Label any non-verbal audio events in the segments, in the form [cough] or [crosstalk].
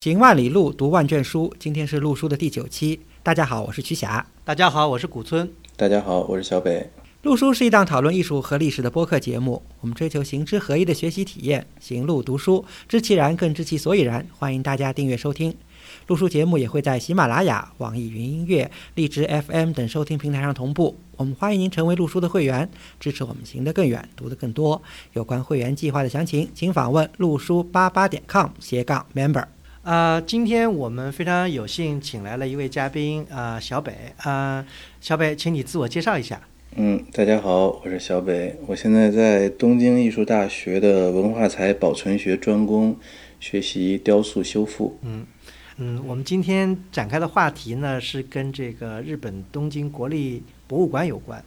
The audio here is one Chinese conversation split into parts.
行万里路，读万卷书。今天是录书的第九期。大家好，我是瞿霞。大家好，我是古村。大家好，我是小北。录书是一档讨论艺术和历史的播客节目。我们追求行之合一的学习体验，行路读书，知其然更知其所以然。欢迎大家订阅收听。录书节目也会在喜马拉雅、网易云音乐、荔枝 FM 等收听平台上同步。我们欢迎您成为录书的会员，支持我们行得更远，读得更多。有关会员计划的详情，请访问录书八八点 com 斜杠 member。啊，今天我们非常有幸请来了一位嘉宾啊，小北啊，小北，请你自我介绍一下。嗯，大家好，我是小北，我现在在东京艺术大学的文化财保存学专攻，学习雕塑修复。嗯。嗯，我们今天展开的话题呢，是跟这个日本东京国立博物馆有关。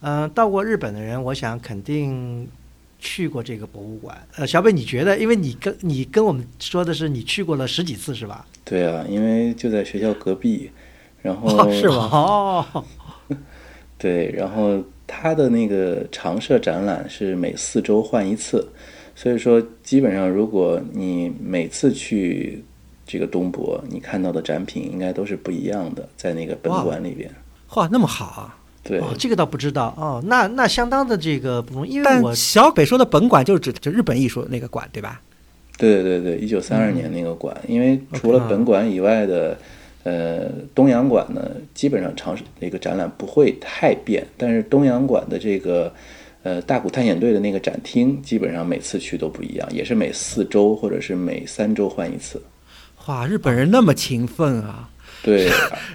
嗯，到过日本的人，我想肯定去过这个博物馆。呃，小北，你觉得？因为你跟你跟我们说的是你去过了十几次，是吧？对啊，因为就在学校隔壁，然后是吗？[laughs] 哦，对，然后它的那个常设展览是每四周换一次，所以说基本上如果你每次去。这个东博，你看到的展品应该都是不一样的，在那个本馆里边。哇，那么好啊！对，这个倒不知道哦。那那相当的这个，因为我小北说的本馆就是指就日本艺术那个馆，对吧？对对对，一九三二年那个馆，因为除了本馆以外的，呃，东洋馆呢，基本上长那个展览不会太变。但是东洋馆的这个，呃，大谷探险队的那个展厅，基本上每次去都不一样，也是每四周或者是每三周换一次。哇，日本人那么勤奋啊！对，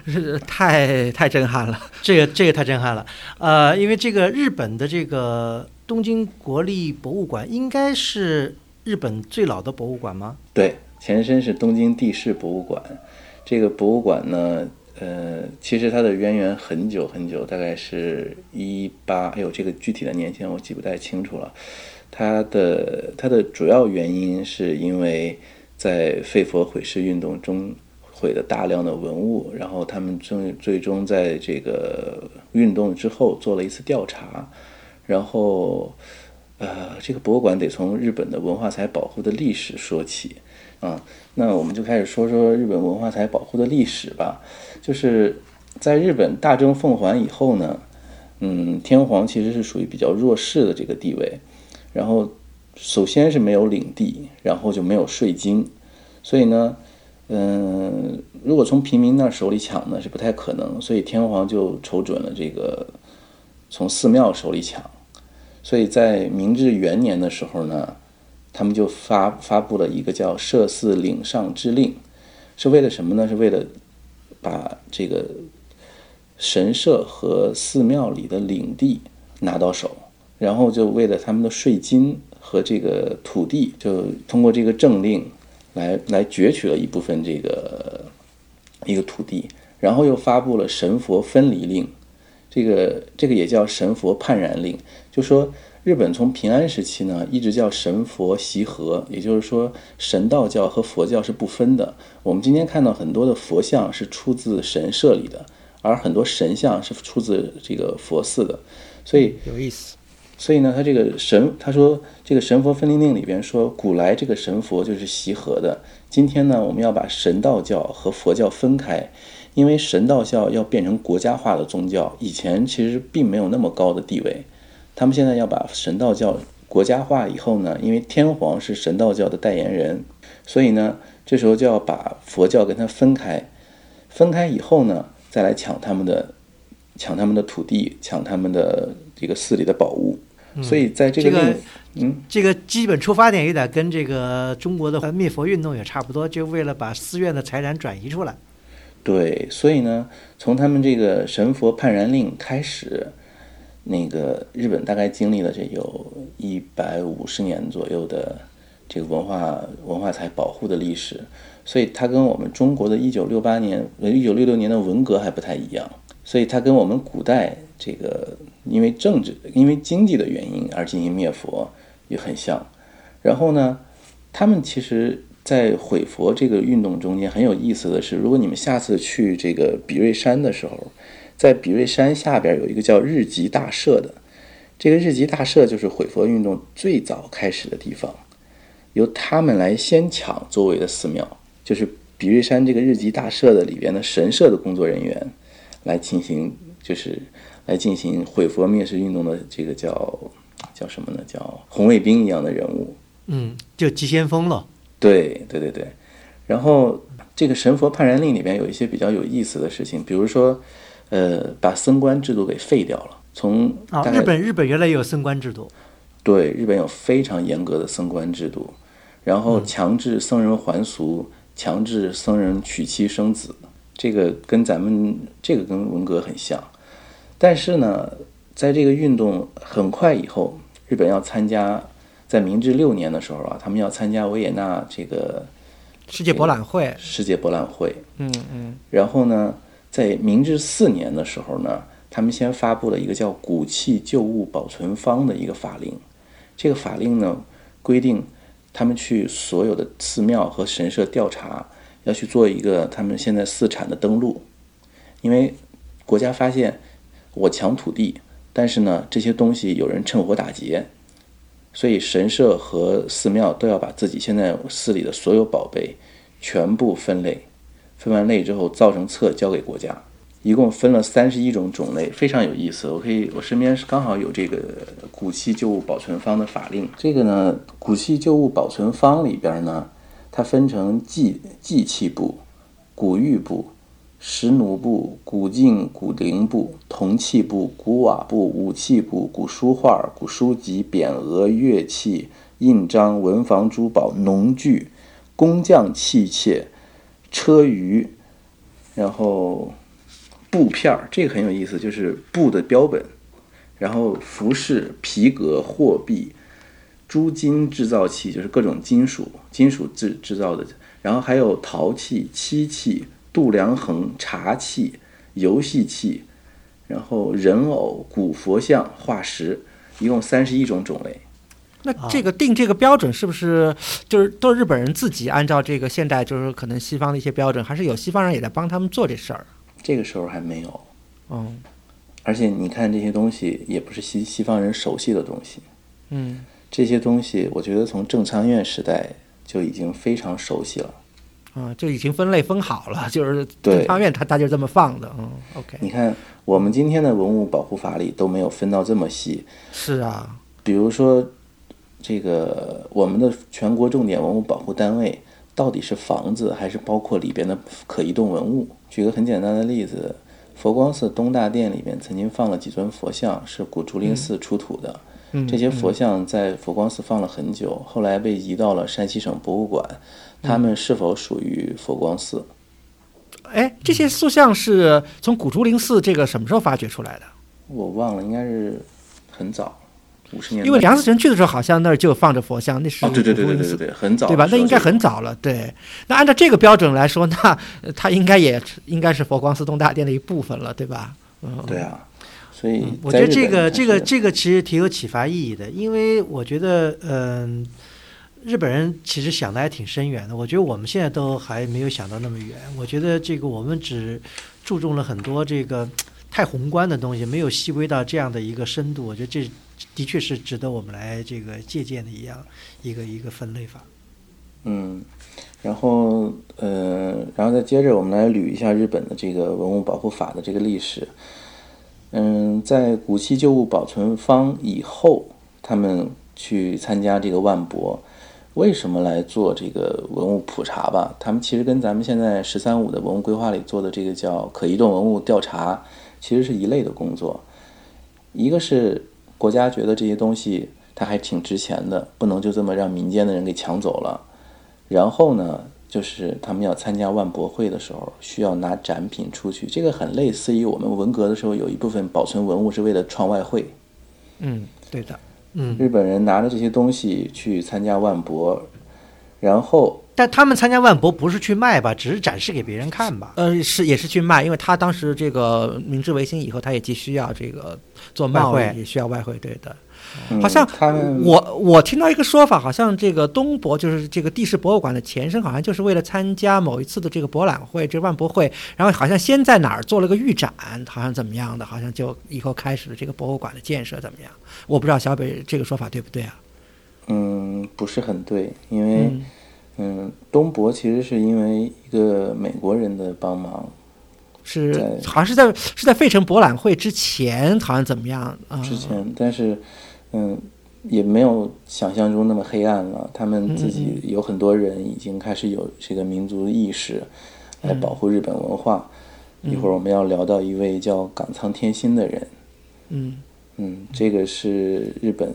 是 [laughs] 太太震撼了，这个这个太震撼了。呃，因为这个日本的这个东京国立博物馆应该是日本最老的博物馆吗？对，前身是东京地市博物馆。这个博物馆呢，呃，其实它的渊源很久很久，大概是一八，哎呦，这个具体的年限我记不太清楚了。它的它的主要原因是因为。在废佛毁尸运动中毁了大量的文物，然后他们最最终在这个运动之后做了一次调查，然后呃，这个博物馆得从日本的文化财保护的历史说起啊。那我们就开始说说日本文化财保护的历史吧。就是在日本大政奉还以后呢，嗯，天皇其实是属于比较弱势的这个地位，然后。首先是没有领地，然后就没有税金，所以呢，嗯，如果从平民那手里抢呢是不太可能，所以天皇就瞅准了这个从寺庙手里抢，所以在明治元年的时候呢，他们就发发布了一个叫设寺领上之令，是为了什么呢？是为了把这个神社和寺庙里的领地拿到手，然后就为了他们的税金。和这个土地，就通过这个政令来来攫取了一部分这个一个土地，然后又发布了神佛分离令，这个这个也叫神佛判然令，就说日本从平安时期呢一直叫神佛习合，也就是说神道教和佛教是不分的。我们今天看到很多的佛像是出自神社里的，而很多神像是出自这个佛寺的，所以有意思。所以呢，他这个神，他说这个神佛分离令里边说，古来这个神佛就是习合的。今天呢，我们要把神道教和佛教分开，因为神道教要变成国家化的宗教，以前其实并没有那么高的地位。他们现在要把神道教国家化以后呢，因为天皇是神道教的代言人，所以呢，这时候就要把佛教跟他分开。分开以后呢，再来抢他们的，抢他们的土地，抢他们的这个寺里的宝物。所以在这个，嗯，这个基本出发点有点跟这个中国的灭佛运动也差不多，就为了把寺院的财产转移出来。对，所以呢，从他们这个神佛判然令开始，那个日本大概经历了这有一百五十年左右的这个文化文化财保护的历史，所以它跟我们中国的一九六八年、一九六六年的文革还不太一样，所以它跟我们古代这个。因为政治、因为经济的原因而进行灭佛也很像。然后呢，他们其实，在毁佛这个运动中间很有意思的是，如果你们下次去这个比瑞山的时候，在比瑞山下边有一个叫日吉大社的，这个日吉大社就是毁佛运动最早开始的地方，由他们来先抢周围的寺庙，就是比瑞山这个日吉大社的里边的神社的工作人员来进行，就是来进行毁佛灭世运动的这个叫叫什么呢？叫红卫兵一样的人物。嗯，就急先锋了。对对对对，然后这个神佛判然令里边有一些比较有意思的事情，比如说，呃，把僧官制度给废掉了。从啊，日本日本原来也有僧官制度。对，日本有非常严格的僧官制度，然后强制僧人还俗，强制僧人娶妻生子，这个跟咱们这个跟文革很像。但是呢，在这个运动很快以后，日本要参加，在明治六年的时候啊，他们要参加维也纳这个世界博览会，世界博览会，嗯嗯，然后呢，在明治四年的时候呢，他们先发布了一个叫《古器旧物保存方》的一个法令。这个法令呢，规定他们去所有的寺庙和神社调查，要去做一个他们现在寺产的登录，因为国家发现我抢土地，但是呢，这些东西有人趁火打劫，所以神社和寺庙都要把自己现在寺里的所有宝贝全部分类，分完类之后造成册交给国家。一共分了三十一种种类，非常有意思。我可以，我身边是刚好有这个古器旧物保存方的法令。这个呢，古器旧物保存方里边呢，它分成祭祭器部、古玉部、石奴部、古镜古铃部、铜器部、古瓦部、武器部、古书画、古书籍、匾额、乐器、印章、文房珠宝、农具、工匠器械、车舆，然后。布片儿，这个很有意思，就是布的标本，然后服饰、皮革、货币、珠金制造器，就是各种金属、金属制制造的，然后还有陶器、漆器、度量衡、茶器、游戏器，然后人偶、古佛像、化石，一共三十一种种类。那这个定这个标准是不是就是都是日本人自己按照这个现代就是可能西方的一些标准，还是有西方人也在帮他们做这事儿？这个时候还没有，嗯，而且你看这些东西也不是西西方人熟悉的东西，嗯，这些东西我觉得从正仓院时代就已经非常熟悉了，啊，就已经分类分好了，就是对正仓院他他就这么放的，嗯，OK，你看我们今天的文物保护法里都没有分到这么细，是啊，比如说这个我们的全国重点文物保护单位到底是房子还是包括里边的可移动文物？举个很简单的例子，佛光寺东大殿里面曾经放了几尊佛像，是古竹林寺出土的。嗯，这些佛像在佛光寺放了很久，后来被移到了山西省博物馆。他们是否属于佛光寺？哎，这些塑像是从古竹林寺这个什么时候发掘出来的？我忘了，应该是很早，五十年代。因为梁思成去的时候，好像那儿就放着佛像，那是哦，对对对对对对对，很早，对吧？那应该很。早了，对。那按照这个标准来说，那呃 [laughs] 它应该也应该是佛光寺东大殿的一部分了，对吧？嗯，对啊，所以我觉得这个这个这个其实挺有启发意义的，因为我觉得嗯、日本人其实想的还挺深远的。我觉得我们现在都还没有想到那么远。我觉得这个我们只注重了很多这个太宏观的东西，没有细微到这样的一个深度。我觉得这的确是值得我们来这个借鉴的一样一个一个分类法。嗯，然后呃，然后再接着我们来捋一下日本的这个文物保护法的这个历史。嗯，在古器旧物保存方以后，他们去参加这个万博，为什么来做这个文物普查吧？他们其实跟咱们现在“十三五”的文物规划里做的这个叫可移动文物调查，其实是一类的工作。一个是国家觉得这些东西它还挺值钱的，不能就这么让民间的人给抢走了。然后呢，就是他们要参加万博会的时候，需要拿展品出去，这个很类似于我们文革的时候有一部分保存文物是为了创外汇。嗯，对的。嗯，日本人拿着这些东西去参加万博，然后但他们参加万博不是去卖吧，只是展示给别人看吧。呃，是也是去卖，因为他当时这个明治维新以后，他也既需要这个做贸外汇易，也需要外汇，对的。嗯好像我我听到一个说法，好像这个东博就是这个地市博物馆的前身，好像就是为了参加某一次的这个博览会，这万博会，然后好像先在哪儿做了个预展，好像怎么样的，好像就以后开始了这个博物馆的建设怎么样？我不知道小北这个说法对不对啊？嗯不是很对，因为嗯嗯东博其实是因为一个个美国人的帮忙，是好像是在是在费城博览会之前，好像怎么样啊？之前，但是，嗯，也没有想象中那么黑暗了。他们自己有很多人已经开始有这个民族意识，来保护日本文化。一会儿我们要聊到一位叫冈仓天心的人，嗯嗯，这个是日本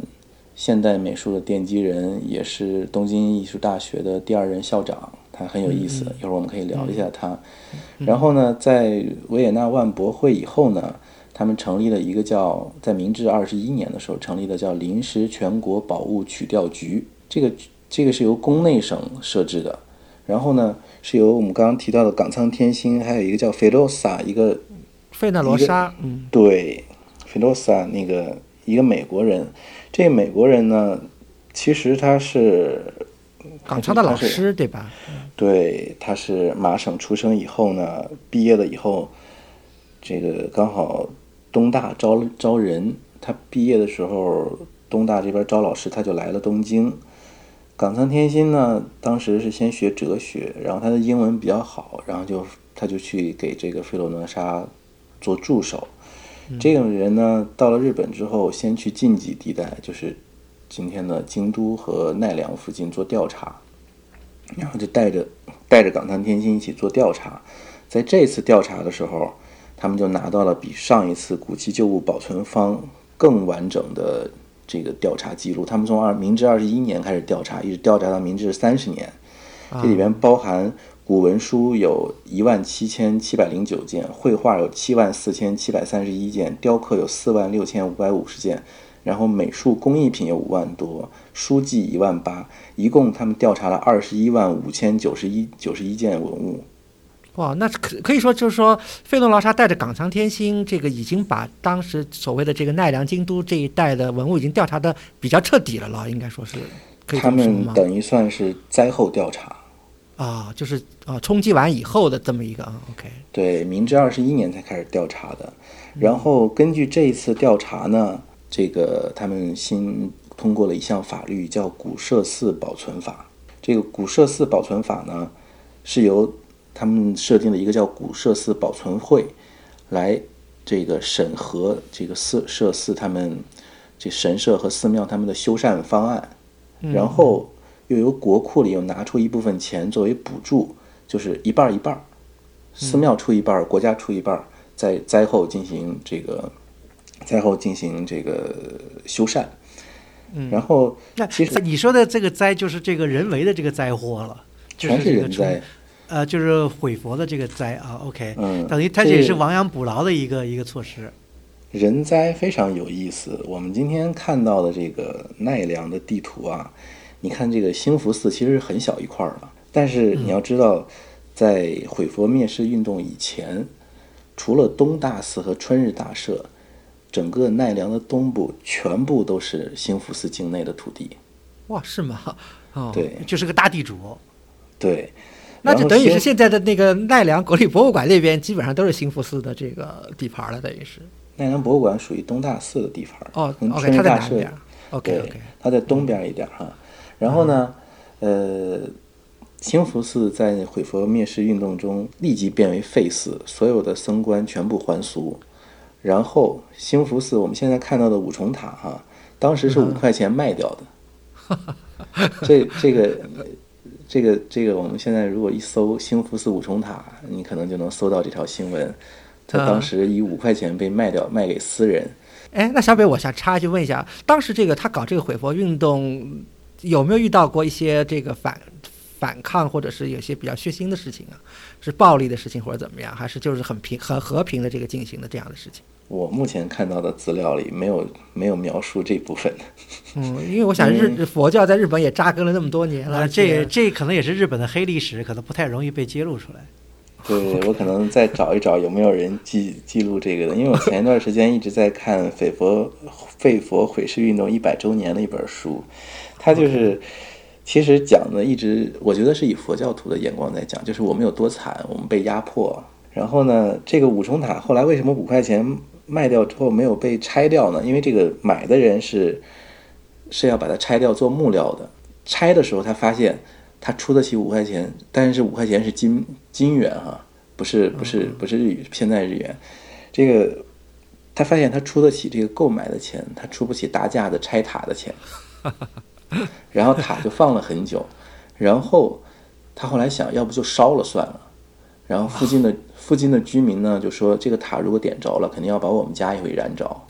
现代美术的奠基人，也是东京艺术大学的第二任校长。他很有意思，一会儿我们可以聊一下他。然后呢，在维也纳万博会以后呢，他们成立了一个叫在明治二十一年的时候成立的叫临时全国宝物取调局。这个这个是由宫内省设置的。然后呢，是由我们刚刚提到的冈仓天心，还有一个叫费洛萨，一个费纳罗莎，嗯对，费洛萨那个一个美国人。这个美国人呢，其实他是冈仓的老师对吧？对，他是麻省出生以后呢，毕业了以后，这个刚好东大招招人，他毕业的时候，东大这边招老师，他就来了东京。冈仓天心呢，当时是先学哲学，然后他的英文比较好，然后就他就去给这个费洛诺莎做助手。这种人呢，到了日本之后，先去近畿地带，就是今天的京都和奈良附近做调查。然后就带着带着冈仓天心一起做调查，在这次调查的时候，他们就拿到了比上一次古籍旧物保存方更完整的这个调查记录。他们从二明治二十一年开始调查，一直调查到明治三十年，这里边包含古文书有一万七千七百零九件，绘画有七万四千七百三十一件，雕刻有四万六千五百五十件。然后美术工艺品有五万多，书籍一万八，一共他们调查了二十一万五千九十一九十一件文物。哇，那可可以说就是说，费洛劳沙带着冈仓天心，这个已经把当时所谓的这个奈良、京都这一带的文物已经调查的比较彻底了了，应该说是可以他？们等于算是灾后调查。啊，就是啊，冲击完以后的这么一个啊，OK，对，明治二十一年才开始调查的。然后根据这一次调查呢，这个他们新通过了一项法律，叫《古社寺保存法》。这个古社寺保存法呢，是由他们设定了一个叫古社寺保存会来这个审核这个寺社寺他们这神社和寺庙他们的修缮方案，然后又由国库里又拿出一部分钱作为补助，就是一半儿一半儿，寺庙出一半儿，国家出一半儿，在灾后进行这个灾后进行这个修缮。然后那其实你说的这个灾就是这个人为的这个灾祸了，就全是这个人灾，呃，就是毁佛的这个灾啊。OK，嗯等于它也是亡羊补牢的一个一个措施。人灾非常有意思。我们今天看到的这个奈良的地图啊，你看这个兴福寺其实很小一块儿了，但是你要知道，在毁佛灭世运动以前，除了东大寺和春日大社，整个奈良的东部全部都是兴福寺境内的土地。哇，是吗？哦，对就是个大地主，对，那就等于是现在的那个奈良国立博物馆那边基本上都是兴福寺的这个地盘了，等于是。奈良博物馆属于东大寺的地盘儿，哦跟，OK，它在南边儿。OK 对 OK，它在东边一点儿哈。然后呢，呃，兴福寺在毁佛灭世运动中立即变为废寺，所有的僧官全部还俗。然后兴福寺我们现在看到的五重塔哈，当时是五块钱卖掉的。[laughs] 这这个这个这个，我们现在如果一搜兴福寺五重塔，你可能就能搜到这条新闻。它当时以五块钱被卖掉，卖给私人。哎，那小北，我想插一句问一下，当时这个他搞这个毁佛运动，有没有遇到过一些这个反反抗，或者是有些比较血腥的事情啊？是暴力的事情或者怎么样？还是就是很平很和平的这个进行的这样的事情？我目前看到的资料里没有没有描述这部分的。嗯，因为我想日佛教在日本也扎根了那么多年了，呃，这也这可能也是日本的黑历史，可能不太容易被揭露出来。对，我可能再找一找有没有人记记录这个的，因为我前一段时间一直在看废佛废佛毁世运动一百周年的一本书，它就是其实讲的一直我觉得是以佛教徒的眼光在讲，就是我们有多惨，我们被压迫。然后呢，这个五重塔后来为什么五块钱卖掉之后没有被拆掉呢？因为这个买的人是是要把它拆掉做木料的，拆的时候他发现他出得起五块钱，但是五块钱是金金元哈，不是不是不是日语，现在日元。这个他发现他出得起这个购买的钱，他出不起搭架子拆塔的钱，[laughs] 然后塔就放了很久，然后他后来想要不就烧了算了，然后附近的 [laughs] 附近的居民呢就说这个塔如果点着了，肯定要把我们家也会燃着，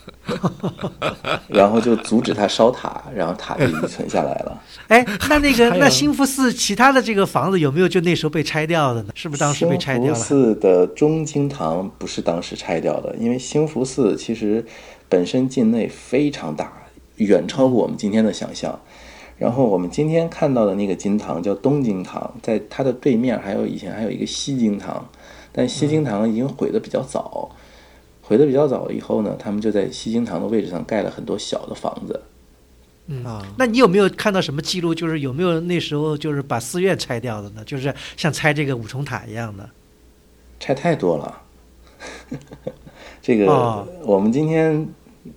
[laughs] 然后就阻止他烧塔，然后塔就遗存下来了。[laughs] 哎，那那个那兴福寺其他的这个房子有没有就那时候被拆掉的呢？是不是当时被拆掉兴福了？寺的中经堂不是当时拆掉的，因为兴福寺其实本身境内非常大，远超过我们今天的想象。然后我们今天看到的那个金堂叫东京堂，在它的对面还有以前还有一个西京堂，但西京堂已经毁得比较早。毁得比较早以后呢，他们就在西京堂的位置上盖了很多小的房子。嗯啊那你有没有看到什么记录？就是有没有那时候就是把寺院拆掉的呢？就是像拆这个五重塔一样的。拆太多了。[laughs] 这个、哦我们今天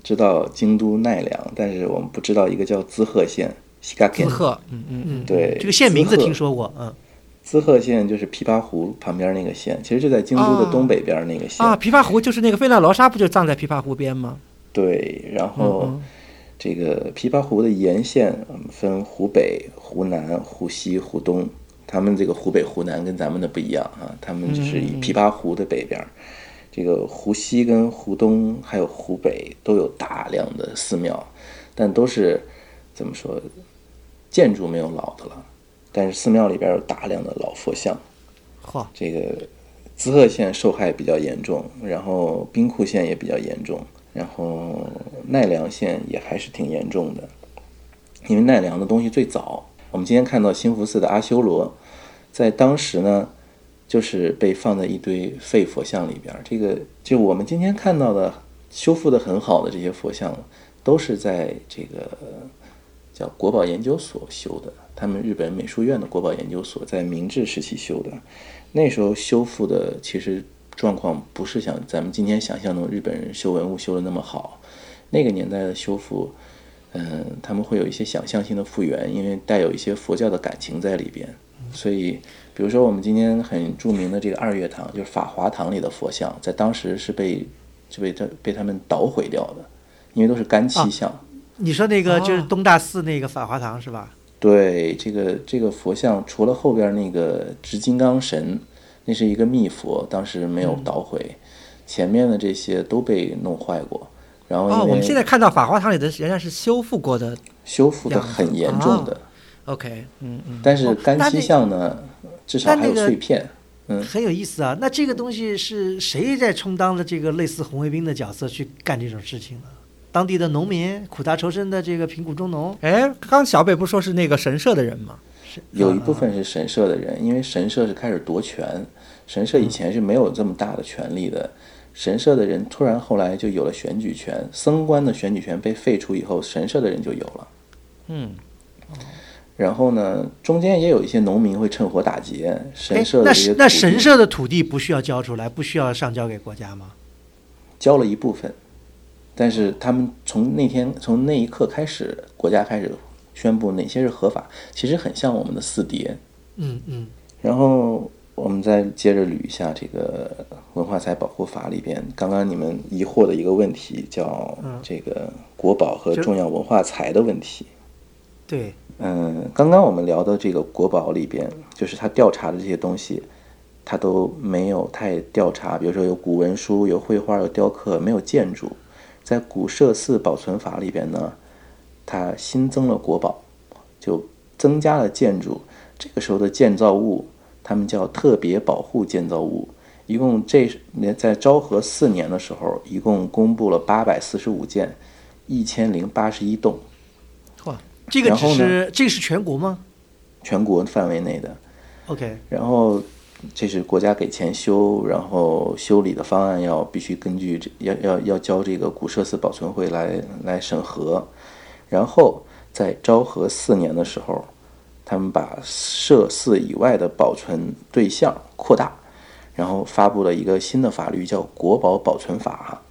知道京都奈良，但是我们不知道一个叫滋贺县西嘎县。滋贺，嗯嗯嗯，对这个县名字听说过，嗯，滋贺县就是琵琶湖旁边那个县，其实就在京都的东北边那个县。啊，琵琶湖就是那个费纳罗莎，不就葬在琵琶湖边吗？对，然后嗯这个琵琶湖的沿线嗯分湖北、湖南、湖西、湖东。他们这个湖北、湖南跟咱们的不一样啊，他们就是以琵琶湖的北边儿，这个湖西跟湖东还有湖北都有大量的寺庙，但都是怎么说，建筑没有老的了，但是寺庙里边有大量的老佛像。嚯，这个滋贺县受害比较严重，然后兵库县也比较严重，然后奈良县也还是挺严重的，因为奈良的东西最早。我们今天看到兴福寺的阿修罗，在当时呢，就是被放在一堆废佛像里边。这个就我们今天看到的修复的很好的这些佛像，都是在这个叫国宝研究所修的，他们日本美术院的国宝研究所在明治时期修的。那时候修复的其实状况不是像咱们今天想象中日本人修文物修的那么好，那个年代的修复，嗯，他们会有一些想象性的复原，因为带有一些佛教的感情在里边，所以比如说我们今天很著名的这个二月堂，就是法华堂里的佛像，在当时是被就被他被他们捣毁掉的，因为都是干漆像。你说那个就是哦东大寺那个法华堂是吧？对，这个这个佛像除了后边那个执金刚神，那是一个密佛，当时没有捣毁，前面的这些都被弄坏过。然后哦，我们现在看到法华堂里的仍然是修复过的。修复的很严重的，OK，嗯嗯，但是哦干漆像呢，至少还有碎片。嗯很有意思啊。那这个东西是谁在充当了这个类似红卫兵的角色去干这种事情呢？当地的农民苦大仇深的这个贫苦中农，哎，刚刚小北不说是那个神社的人吗？是有一啊部分是神社的人，因为神社是开始夺权，神社以前是没有这么大的权力的。神社的人突然后来就有了选举权，僧官的选举权被废除以后，神社的人就有了。嗯，然后呢，中间也有一些农民会趁火打劫神哎社的那那神社的土地不需要交出来，不需要上交给国家吗？交了一部分，但是他们从那天从那一刻开始，国家开始宣布哪些是合法，其实很像我们的四碟。嗯嗯，然后我们再接着捋一下这个文化财保护法里边，刚刚你们疑惑的一个问题，叫这个国宝和重要文化财的问题。对，嗯，刚刚我们聊的这个国宝里边，就是他调查的这些东西，他都没有太调查。比如说有古文书、有绘画、有雕刻，没有建筑。在古社寺保存法里边呢，它新增了国宝，就增加了建筑。这个时候的建造物，他们叫特别保护建造物。一共这在昭和四年的时候，一共公布了八百四十五件，一千零八十一栋。哇，这个只然后呢是这个是全国吗全国范围内的。？OK，然后这是国家给钱修，然后修理的方案要必须根据这要要要交这个古社寺保存会来来审核，然后在昭和四年的时候，他们把社寺以外的保存对象扩大，然后发布了一个新的法律叫《国宝保存法》，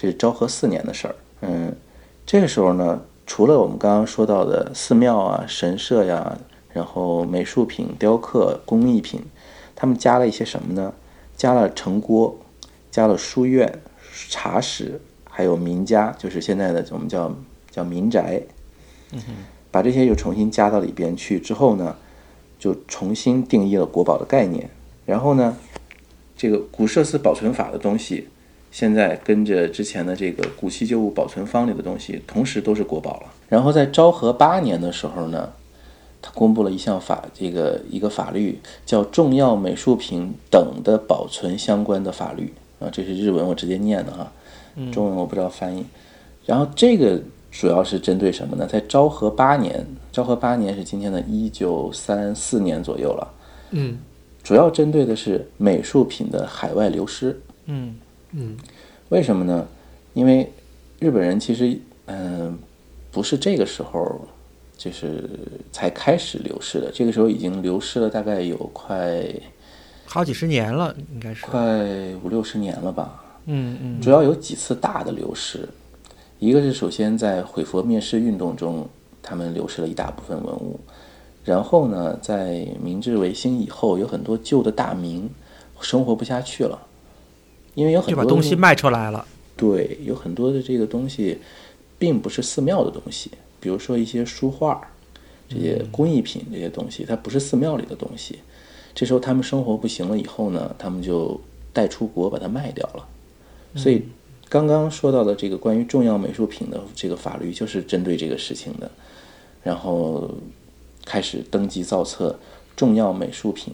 这是昭和四年的事儿。嗯，这个时候呢，除了我们刚刚说到的寺庙啊、神社呀、然后美术品、雕刻、工艺品，他们加了一些什么呢？加了城郭，加了书院、茶室，还有民家，就是现在的我们叫叫民宅。嗯哼，把这些又重新加到里边去之后呢，就重新定义了国宝的概念。然后呢，这个古设施保存法的东西，现在跟着之前的这个古稀旧物保存方里的东西，同时都是国宝了。然后在昭和八年的时候呢，他公布了一项法，这个一个法律叫《重要美术品等的保存相关的法律》啊，这是日文，我直接念的哈，中文我不知道翻译。然后这个主要是针对什么呢？在昭和八年，昭和八年是今天的一九三四年左右了。嗯主要针对的是美术品的海外流失。嗯嗯为什么呢？因为日本人其实嗯、不是这个时候就是才开始流失的，这个时候已经流失了大概有快好几十年了，应该是。快五六十年了吧。嗯嗯主要有几次大的流失，一个是首先在毁佛灭世运动中，他们流失了一大部分文物，然后呢，在明治维新以后，有很多旧的大明生活不下去了，因为有很多把东西卖出来了。对，有很多的这个东西并不是寺庙的东西，比如说一些书画、这些工艺品这些东西，它不是寺庙里的东西。这时候他们生活不行了以后呢，他们就带出国把它卖掉了。所以刚刚说到的这个关于重要美术品的这个法律，就是针对这个事情的。然后开始登记造册重要美术品。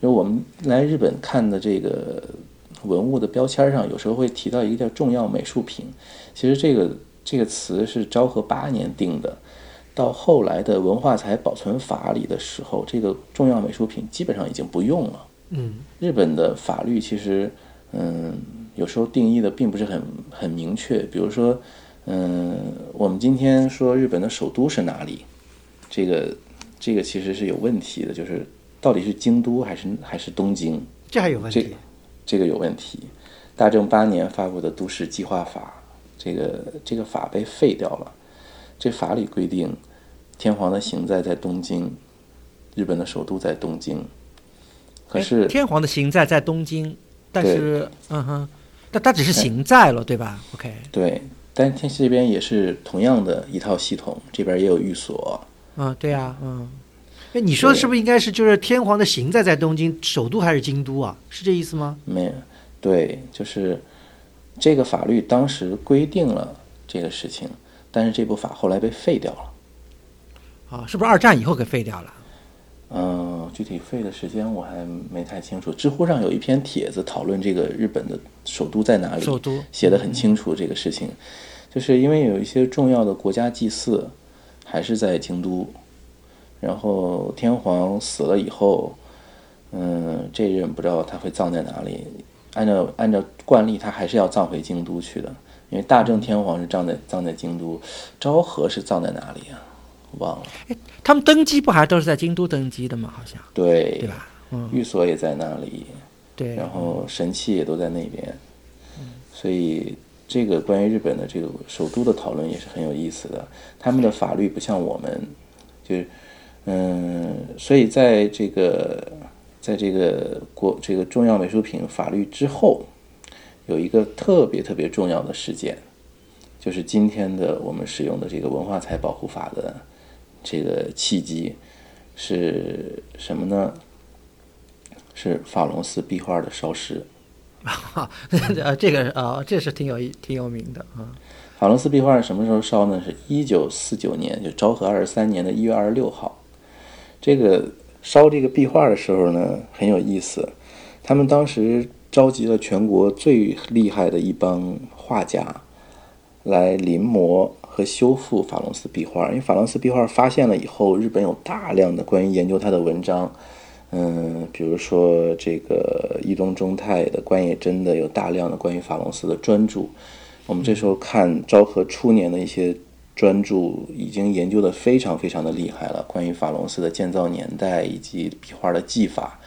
因为我们来日本看的这个文物的标签上，有时候会提到一个叫重要美术品。其实这个这个词是昭和八年定的，到后来的文化财保存法里的时候，这个重要美术品基本上已经不用了。嗯日本的法律其实，嗯，有时候定义的并不是很很明确。比如说，嗯，我们今天说日本的首都是哪里，这个这个其实是有问题的，就是到底是京都还是还是东京，这还有问这题。这个有问题。大正八年发布的都市计划法，这个这个法被废掉了。这法里规定，天皇的行在在东京，日本的首都在东京。可哎是天皇的行在在东京，但是嗯哼，但他只是行在了，对吧？OK，对，但天这边也是同样的一套系统，这边也有寓所。嗯，对呀、嗯，哎，你说的是不是应该是就是天皇的行在在东京，首都还是京都啊？是这意思吗？没有，对，就是这个法律当时规定了这个事情，但是这部法后来被废掉了。啊，是不是二战以后给废掉了？嗯，具体废的时间我还没太清楚。知乎上有一篇帖子讨论这个日本的首都在哪里，首都写的很清楚这个事情，就是因为有一些重要的国家祭祀还是在京都，然后天皇死了以后，嗯，这人不知道他会葬在哪里。按照按照惯例，他还是要葬回京都去的，因为大正天皇是葬在葬在京都，昭和是葬在哪里啊？忘了。他们登基不还都是在京都登基的吗？好像，对，对吧？嗯，寓所也在那里。对。然后神器也都在那边，所以这个关于日本的这个首都的讨论也是很有意思的。他们的法律不像我们，就是嗯，所以在这个在这个国这个重要美术品法律之后，有一个特别特别重要的事件，就是今天的我们使用的这个文化财保护法的这个契机是什么呢？是法隆寺壁画的烧失。哈，呃，这个啊、这是挺有意挺有名的啊。法隆寺壁画是什么时候烧呢？是一九四九年，就昭和二十三年的一月二十六号。这个烧这个壁画的时候呢，很有意思。他们当时召集了全国最厉害的一帮画家来临摹和修复法隆寺壁画。因为法隆寺壁画发现了以后，日本有大量的关于研究它的文章。嗯，比如说这个伊东忠太的、关野真的有大量的关于法隆寺的专著。我们这时候看昭和初年的一些专注，已经研究的非常非常的厉害了，关于法隆寺的建造年代以及壁画的技法。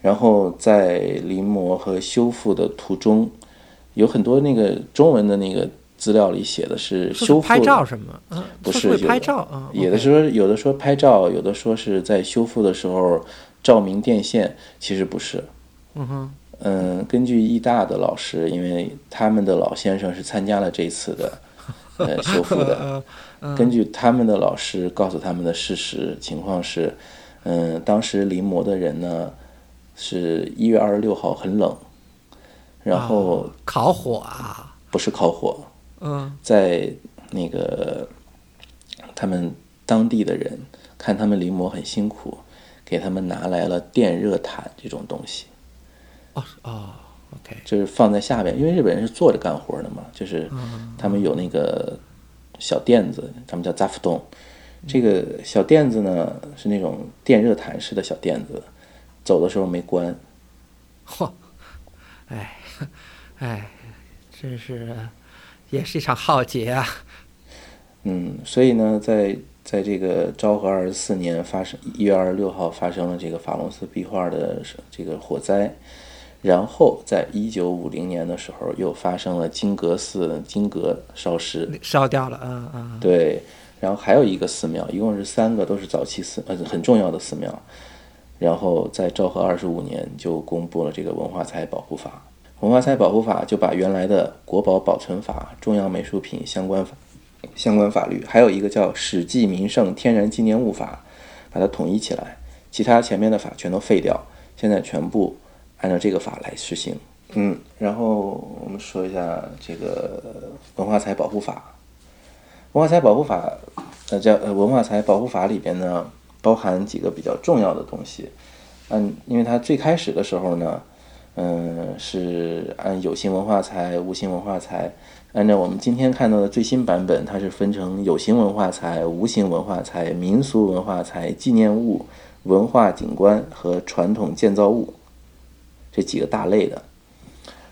然后在临摹和修复的途中，有很多那个中文的那个资料里写的是修复拍照什么？嗯，不是拍是有的照啊，有的说有的说拍照，有的说是在修复的时候照明电线，其实不是。嗯哼，嗯，根据艺大的老师，因为他们的老先生是参加了这次的呃 [laughs] 修复的，呃根据他们的老师告诉他们的事实情况是，嗯，当时临摹的人呢是一月二十六号很冷，然后哦烤火啊，不是烤火，嗯。在那个他们当地的人看他们临摹很辛苦，给他们拿来了电热毯这种东西，哦哦，OK，就是放在下边，因为日本人是坐着干活的嘛，就是他们有那个小垫子，他们叫扎夫洞。这个小垫子呢是那种电热毯式的小垫子，走的时候没关，嚯，哎哎，真是也是一场浩劫啊！嗯，所以呢，在在这个昭和二十四年发生一月二十六号发生了这个法隆寺壁画的这个火灾，然后在一九五零年的时候又发生了金阁寺金阁烧失，烧掉了，嗯嗯，对，然后还有一个寺庙，一共是三个，都是早期寺呃很重要的寺庙，然后在昭和二十五年就公布了这个文化财保护法，文化财保护法就把原来的国宝保存法、重要美术品相关法相关法律，还有一个叫《史记名胜天然纪念物法》，把它统一起来，其他前面的法全都废掉，现在全部按照这个法来实行。嗯，然后我们说一下这个文化财保护法。文化财保护法，呃，叫呃文化财保护法里边呢，包含几个比较重要的东西。嗯，因为它最开始的时候呢，嗯，是按有形文化财、无形文化财。按照我们今天看到的最新版本，它是分成有形文化财、无形文化财、民俗文化财、纪念物、文化景观和传统建造物这几个大类的。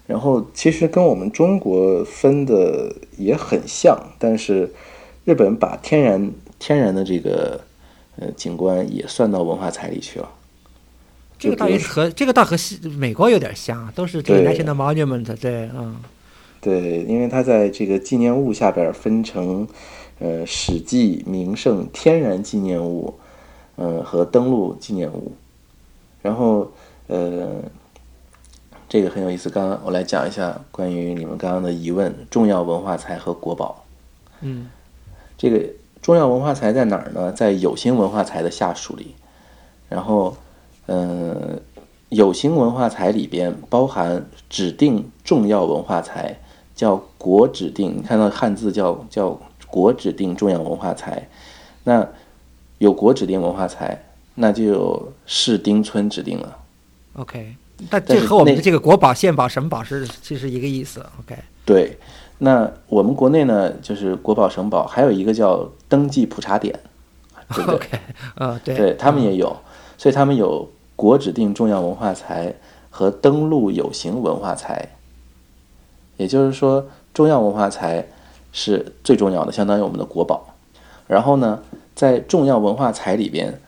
然后其实跟我们中国分的也很像，但是日本把天然天然的这个呃景观也算到文化财里去了。这个倒也和这个倒和西美国有点像啊，都是这个对 national monument，对，嗯对，因为它在这个纪念物下边分成呃史记名胜天然纪念物，嗯、和登录纪念物。然后呃，这个很有意思。刚刚我来讲一下关于你们刚刚的疑问：重要文化财和国宝。嗯这个重要文化财在哪儿呢？在有形文化财的下属里。然后，嗯、有形文化财里边包含指定重要文化财，叫国指定。你看到汉字叫叫国指定重要文化财。那有国指定文化财，那就有市町村指定了。，OK，但这和我们的这个国宝、县宝、省宝是其实一个意思，OK，对，那我们国内呢，就是国宝、省宝，还有一个叫登记普查点，对不对 [laughs] 对，对他们也有，所以他们有国指定重要文化财和登录有形文化财。也就是说，重要文化财是最重要的，相当于我们的国宝。然后呢，在重要文化财里边，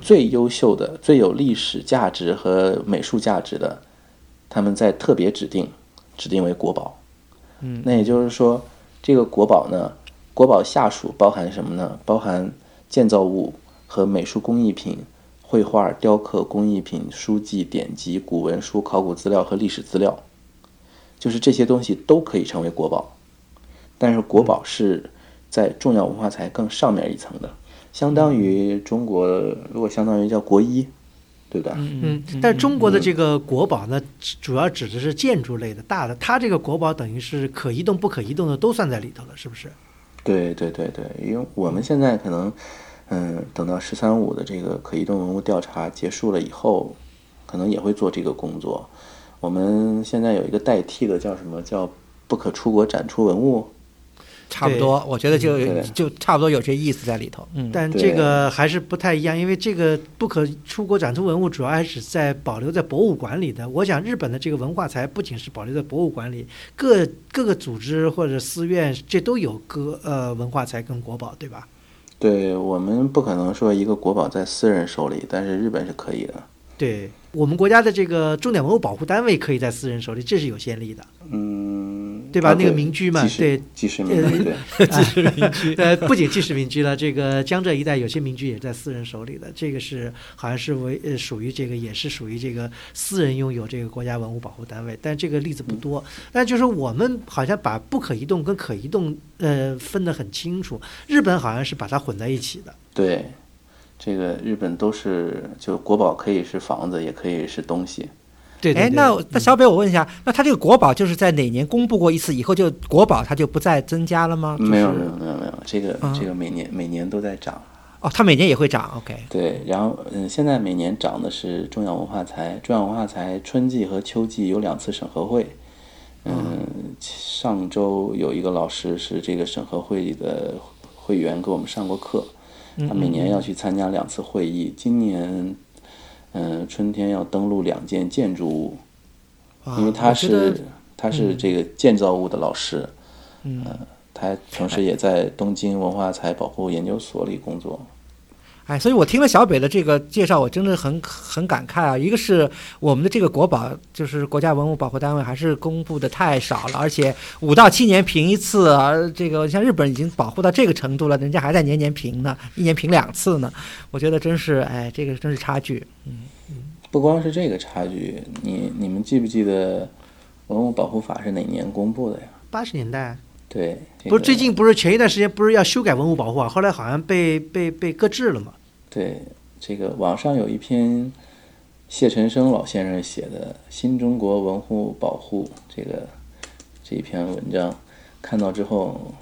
最优秀的、最有历史价值和美术价值的，他们在特别指定，指定为国宝。嗯，那也就是说，这个国宝呢，国宝下属包含什么呢？包含建造物和美术工艺品、绘画、雕刻工艺品、书籍、典籍、古文书、考古资料和历史资料，就是这些东西都可以成为国宝。但是国宝是在重要文化财更上面一层的，相当于中国如果相当于叫国一，对不对？嗯，但是中国的这个国宝呢，主要指的是建筑类的大的，它这个国宝等于是可移动、不可移动的都算在里头了，是不是？对对对对，因为我们现在可能，嗯，等到“十三五”的这个可移动文物调查结束了以后，可能也会做这个工作。我们现在有一个代替的，叫什么叫“不可出国展出文物差不多，我觉得就就差不多有这意思在里头，嗯，但这个还是不太一样，因为这个不可出国展出文物主要还是在保留在博物馆里的。我想日本的这个文化财不仅是保留在博物馆里，各各个组织或者寺院这都有个呃文化财跟国宝，对吧？”。对我们不可能说一个国宝在私人手里，但是日本是可以的。对我们国家的这个重点文物保护单位可以在私人手里，这是有先例的。嗯，对吧？啊那个民居嘛，对，纪实民居对。[laughs] 纪实民居，呃，不仅纪实民居了，这个江浙一带有些民居也在私人手里的，这个是好像是为呃属于这个也是属于这个私人拥有这个国家文物保护单位，但这个例子不多。但就是我们好像把不可移动跟可移动呃分得很清楚，日本好像是把它混在一起的。对，这个日本都是就国宝可以是房子，也可以是东西。哎，对对对那那小北，我问一下，那他这个国宝就是在哪年公布过一次以后就国宝它就不再增加了吗？就是没有没有没有没有，这个啊这个每年每年都在涨。哦，它每年也会涨，OK。对，然后嗯，现在每年涨的是重要文化财，重要文化财春季和秋季有两次审核会。嗯，上周有一个老师是这个审核会的会员，给我们上过课。他每年要去参加两次会议，今年嗯春天要登录两件建筑物，因为他是他是这个建造物的老师，嗯，他同时也在东京文化财保护研究所里工作。哎，所以我听了小北的这个介绍，我真的很很感慨啊。一个是我们的这个国宝，就是国家文物保护单位，还是公布的太少了，而且五到七年评一次啊。这个像日本已经保护到这个程度了，人家还在年年评呢，一年评两次呢。我觉得真是，哎，这个真是差距。嗯不光是这个差距，你你们记不记得文物保护法是哪年公布的呀？八十年代对，这不是最近不是前一段时间不是要修改文物保护法，后来好像被被被搁置了嘛。对这个网上有一篇谢晨生老先生写的《新中国文物保护》这个这一篇文章，看到之后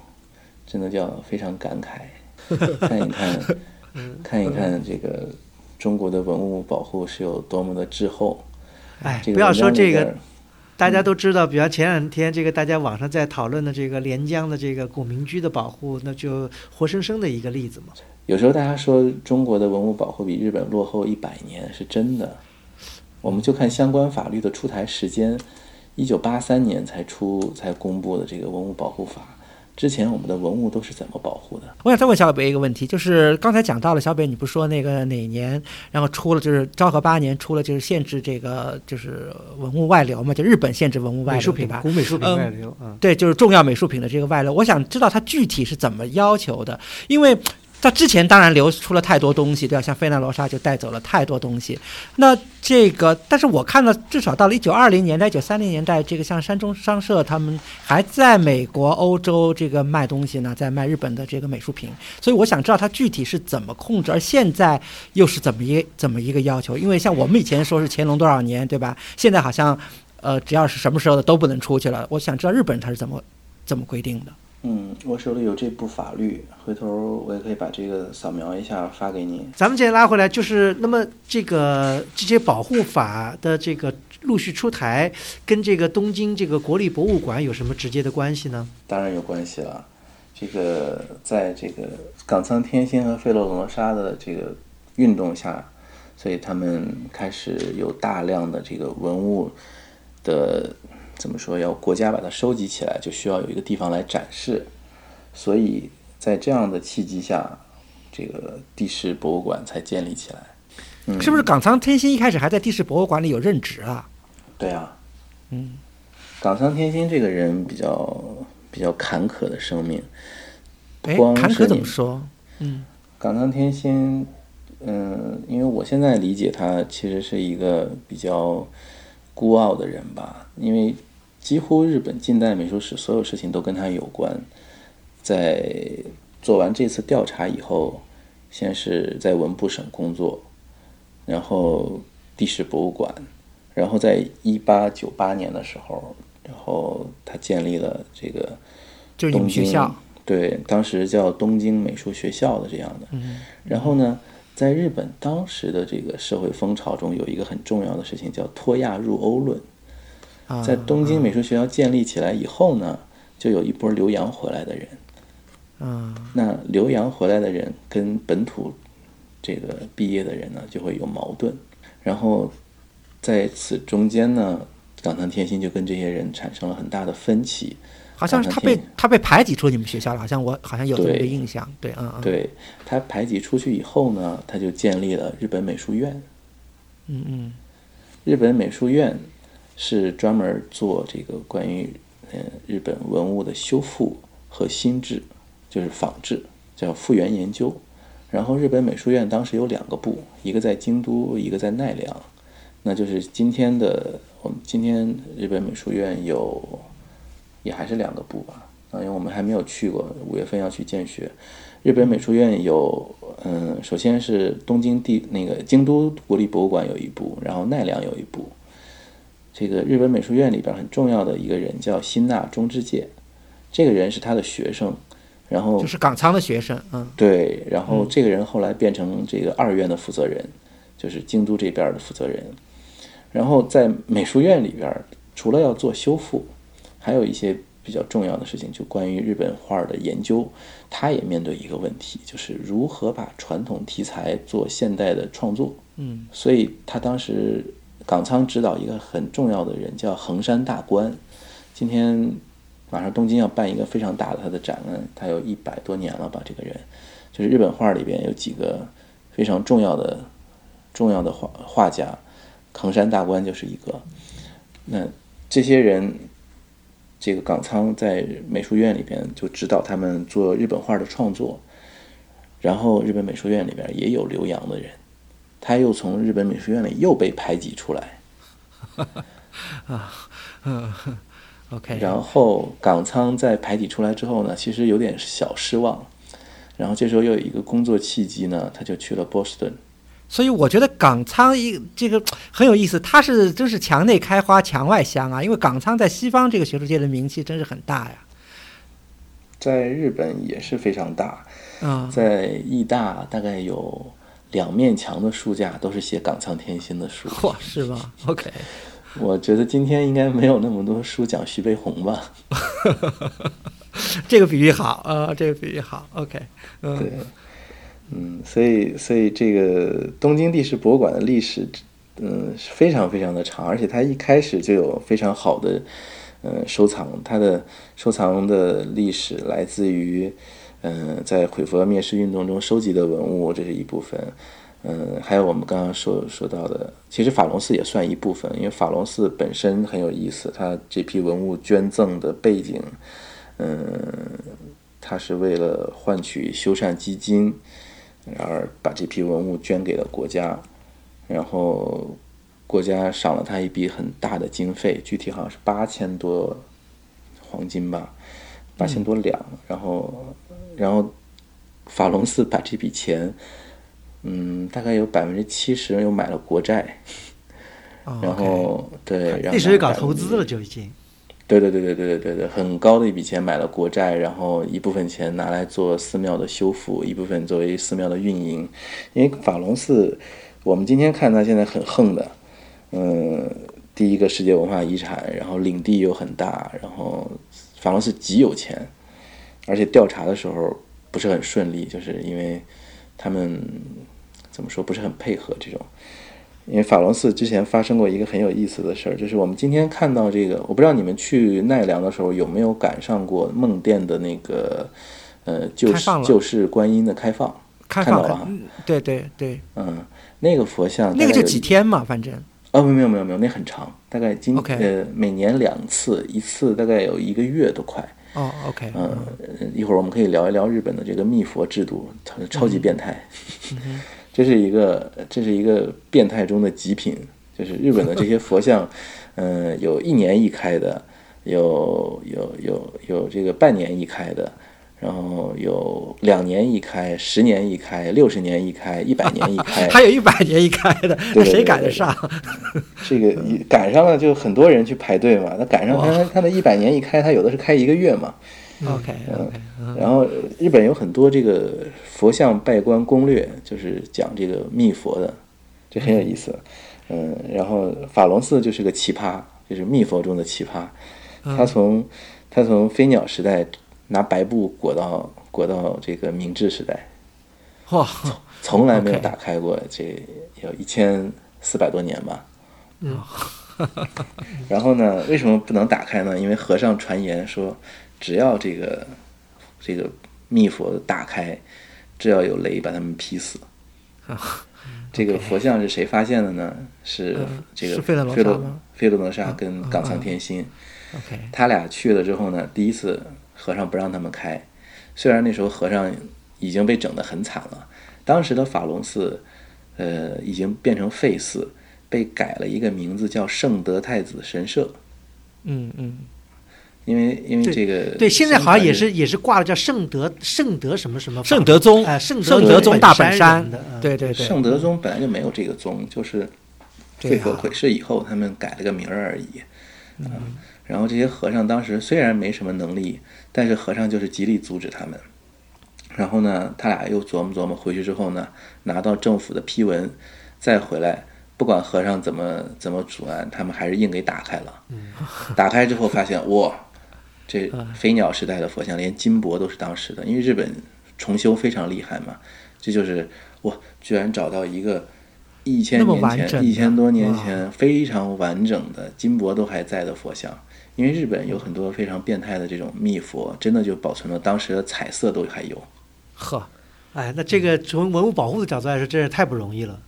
真的叫非常感慨，[laughs] 看一看，看一看这个中国的文物保护是有多么的滞后。这，个哎不要说这个大家都知道，比方前两天这个大家网上在讨论的这个连江的这个古民居的保护，那就活生生的一个例子嘛。有时候大家说中国的文物保护比日本落后一百年是真的，我们就看相关法律的出台时间，一九八三年才出才公布的这个文物保护法，之前我们的文物都是怎么保护的？我想再问小北一个问题，就是刚才讲到了小北，你不是说那个哪年，然后出了就是昭和八年出了就是限制这个就是文物外流嘛，就日本限制文物外美术品流？古美术品嗯外流，嗯，对，就是重要美术品的这个外流，我想知道它具体是怎么要求的，因为它之前当然流出了太多东西，对吧？像费纳罗莎就带走了太多东西。那这个，但是我看到至少到了一九二零年代、一九三零年代，这个像山中商社他们还在美国、欧洲这个卖东西呢，在卖日本的这个美术品。所以我想知道它具体是怎么控制，而现在又是怎么一怎么一个要求？因为像我们以前说是乾隆多少年，对吧？现在好像呃，只要是什么时候的都不能出去了。我想知道日本它是怎么怎么规定的。嗯，我手里有这部法律，回头我也可以把这个扫描一下发给你。咱们再拉回来，就是那么这个这些保护法的这个陆续出台，跟这个东京这个国立博物馆有什么直接的关系呢？当然有关系了。这个在这个冈仓天心和费洛罗莎的这个运动下，所以他们开始有大量的这个文物的怎么说，要国家把它收集起来，就需要有一个地方来展示。所以在这样的契机下，这个地势博物馆才建立起来。嗯，是不是冈仓天心一开始还在地市博物馆里有任职啊？对啊，嗯，冈仓天心这个人比较比较坎坎坷的生命，哎不光，坎坷怎么说？嗯冈仓天心，嗯，因为我现在理解他其实是一个比较孤傲的人吧，因为几乎日本近代美术史所有事情都跟他有关。在做完这次调查以后，先是在文部省工作，然后地质博物馆，然后在一八九八年的时候，然后他建立了这个就你们东京学校，对，当时叫东京美术学校的这样的。嗯然后呢，在日本当时的这个社会风潮中，有一个很重要的事情叫脱亚入欧论。啊，在东京美术学校建立起来以后呢，就有一波留洋回来的人。嗯那留洋回来的人跟本土这个毕业的人呢，就会有矛盾。然后在此中间呢，冈仓天心就跟这些人产生了很大的分歧。好像是他被他被排挤出你们学校了，好像我好像有这个印象，对，嗯嗯，对他排挤出去以后呢，他就建立了日本美术院。嗯嗯日本美术院是专门做这个关于嗯日本文物的修复和新制，就是仿制，叫复原研究。然后日本美术院当时有两个部，一个在京都，一个在奈良，那就是今天的我们今天日本美术院有也还是两个部吧，啊，因为我们还没有去过，五月份要去见学。日本美术院有，嗯，首先是东京地那个京都国立博物馆有一部，然后奈良有一部。这个日本美术院里边很重要的一个人叫新纳中之介，这个人是他的学生，然后就是冈仓的学生，嗯，对，然后这个人后来变成这个二院的负责人，就是京都这边的负责人。然后在美术院里边，除了要做修复，还有一些比较重要的事情，就关于日本画的研究。他也面对一个问题，就是如何把传统题材做现代的创作。嗯，所以他当时冈仓指导一个很重要的人叫横山大观。今天马上东京要办一个非常大的他的展览，他有一百多年了吧？这个人就是日本画里边有几个非常重要的重要的画画家，横山大观就是一个。那这些人，这个冈仓在美术院里边就指导他们做日本画的创作，然后日本美术院里边也有留洋的人，他又从日本美术院里又被排挤出来，[laughs] 啊，嗯，OK，然后港仓在排挤出来之后呢，其实有点小失望，然后这时候又有一个工作契机呢，他就去了波士顿。所以我觉得港仓一这个很有意思，它是真是墙内开花墙外香啊，因为港仓在西方这个学术界的名气真是很大呀。在日本也是非常大，啊、在艺大大概有两面墙的书架都是写港仓天心的书。[laughs] 嚯，是吗？OK，我觉得今天应该没有那么多书讲徐悲鸿吧？[laughs] 这个比喻好，呃，这个比喻好，OK，嗯，对，嗯，所以所以这个东京地质博物馆的历史，嗯，是非常非常的长，而且它一开始就有非常好的，呃，收藏。它的收藏的历史来自于，嗯、在毁佛灭世运动中收集的文物，这是一部分。嗯，还有我们刚刚说说到的，其实法隆寺也算一部分，因为法隆寺本身很有意思，它这批文物捐赠的背景，嗯，它是为了换取修缮基金，而把这批文物捐给了国家，然后国家赏了他一笔很大的经费，具体好像是八千多黄金吧，八千多两，然后然后法隆寺把这笔钱，嗯，大概有百分之七十又买了国债，哦然后对，然后那时候搞投资了就已经。对对对对对对对对，很高的一笔钱买了国债，然后一部分钱拿来做寺庙的修复，一部分作为寺庙的运营。因为法隆寺，我们今天看它现在很横的，嗯，第一个世界文化遗产，然后领地又很大，然后法隆寺极有钱，而且调查的时候不是很顺利，就是因为他们怎么说不是很配合这种。因为法隆寺之前发生过一个很有意思的事儿，就是我们今天看到这个，我不知道你们去奈良的时候有没有赶上过梦殿的那个呃救世开放了救世观音的开放，开放看到了哈，嗯对对对，嗯，那个佛像那个就几天嘛，反正哦，没有没有没有，那很长，大概今呃每年两次，一次大概有一个月都快。哦，OK，嗯，呃一会儿我们可以聊一聊日本的这个密佛制度，它超级变态。[laughs] 这是一个这是一个变态中的极品，就是日本的这些佛像，[laughs] 嗯、有一年一开的，有有有有这个半年一开的，然后有两年一开、十年一开、六十年一开、一百年一开，[laughs] 还有一百年一开的，那谁赶得上？这个一赶上了，就很多人去排队嘛。那赶上他他的一百年一开，他有的是开一个月嘛。OK OK，然后日本有很多这个佛像拜观攻略，就是讲这个密佛的，这很有意思。嗯，然后法隆寺就是个奇葩，就是密佛中的奇葩。他从他从飞鸟时代拿白布裹到裹到这个明治时代，[laughs] 哇，从来没有打开过，这有一千四百多年吧。嗯。[laughs] 然后呢，为什么不能打开呢？因为和尚传言说，只要这个这个密佛打开，只要有雷把他们劈死。[laughs] 这个佛像是谁发现的呢？是嗯这个是费勒罗费洛萨吗费洛罗萨跟冈仓天心。他俩去了之后呢，第一次和尚不让他们开，虽然那时候和尚已经被整得很惨了，当时的法隆寺，呃，已经变成废寺，被改了一个名字叫圣德太子神社，嗯嗯，因为因为这个对，现在好像也是也是挂了叫圣德圣德什么什么圣德宗哎，圣圣德德宗大本本山的，嗯。对对对，圣德宗本来就没有这个宗，就是对慧可啊毁世以后他们改了个名儿而已。嗯，然后这些和尚当时虽然没什么能力，但是和尚就是极力阻止他们。然后呢，他俩又琢磨琢磨，回去之后呢，拿到政府的批文，再回来，不管和尚怎么怎么阻拦，他们还是硬给打开了。打开之后发现，哇，这飞鸟时代的佛像，连金箔都是当时的，因为日本重修非常厉害嘛。这就是哇，居然找到一个一千年前、一千多年前非常完整的金箔都还在的佛像。因为日本有很多非常变态的这种密佛，真的就保存了当时的彩色都还有。呵，哎，那这个从文物保护的角度来说，真是太不容易了。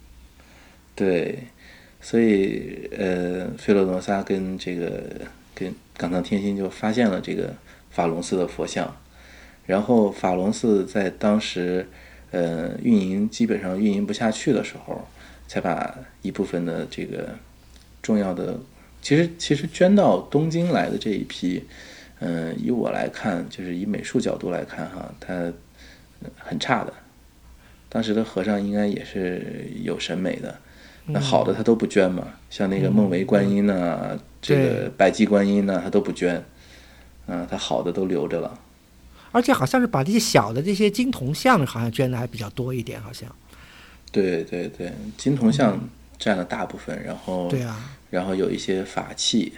对，所以呃，费洛罗萨跟这个跟冈仓天心就发现了这个法隆寺的佛像，然后法隆寺在当时呃运营基本上运营不下去的时候，才把一部分的这个重要的，其实其实捐到东京来的这一批，嗯、以我来看，就是以美术角度来看哈，它呃很差的。当时的和尚应该也是有审美的，那好的他都不捐嘛，像那个梦为观音呐、这个白济观音呐、他都不捐，嗯，他好的都留着了。而且好像是把这些小的这些金铜像好像捐的还比较多一点，好像。对对对，金铜像占了大部分，然后对啊，然后有一些法器，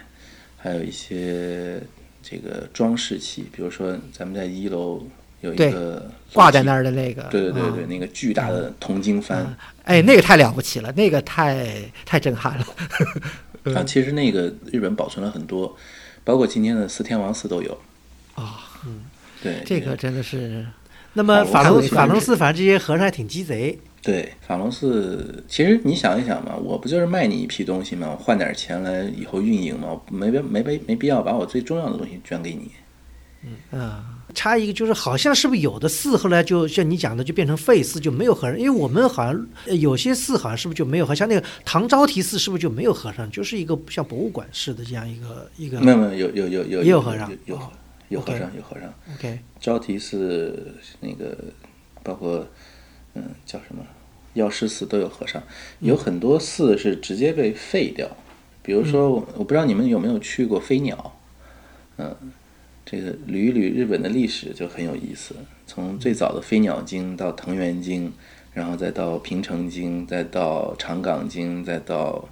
还有一些这个装饰器，比如说咱们在一楼有一个挂在那儿，的那个。对对对对，嗯那个巨大的铜经幡，哎，那个太了不起了，那个太太震撼了。啊，其实那个日本保存了很多，包括今天的四天王寺都有。啊，嗯对，这个真的是那么法隆法隆寺反正这些和尚还挺鸡贼，对，法隆寺，其实你想一想嘛，我不就是卖你一批东西嘛，我换点钱来以后运营嘛，我没必没必没必要把我最重要的东西捐给你。嗯啊，差一个就是好像是不是有的寺后来就像你讲的就变成废寺就没有和尚，因为我们好像呃有些寺好像是不是就没有和尚，像那个唐招提寺是不是就没有和尚，就是一个像博物馆似的这样一个一个没有没有有有有有也有和尚有有哦有和尚有和尚。OK 招提寺那个包括嗯叫什么药师寺都有和尚，有很多寺是直接被废掉。比如说我我不知道你们有没有去过飞鸟，嗯，这个捋一捋日本的历史就很有意思。从最早的飞鸟经到藤原经，然后再到平城经，再到长冈经，再到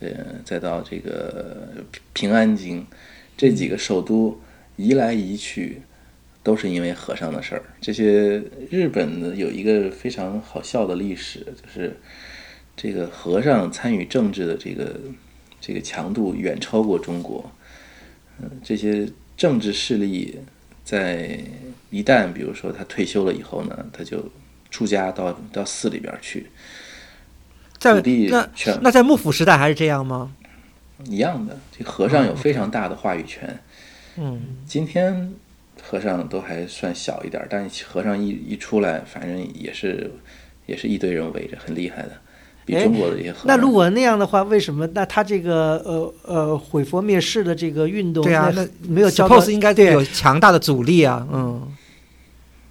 呃再到这个平安京，这几个首都移来移去，都是因为和尚的事儿。这些日本的有一个非常好笑的历史，就是这个和尚参与政治的这个这个强度远超过中国。嗯，这些政治势力在一旦比如说他退休了以后呢，他就出家到到寺里边儿去，在那全那在幕府时代还是这样吗？一样的。这和尚有非常大的话语权。嗯，今天和尚都还算小一点儿，但是和尚一一出来，反正也是也是一堆人围着，很厉害的，比哎中国的这些和尚。那如果那样的话，为什么那他这个呃呃毁佛灭世的这个运动，对啊，那那没有交到 suppose 应该对有强大的阻力啊。嗯，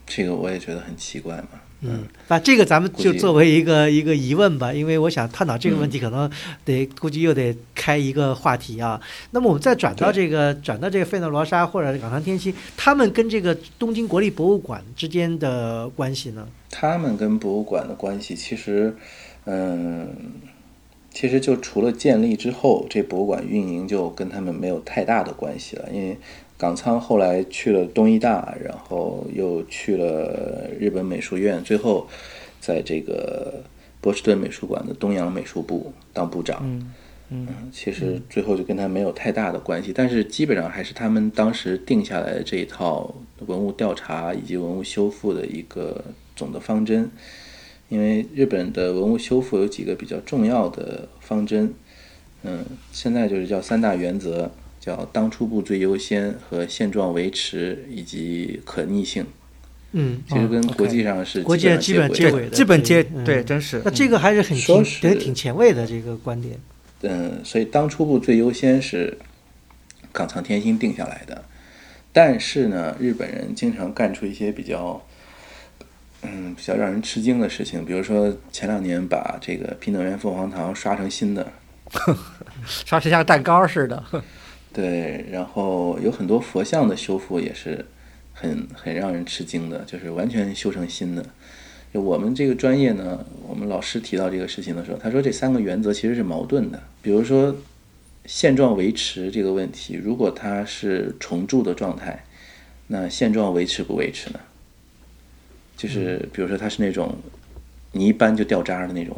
这个我也觉得很奇怪嘛。嗯，那这个咱们就作为一个一个疑问吧，因为我想探讨这个问题，可能得估计又得开一个话题啊。那么我们再转到这个转到这个费诺罗莎或者冈仓天心，他们跟这个东京国立博物馆之间的关系呢？他们跟博物馆的关系，其实，嗯，其实就除了建立之后，这博物馆运营就跟他们没有太大的关系了。因为冈仓后来去了东医大，然后又去了日本美术院，最后在这个波士顿美术馆的东洋美术部当部长。嗯嗯其实最后就跟他没有太大的关系，但是基本上还是他们当时定下来的这一套文物调查以及文物修复的一个总的方针。因为日本的文物修复有几个比较重要的方针，嗯，现在就是叫三大原则，叫当初步最优先和现状维持以及可逆性。嗯，其实跟国际上是国际上基本接轨的。对真是那这个还是很挺说是得挺前卫的这个观点。嗯，所以当初步最优先是冈仓天心定下来的，但是呢，日本人经常干出一些比较，嗯，比较让人吃惊的事情，比如说前两年把这个平等院凤凰堂刷成新的，[laughs] 刷成像蛋糕似的。对，然后有很多佛像的修复也是很很让人吃惊的，就是完全修成新的。就我们这个专业呢，我们老师提到这个事情的时候，他说这三个原则其实是矛盾的。比如说现状维持这个问题，如果它是重铸的状态，那现状维持不维持呢？就是比如说它是那种你一搬就掉渣的那种，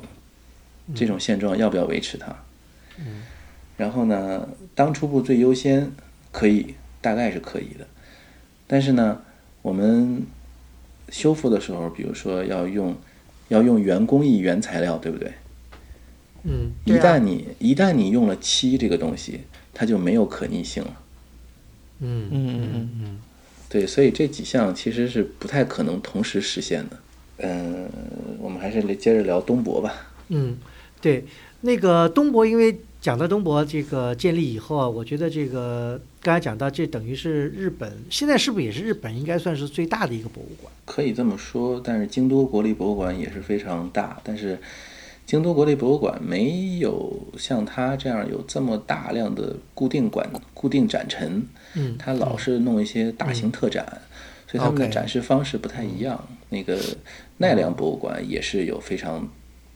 这种现状要不要维持它？然后呢，当初步最优先可以，大概是可以的。但是呢，我们修复的时候，比如说要用要用原工艺、原材料，对不对？嗯，一旦你一旦你用了漆这个东西，它就没有可逆性了。嗯嗯嗯嗯嗯对，所以这几项其实是不太可能同时实现的。嗯，我们还是接着聊东博吧。嗯，对，那个东博，因为讲到东博这个建立以后啊，我觉得这个刚才讲到，这等于是日本现在是不是也是日本应该算是最大的一个博物馆？可以这么说，但是京都国立博物馆也是非常大，但是京都国立博物馆没有像它这样有这么大量的固定馆、固定展陈，嗯，它老是弄一些大型特展，所以他们的展示方式不太一样。那个奈良博物馆也是有非常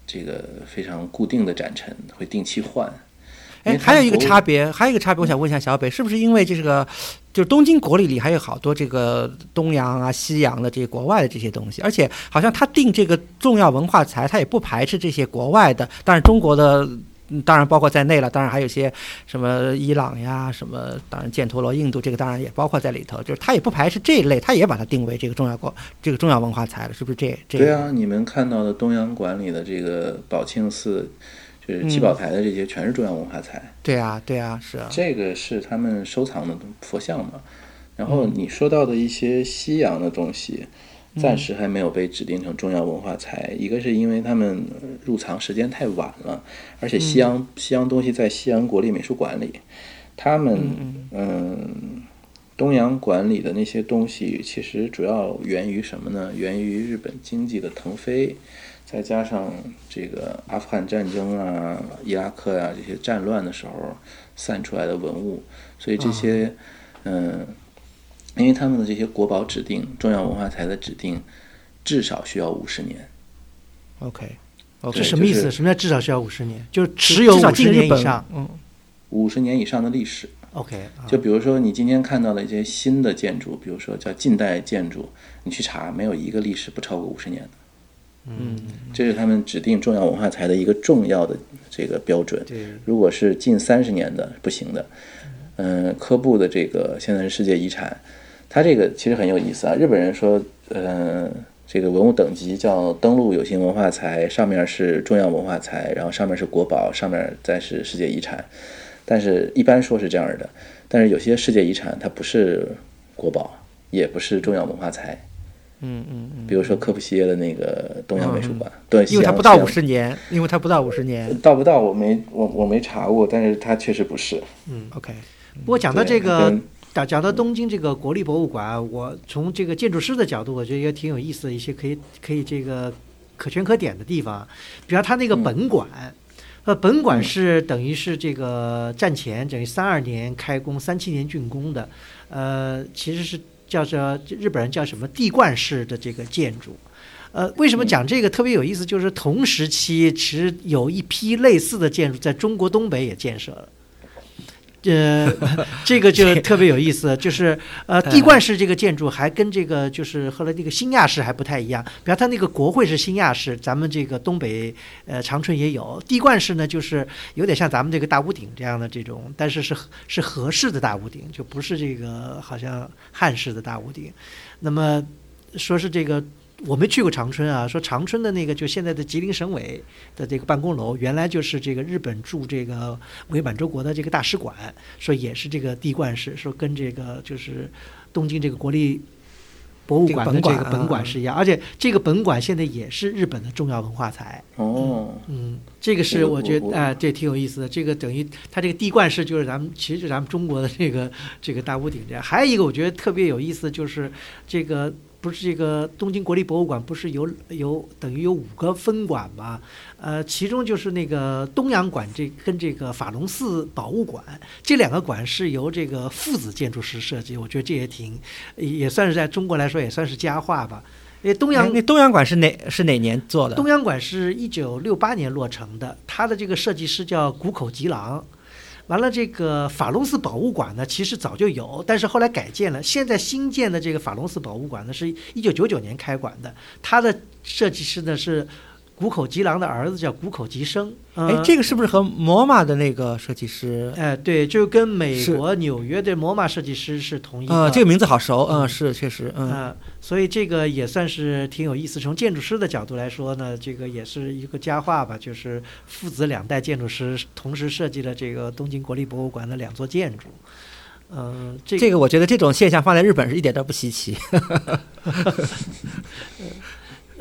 这个非常固定的展陈，会定期换。因哎，还有一个差别，还有一个差别，我想问一下小北，是不是因为这个，就是东京国立里还有好多这个东洋啊、西洋的这些国外的这些东西，而且好像他定这个重要文化财，他也不排斥这些国外的，但是中国的。嗯当然包括在内了，当然还有一些什么伊朗呀，什么当然犍陀罗、印度这个当然也包括在里头，就是他也不排斥这一类，他也把它定为这个重要国这个重要文化财了，是不是这这？对啊，你们看到的东洋馆里的这个宝庆寺，就是七宝台的这些，全是重要文化财。对啊，对啊，是啊，这个是他们收藏的佛像嘛。然后你说到的一些西洋的东西，暂时还没有被指定成重要文化财。一个是因为他们入藏时间太晚了，而且西洋、西洋东西在西洋国立美术馆里，他们嗯。东洋馆里的那些东西，其实主要源于什么呢？源于日本经济的腾飞，再加上这个阿富汗战争啊、伊拉克啊这些战乱的时候散出来的文物，所以这些，嗯、因为他们的这些国宝指定、重要文化财的指定，至少需要五十年。OK，这什么意思？就是什么叫至少需要五十年？就是持有五十年以上。，嗯，五十年以上的历史，OK，啊就比如说你今天看到的一些新的建筑，比如说叫近代建筑，你去查，没有一个历史不超过五十年的。嗯，这是他们指定重要文化财的一个重要的这个标准。对，如果是近三十年的不行的，嗯，科布的这个现在是世界遗产，它这个其实很有意思啊。日本人说，呃，这个文物等级叫登录有形文化财，上面是重要文化财，然后上面是国宝，上面再是世界遗产。但是一般说是这样的，但是有些世界遗产它不是国宝，也不是重要文化财。嗯嗯嗯，比如说科布西耶的那个东洋美术馆，对，因为它不到五十年，因为它不到五十年。到不到我没我我没查过，但是它确实不是。嗯 OK，不过讲到这个，讲讲到东京这个国立博物馆，我从这个建筑师的角度，我觉得也挺有意思的一些可以可以这个可圈可点的地方。比方它那个本馆，呃，本馆是等于是这个战前等于三二年开工，三七年竣工的，呃，其实是叫做日本人叫什么地冠式的这个建筑。呃，为什么讲这个特别有意思？就是同时期其实有一批类似的建筑在中国东北也建设了。呃，[laughs] 这个就特别有意思，[laughs] 就是呃，地冠式这个建筑还跟这个就是后来那个新亚式还不太一样。比方它那个国会是新亚式，咱们这个东北呃长春也有。地冠式呢，就是有点像咱们这个大屋顶这样的这种，但是是是合适的大屋顶，就不是这个好像汉式的大屋顶。那么说是这个我没去过长春啊，说长春的那个就现在的吉林省委的这个办公楼，原来就是这个日本驻这个伪满洲国的这个大使馆，说也是这个地冠式，说跟这个就是东京这个国立。博物馆的这个本馆是一样，而且这个本馆现在也是日本的重要文化财。哦，嗯，这个是我觉得哎，这挺有意思的。这个等于它这个地冠式就是咱们其实就咱们中国的这个这个大屋顶这样。还有一个我觉得特别有意思，就是这个。不是这个东京国立博物馆不是有有等于有五个分馆吗？呃，其中就是那个东洋馆这跟这个法隆寺宝物馆这两个馆是由这个父子建筑师设计，我觉得这也挺也算是在中国来说也算是佳话吧。因为东洋那东洋馆是哪是哪年做的？东洋馆是一九六八年落成的，它的这个设计师叫谷口吉郎。完了，这个法隆寺博物馆呢，其实早就有，但是后来改建了。现在新建的这个法隆寺博物馆呢，是一九九九年开馆的，它的设计师呢是。谷口吉郎的儿子叫谷口吉生，哎，这个是不是和摩马的那个设计师？哎，对，就跟美国纽约的摩马设计师是同一个。这个名字好熟，嗯，是确实，嗯，所以这个也算是挺有意思。从建筑师的角度来说呢，这个也是一个佳话吧，就是父子两代建筑师同时设计了这个东京国立博物馆的两座建筑。嗯，这这个我觉得这种现象放在日本是一点都不稀奇。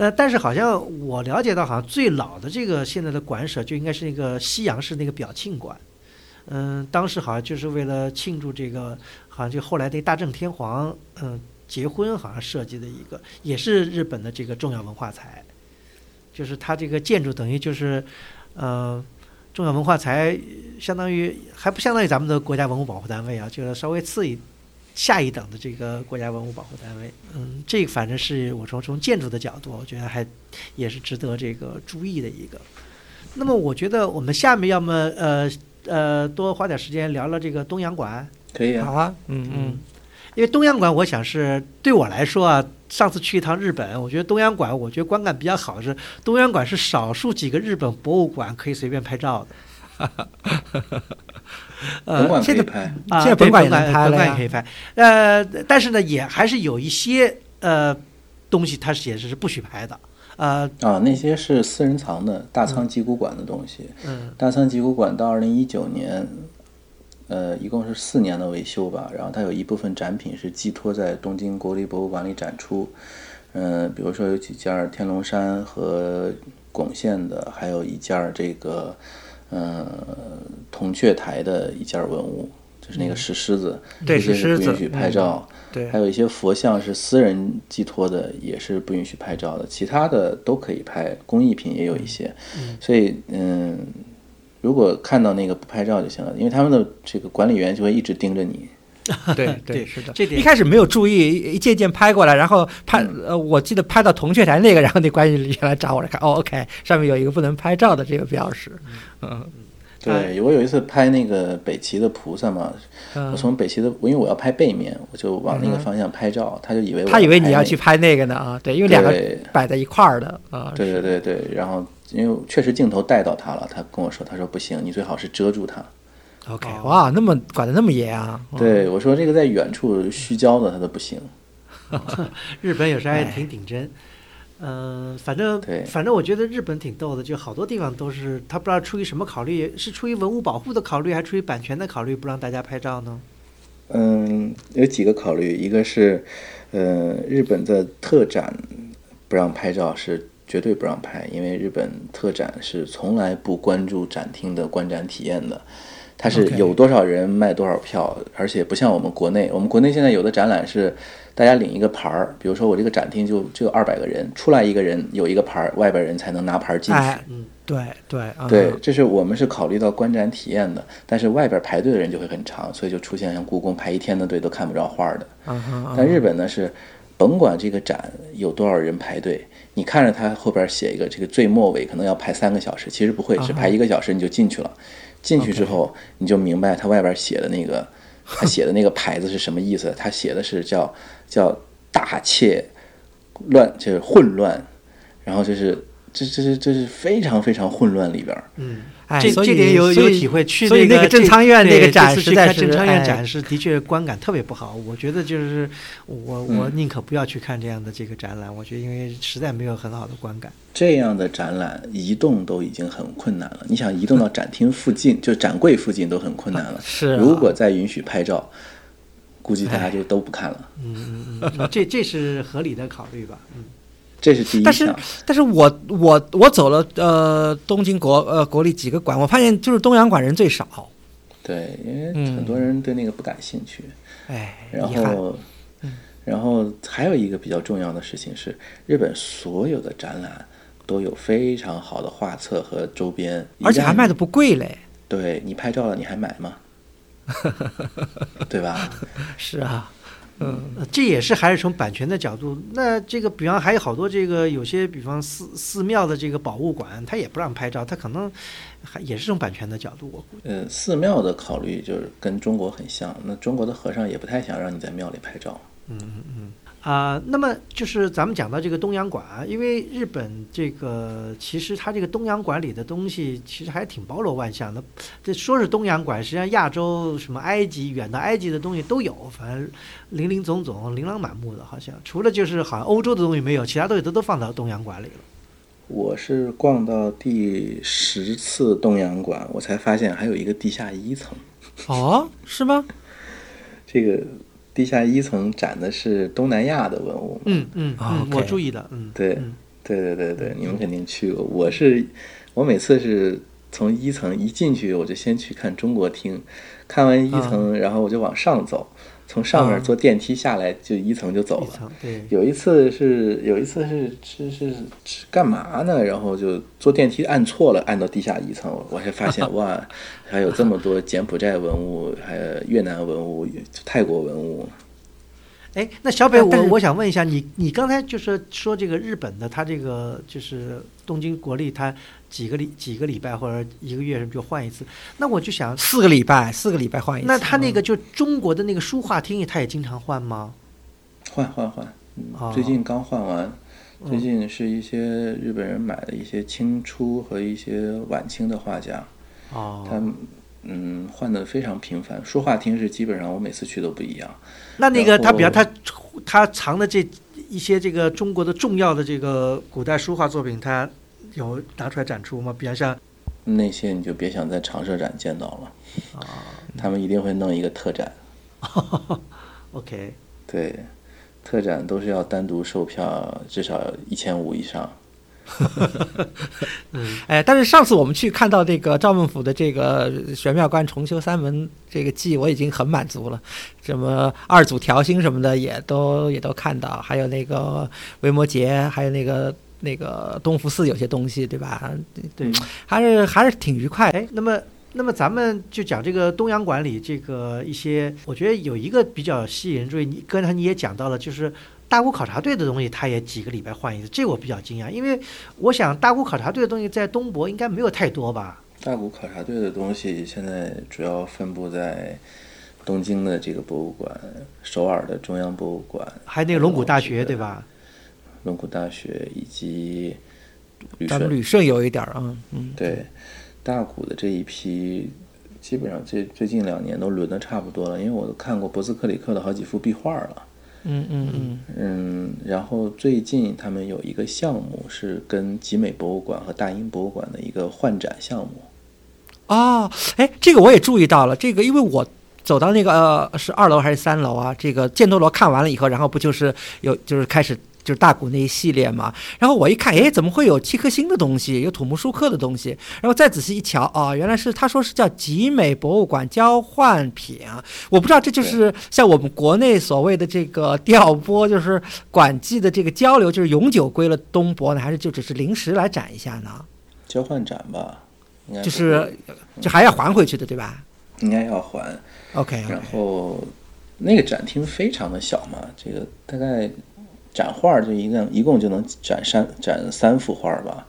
呃，但是好像我了解到，好像最老的这个现在的馆舍就应该是那个西洋式那个表庆馆，嗯，当时好像就是为了庆祝这个，好像就后来的大正天皇嗯结婚，好像设计的一个，也是日本的这个重要文化财，就是它这个建筑等于就是，呃，重要文化财，相当于还不相当于咱们的国家文物保护单位啊，就是稍微次一。下一等的这个国家文物保护单位，嗯，这个反正是我从从建筑的角度，我觉得还也是值得这个注意的一个。那么，我觉得我们下面要么呃呃多花点时间聊聊这个东洋馆，可以啊，好啊，嗯嗯，因为东洋馆，我想是对我来说啊，上次去一趟日本，我觉得东洋馆，我觉得观感比较好的是东洋馆是少数几个日本博物馆可以随便拍照的。[laughs] [laughs] 呃，现在拍，现在本馆也能拍了也可以拍。呃，但是呢，也还是有一些呃东西，它显示是不许拍的。呃啊，那些是私人藏的大仓集古馆的东西。嗯，大仓集古馆到二零一九年，呃，一共是四年的维修吧。然后它有一部分展品是寄托在东京国立博物馆里展出。嗯，比如说有几件天龙山和巩县的，还有一件这个。嗯，铜雀台的一件文物，就是那个石狮子，这些是不允许拍照。对，还有一些佛像是私人寄托的，也是不允许拍照的。其他的都可以拍，工艺品也有一些。所以，嗯，如果看到那个不拍照就行了，因为他们的这个管理员就会一直盯着你。[laughs] 对对是的，这点一开始没有注意，一件件拍过来，然后拍呃，我记得拍到铜雀台那个，然后那管理员来找我来看，哦，OK，上面有一个不能拍照的这个标识，嗯，对我有一次拍那个北齐的菩萨嘛，我从北齐的，因为我要拍背面，我就往那个方向拍照，他就以为他以为你要去拍那个呢啊，对，因为两个摆在一块儿的啊，对对对对，然后因为确实镜头带到他了，他跟我说，他说不行，你最好是遮住他。OK，哇，那么管的那么严啊！对，我说这个在远处虚焦的，它都不行。[laughs] 日本有时候还挺顶真，嗯，反正反正我觉得日本挺逗的，就好多地方都是他不知道出于什么考虑，是出于文物保护的考虑，还是出于版权的考虑，不让大家拍照呢？嗯，有几个考虑，一个是，呃，日本的特展不让拍照是绝对不让拍，因为日本特展是从来不关注展厅的观展体验的。它是有多少人卖多少票，而且不像我们国内，我们国内现在有的展览是大家领一个牌儿，比如说我这个展厅就只有二百个人，出来一个人有一个牌儿，外边人才能拿牌儿进去。嗯，对对对，这是我们是考虑到观展体验的，但是外边排队的人就会很长，所以就出现像故宫排一天的队都看不着画的。但日本呢是，甭管这个展有多少人排队，你看着它后边写一个这个最末尾可能要排三个小时，其实不会，只排一个小时你就进去了。进去之后，你就明白他外边写的那个，[laughs] 他写的那个牌子是什么意思。他写的是叫叫大切乱，就是混乱，然后就是这这这这是非常非常混乱里边儿。嗯，哎，这所以这点有所以有体会。去所以那那个正仓院那个展这次去看实在是正仓院哎展示，的确观感特别不好。我觉得就是我我嗯宁可不要去看这样的这个展览，我觉得因为实在没有很好的观感。这样的展览移动都已经很困难了，你想移动到展厅附近，就展柜附近都很困难了。是啊如果再允许拍照，估计大家就都不看了。嗯嗯嗯，这这是合理的考虑吧？嗯这是第一但是。但是我我我走了呃东京国呃国立几个馆，我发现就是东洋馆人最少，对，因为嗯很多人对那个不感兴趣。哎，然。后，然后还有一个比较重要的事情是，日本所有的展览都有非常好的画册和周边，而且还卖的不贵嘞，对你拍照了，你还买吗？[laughs] 对吧？是啊，嗯，呃这也是还是从版权的角度。那这个比方还有好多这个有些比方寺寺庙的这个博物馆，他也不让拍照，他可能还也是从版权的角度，我估计。呃，寺庙的考虑就是跟中国很像，那中国的和尚也不太想让你在庙里拍照。啊、那么就是咱们讲到这个东洋馆啊，因为日本这个其实它这个东洋馆里的东西其实还挺包罗万象的。这说是东洋馆，实际上亚洲什么埃及远到埃及的东西都有，反正林林总总、琳琅满目的，好像除了就是好像欧洲的东西没有，其他东西都都放到东洋馆里了。我是逛到第十次东洋馆，我才发现还有一个地下一层。哦，是吗？[laughs] 这个地下一层展的是东南亚的文物。嗯嗯啊嗯，我注意的，嗯，对嗯对对对对，你们肯定去过。我是我每次是从一层一进去，我就先去看中国厅，看完一层，然后我就往上走，从上面啊坐电梯下来，就一层就走了。对，有一次是有一次是是是是干嘛呢？然后就坐电梯按错了，按到地下一层，我才发现 [laughs] 哇，还有这么多柬埔寨文物，还有越南文物、泰国文物。哎，那小北，我我想问一下你，你刚才就是说这个日本的，它这个就是东京国立，它几个礼几个礼拜或者一个月就换一次，那我就想，四个礼拜，四个礼拜换一次。那他那嗯个就中国的那个书画厅，他也经常换吗？换换换，嗯哦最近刚换完。最嗯近是一些日本人买的一些清初和一些晚清的画家，哦，他嗯换的非常频繁。书画厅是基本上我每次去都不一样。那那个他，比方后它它藏的这一些这个中国的重要的这个古代书画作品，它有拿出来展出吗？比方像那些你就别想在常设展见到了，啊他们一定会弄一个特展。[laughs] OK，对，特展都是要单独售票，至少一千五以上。[laughs] 哎，但是上次我们去看到这个赵孟俯的这个玄妙观重修三门这个记，我已经很满足了。什么二祖调心什么的也都也都看到，还有那个维摩诘，还有那个那个东福寺有些东西，对吧？对。还是还是挺愉快。哎，那么那么咱们就讲这个东洋馆里这个一些，我觉得有一个比较吸引人注意，你刚才你也讲到了，就是大沽考察队的东西，他也几个礼拜换一次，这我比较惊讶，因为我想大沽考察队的东西在东博应该没有太多吧？大谷考察队的东西现在主要分布在东京的这个博物馆、首尔的中央博物馆，还有那个龙谷大学，对吧？龙谷大学以及旅咱们顺。旅顺有一点儿，嗯嗯，对，大谷的这一批，基本上最最近两年都轮的差不多了，因为我都看过博斯克里克的好几幅壁画了。嗯嗯嗯，嗯，然后最近他们有一个项目是跟集美博物馆和大英博物馆的一个换展项目。哦，哎，这个我也注意到了，这个因为我。走到那个呃是二楼还是三楼啊？这个箭头罗看完了以后，然后不就是有就是开始就是大鼓那一系列嘛？然后我一看，哎，怎么会有七颗星的东西，有土木舒克的东西？然后再仔细一瞧，哦，原来是他说是叫集美博物馆交换品。我不知道这就是像我们国内所谓的这个调拨，就是馆际的这个交流，就是永久归了东博呢，还是就只是临时来展一下呢？交换展吧，应该不就是就还要还回去的，对吧应该要还。？OK，然后那个展厅非常的小嘛，这个大概展画就一共一共就能展三展三幅画吧，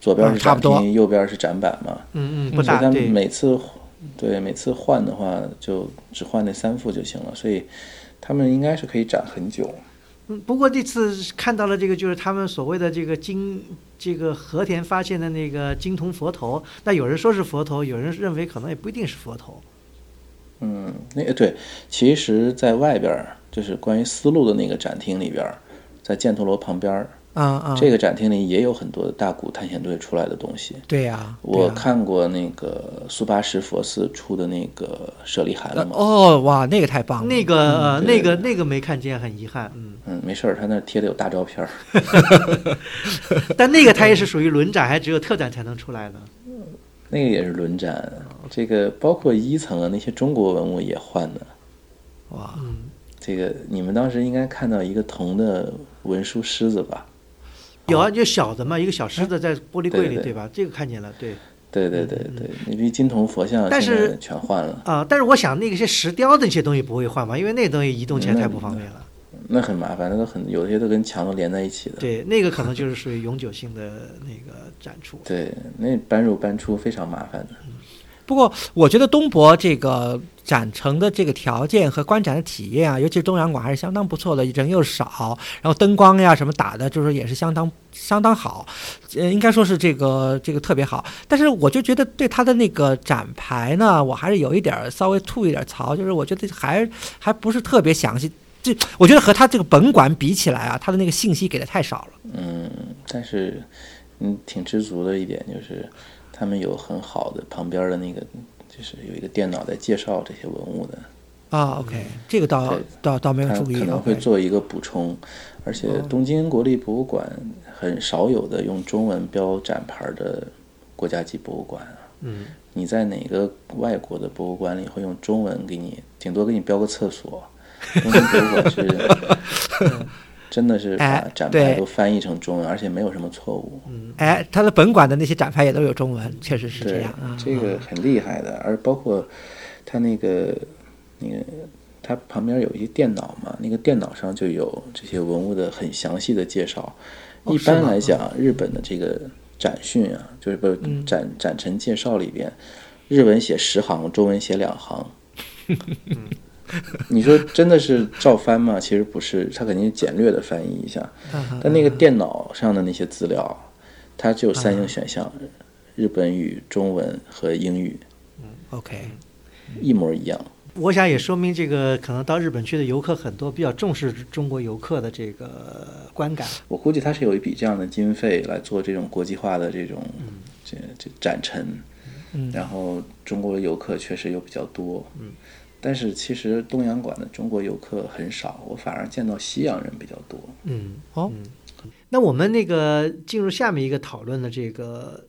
左边是展厅，右边是展板嘛。嗯嗯，不大，所以他们，每次对每次换的话，就只换那三幅就行了，所以他们应该是可以展很久。嗯，不过这次看到了这个，就是他们所谓的这个金，这个和田发现的那个金铜佛头。那有人说是佛头，有人认为可能也不一定是佛头。嗯，那个对，其实，在外边就是关于丝路的那个展厅里边儿，在犍陀罗旁边儿，啊啊，这个展厅里也有很多大古探险队出来的东西。对呀，我看过那个苏巴什佛寺出的那个舍利函了嘛？哦，哇，那个太棒了。那个呃，那个那个没看见，很遗憾。嗯嗯，没事儿，他那贴的有大照片儿。[laughs] [laughs] 但那个它也是属于轮展，还只有特展才能出来的。那个也是轮展，这个包括一层啊那些中国文物也换的。哇，嗯，这个你们当时应该看到一个铜的文书狮子吧？有啊，就小的嘛，一个小狮子在玻璃柜里，对对吧？这个看见了，对。对对对对，那批金铜佛像但是全换了，啊、但是我想那些石雕的那些东西不会换吧，因为那东西移动起来太不方便了。那很麻烦，那都很有些都跟墙都连在一起的。对，那个可能就是属于永久性的那个展出。对，那搬入搬出非常麻烦的。不过我觉得东博这个展成的这个条件和观展的体验啊，尤其是东洋馆还是相当不错的，人又少，然后灯光呀什么打的，就是也是相当相当好，呃，应该说是这个这个特别好。但是我就觉得对它的那个展牌呢，我还是有一点儿稍微吐一点槽，就是我觉得还还不是特别详细。这我觉得和它这个本馆比起来啊，它的那个信息给的太少了。嗯，但是嗯，挺知足的一点就是，他们有很好的旁边的那个，就是有一个电脑在介绍这些文物的，啊，OK，这个倒对倒倒没有注意。可能会做一个补充。而且东京国立博物馆很少有的用中文标展牌的国家级博物馆啊。嗯，你在哪个外国的博物馆里会用中文给你，顶多给你标个厕所。[laughs] 东京博物馆是，[laughs] [laughs] 真的是把哎展牌都翻译成中文，而且没有什么错误。哎，它的本馆的那些展牌也都有中文，确实是这样啊。，这个很厉害的，而包括它那个那个，它旁边有一些电脑嘛，那个电脑上就有这些文物的很详细的介绍。一般来讲，日本的这个展讯啊，就是不是展展陈介绍里边，日文写十行，中文写两行。[laughs] 你说真的是照翻吗？其实不是，它肯定是简略的翻译一下。但那个电脑上的那些资料，它只有三种选项：日本语、中文和英语，OK，一模一样。我想也说明这个可能到日本去的游客很多，比较重视中国游客的这个观感。我估计它是有一笔这样的经费来做这种国际化的这种这这展陈，嗯然后中国游客确实又比较多，但是其实东洋馆的中国游客很少，我反而见到西洋人比较多。嗯，哦，那我们那个进入下面一个讨论的这个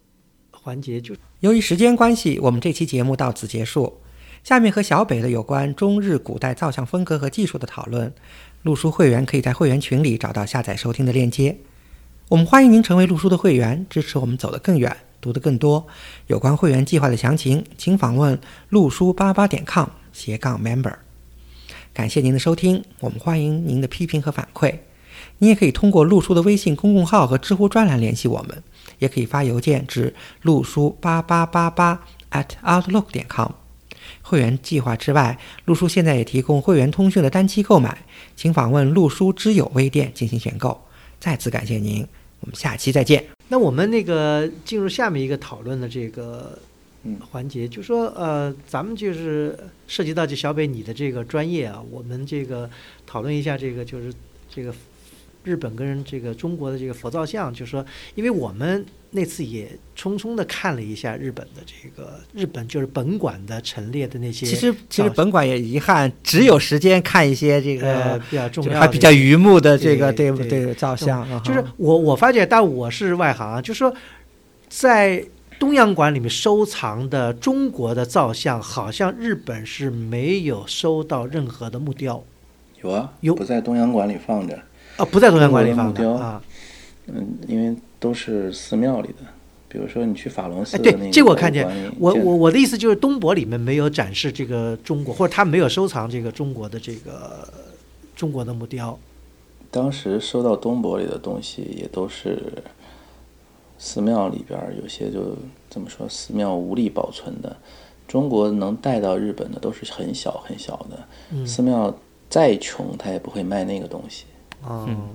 环节，就由于时间关系，我们这期节目到此结束。下面和小北的有关中日古代造像风格和技术的讨论，陆叔会员可以在会员群里找到下载收听的链接。我们欢迎您成为陆叔的会员，支持我们走得更远，读得更多。有关会员计划的详情，请访问陆叔八八点 com 斜杠 member。感谢您的收听，我们欢迎您的批评和反馈。你也可以通过陆叔的微信公众号和知乎专栏联系我们，也可以发邮件至陆叔八八八八 at outlook 点 com。会员计划之外，陆叔现在也提供会员通讯的单期购买，请访问陆叔知友微店进行选购。再次感谢您，我们下期再见。那我们那个进入下面一个讨论的这个环节，就说呃，咱们就是涉及到这小北你的这个专业啊，我们这个讨论一下这个就是这个日本跟这个中国的这个佛造像，就说因为我们那次也匆匆的看了一下日本的这个日本就是本馆的陈列的那些，其实其实本馆也遗憾，只有时间看一些这个呃比较重要还比较榆木的这个对对造像，啊。就是我我发觉，但我是外行啊，就是说，在东洋馆里面收藏的中国的造像，好像日本是没有收到任何的木雕有啊，有不在东洋馆里放着，啊，不在东洋馆里放中国的木雕啊。嗯，因为都是寺庙里的。比如说你去法隆寺哎，对的那个，这个我看见。我我我的意思就是东博里面没有展示这个中国，或者他没有收藏这个中国的这个中国的木雕。当时收到东博里的东西，也都是寺庙里边有些就这么说，寺庙无力保存的。中国能带到日本的都是很小很小的，嗯寺庙再穷，他也不会卖那个东西。嗯，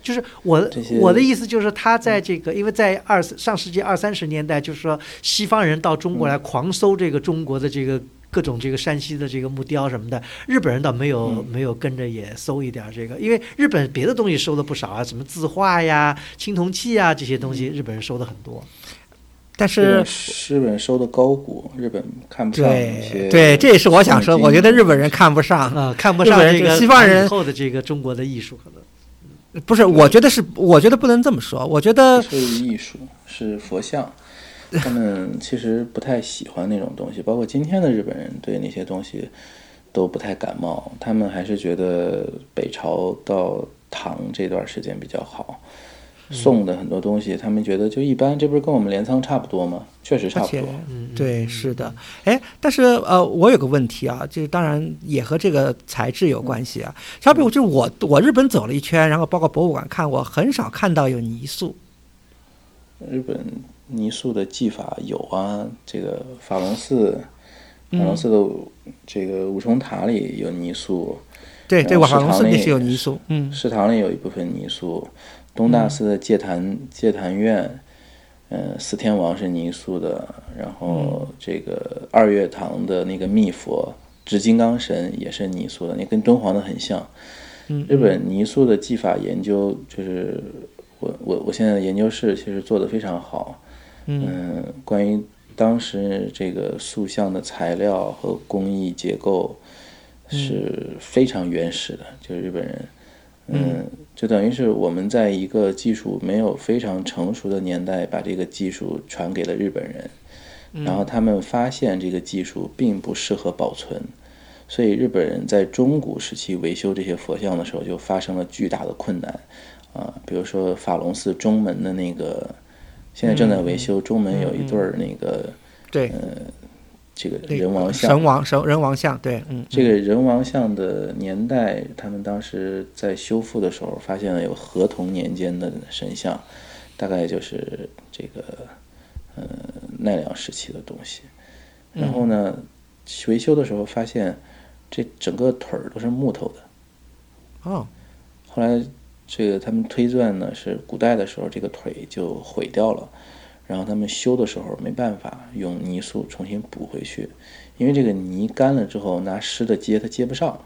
就是我我的意思就是他在这个，因为在二上世纪二三十年代，就是说西方人到中国来狂搜这个中国的这个各种这个山西的这个木雕什么的，日本人倒没有、嗯没有跟着也搜一点这个，因为日本别的东西收的不少啊，什么字画呀、青铜器啊这些东西，日本人收的很多。但是日本收的高古，日本看不上一些对对，这也是我想说，我觉得日本人看不上。啊、看不上这个个西方人后的这个中国的艺术，可能不是，我觉得是，我觉得不能这么说。我觉得是艺术，是佛像。他们其实不太喜欢那种东西，包括今天的日本人对那些东西都不太感冒。他们还是觉得北朝到唐这段时间比较好。宋的很多东西，他们觉得就一般，这不是跟我们镰仓差不多吗？确实差不多。嗯，对，是的，哎，但是呃，我有个问题啊，就是当然也和这个材质有关系啊。相比如就是我我日本走了一圈，然后包括博物馆看，我很少看到有泥塑。日本泥塑的技法有啊，这个法隆寺，法隆寺的这个五重塔里有泥塑，对对，食堂里是有泥塑，嗯食堂里有一部分泥塑，东大寺的戒坛戒坛院，嗯、四天王是泥塑的，然后这个二月堂的那个密佛执金刚神也是泥塑的，那跟敦煌的很像。嗯日本泥塑的技法研究，就是我我我现在的研究室其实做的非常好。嗯，关于当时这个塑像的材料和工艺结构是非常原始的，就是日本人。嗯，就等于是我们在一个技术没有非常成熟的年代，把这个技术传给了日本人，然后他们发现这个技术并不适合保存，所以日本人在中古时期维修这些佛像的时候就发生了巨大的困难。啊，比如说法隆寺中门的那个，现在正在维修，中门有一对儿那个对，这个那个人王像，神王神人王像，对，嗯，这个人王像的年代，他们当时在修复的时候发现了有合同年间的神像，大概就是这个呃奈良时期的东西。然后呢，维修的时候发现这整个腿儿都是木头的。哦，后来这个他们推断呢是古代的时候这个腿就毁掉了，然后他们修的时候没办法用泥塑重新补回去，因为这个泥干了之后拿湿的接它接不上，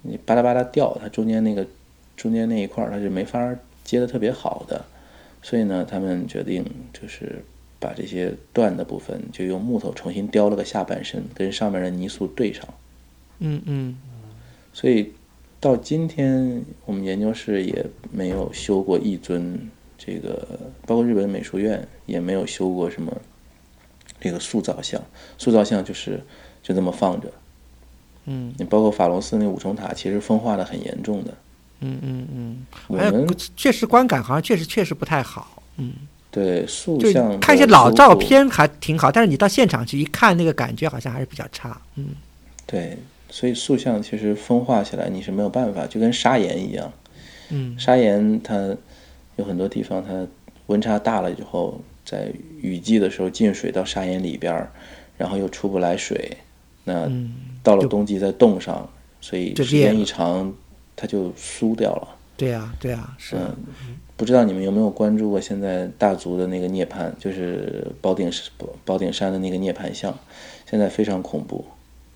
你巴拉巴拉掉，它中间那个中间那一块儿它是没法接的特别好的，所以呢他们决定就是把这些断的部分就用木头重新雕了个下半身，跟上面的泥塑对上。嗯嗯，所以到今天，我们研究室也没有修过一尊这个，包括日本美术院也没有修过什么这个塑造像。塑造像就是就这么放着。嗯，你包括法罗斯那五重塔，其实风化的很严重的。嗯嗯嗯，我哎们，确实观感好像确实确实不太好，嗯，对塑就像看一些老照，片还挺好，但是你到现场去一看，那个感觉好像还是比较差，嗯。对，所以塑像其实风化起来你是没有办法，就跟砂岩一样。嗯砂岩它有很多地方，它温差大了以后，在雨季的时候进水到砂岩里边儿，然后又出不来水，那嗯，到了冬季再冻上，所以时间一长，它就酥掉了。对呀对呀，是，嗯，不知道你们有没有关注过现在大足的那个涅槃，就是宝顶宝宝顶山的那个涅槃像，现在非常恐怖。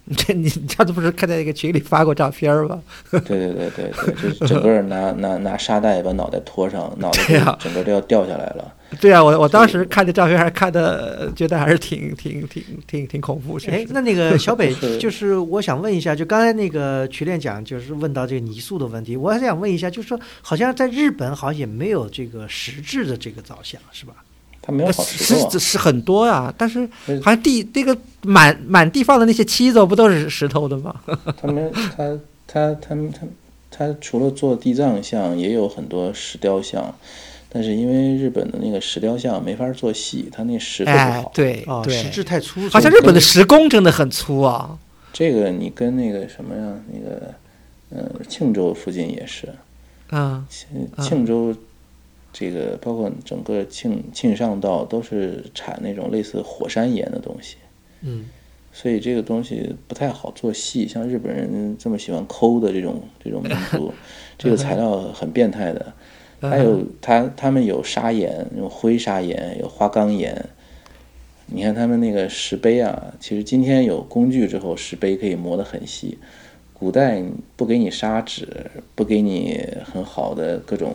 [laughs] 这你你上次不是看在一个群里发过照片吗？对对对对对，就是 [laughs] 整个人拿拿拿沙袋把脑袋拖上，脑袋整个都要掉下来了。[laughs] 对啊，我我当时看这照片还看的，觉得还是挺挺挺挺挺恐怖。哎那那个小北就是我想问一下，就刚才那个曲练讲，就是问到这个泥塑的问题，我还想问一下，就是说，好像在日本好像也没有这个实质的这个造像，是吧？它没有好石头啊是，是很多呀，但是嗯好像地那个满满地放的那些七子不都是石头的吗？[laughs] 他们他他他们他他除了做地藏像，也有很多石雕像，但是因为日本的那个石雕像没法做细，它那石头不哎好。，哦，对对，石质太粗，好像日本的石工真的很粗啊。这个你跟那个什么呀，那个呃庆州附近也是，啊庆庆州这个包括整个庆庆尚道都是产那种类似火山岩的东西。嗯所以这个东西不太好做细。像日本人这么喜欢抠的这种这种民族，[laughs] 这个材料很变态的。还有他他们有砂岩，有灰砂岩，有花岗岩。你看他们那个石碑啊，其实今天有工具之后，石碑可以磨得很细。古代不给你砂纸，不给你很好的各种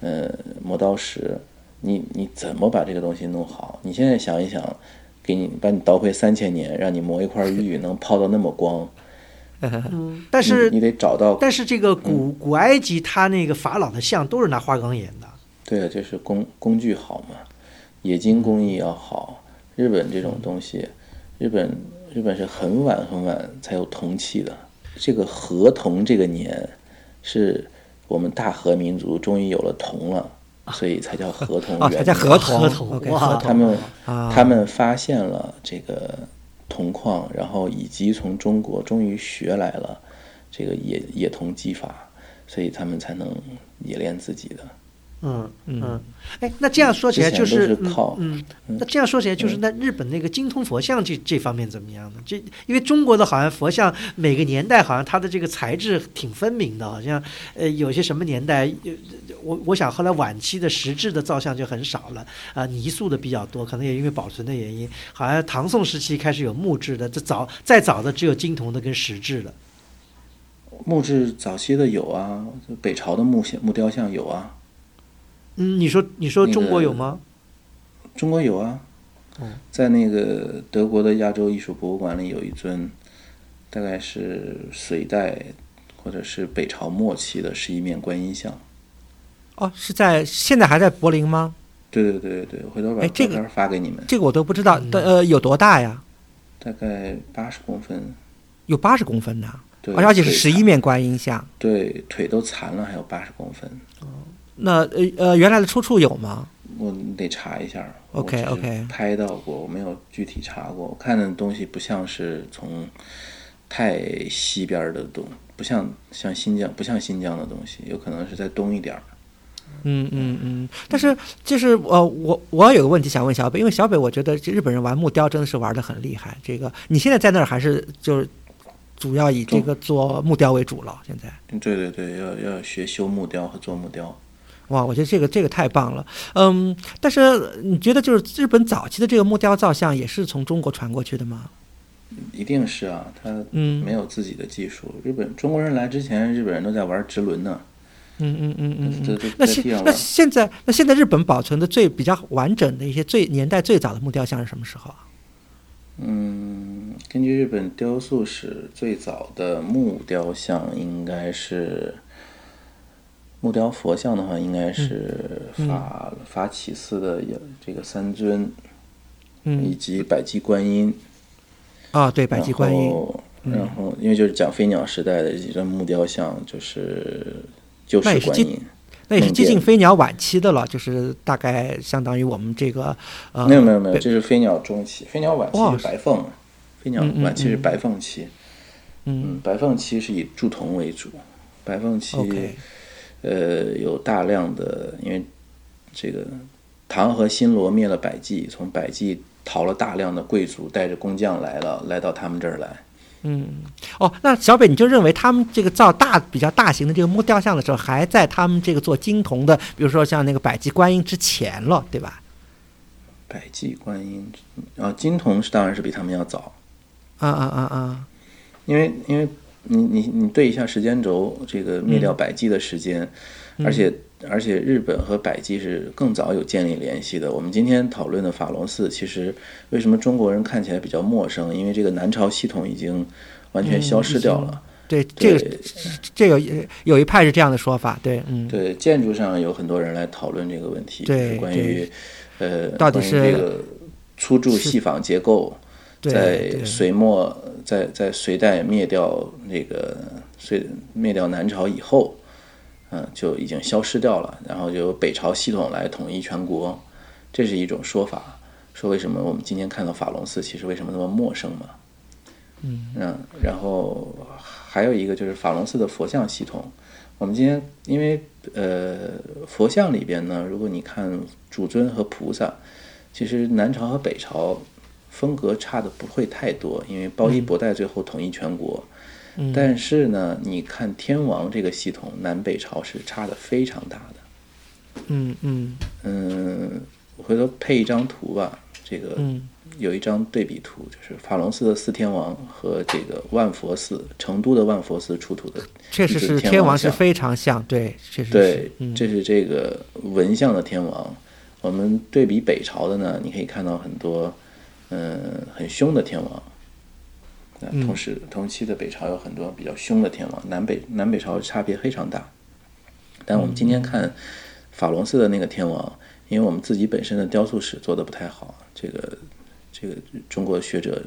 呃磨刀石，你你怎么把这个东西弄好？你现在想一想，给你把你倒回三千年，让你磨一块玉能抛到那么光，[laughs] 嗯，但是你得找到。但是这个古古埃及，它那个法老的像都是拿花岗岩的。对啊，就是工工具好嘛，冶金工艺要好。日本这种东西，日本日本是很晚很晚才有铜器的。这个河铜这个年，是我们大和民族终于有了铜了，所以才叫河童元年。叫河童。他们他们发现了这个铜矿，然后以及从中国终于学来了这个冶冶铜技法，所以他们才能冶炼自己的。嗯嗯，哎，那这样说起来就是嗯，那这样说起来就是那日本那个精通佛像这这方面怎么样呢？这因为中国的好像佛像每个年代好像它的这个材质挺分明的，好像呃有些什么年代，我我想后来晚期的石质的造像就很少了啊，泥塑的比较多，可能也因为保存的原因，好像唐宋时期开始有木质的，这早再早的只有金铜的跟石质的。木质早期的有啊，北朝的木像木雕像有啊。嗯，你说你说中国有吗？中国有啊，在那个德国的亚洲艺术博物馆里有一尊，大概是隋代或者是北朝末期的十一面观音像。哦，是在现在还在柏林吗？对对对对对，回头把照片发给你们。这个我都不知道，呃，有多大呀？大概八十公分。有八十公分的，而且是十一面观音像。对，腿都残了，还有八十公分。哦。那呃呃，原来的出处有吗？我得查一下。OK OK。拍到过，我没有具体查过。我看的东西不像是从太西边的东，不像像新疆，不像新疆的东西，有可能是在东一点儿。嗯嗯嗯。但是就是呃，我我有个问题想问小北，因为小北我觉得日本人玩木雕真的是玩的很厉害。这个你现在在那儿还是就是主要以这个做木雕为主了？现在？对对对，要要学修木雕和做木雕。哇，我觉得这个这个太棒了，嗯，但是你觉得就是日本早期的这个木雕造像也是从中国传过去的吗？一定是啊，他嗯没有自己的技术。日本中国人来之前，日本人都在玩直轮呢。嗯嗯嗯嗯。那现那现在那现在日本保存的最比较完整的一些最年代最早的木雕像是什么时候啊？嗯，根据日本雕塑史，最早的木雕像应该是。木雕佛像的话，应该是法法起寺的有这个三尊，以及百济观音。啊，对，百济观音。然后，因为就是讲飞鸟时代的几尊木雕像，就是就是观音。那也是接近飞鸟晚期的了，就是大概相当于我们这个。没有没有没有，这是飞鸟中期，飞鸟晚期是白凤，飞鸟晚期是白凤期。嗯，白凤期是以铸铜为主，白凤期。呃，有大量的，因为这个唐和新罗灭了百济，从百济逃了大量的贵族，带着工匠来了，来到他们这儿来。嗯，哦，那小北你就认为他们这个造大比较大型的这个木雕像的时候，还在他们这个做金铜的，比如说像那个百济观音之前了，对吧？百济观音啊，金铜是当然是比他们要早。啊啊啊啊！因为因为。你你你对一下时间轴，这个灭掉百济的时间，而且而且日本和百济是更早有建立联系的。我们今天讨论的法隆寺，其实为什么中国人看起来比较陌生？因为这个南朝系统已经完全消失掉了。对，这个这个有一派是这样的说法。对，嗯，对，建筑上有很多人来讨论这个问题，对，关于呃，到底是这个粗柱细仿结构。在隋末，在在隋代灭掉那个隋灭掉南朝以后，嗯，就已经消失掉了。然后就由北朝系统来统一全国，这是一种说法。说为什么我们今天看到法隆寺，其实为什么那么陌生嘛？嗯，然后还有一个就是法隆寺的佛像系统。我们今天因为呃佛像里边呢，如果你看主尊和菩萨，其实南朝和北朝。风格差的不会太多，因为包衣博带最后统一全国。嗯但是呢，你看天王这个系统南北朝是差的非常大的。嗯嗯嗯，我回头配一张图吧，这个嗯有一张对比图，就是法隆寺的四天王和这个万佛寺成都的万佛寺出土的确实是天王是非常像，对，确实对是，，嗯这是这个文像的天王。我们对比北朝的呢，你可以看到很多，嗯，很凶的天王。那嗯同时，同期的北朝有很多比较凶的天王，南北南北朝差别非常大。但我们今天看法隆寺的那个天王，因为我们自己本身的雕塑史做的不太好，这个这个中国学者，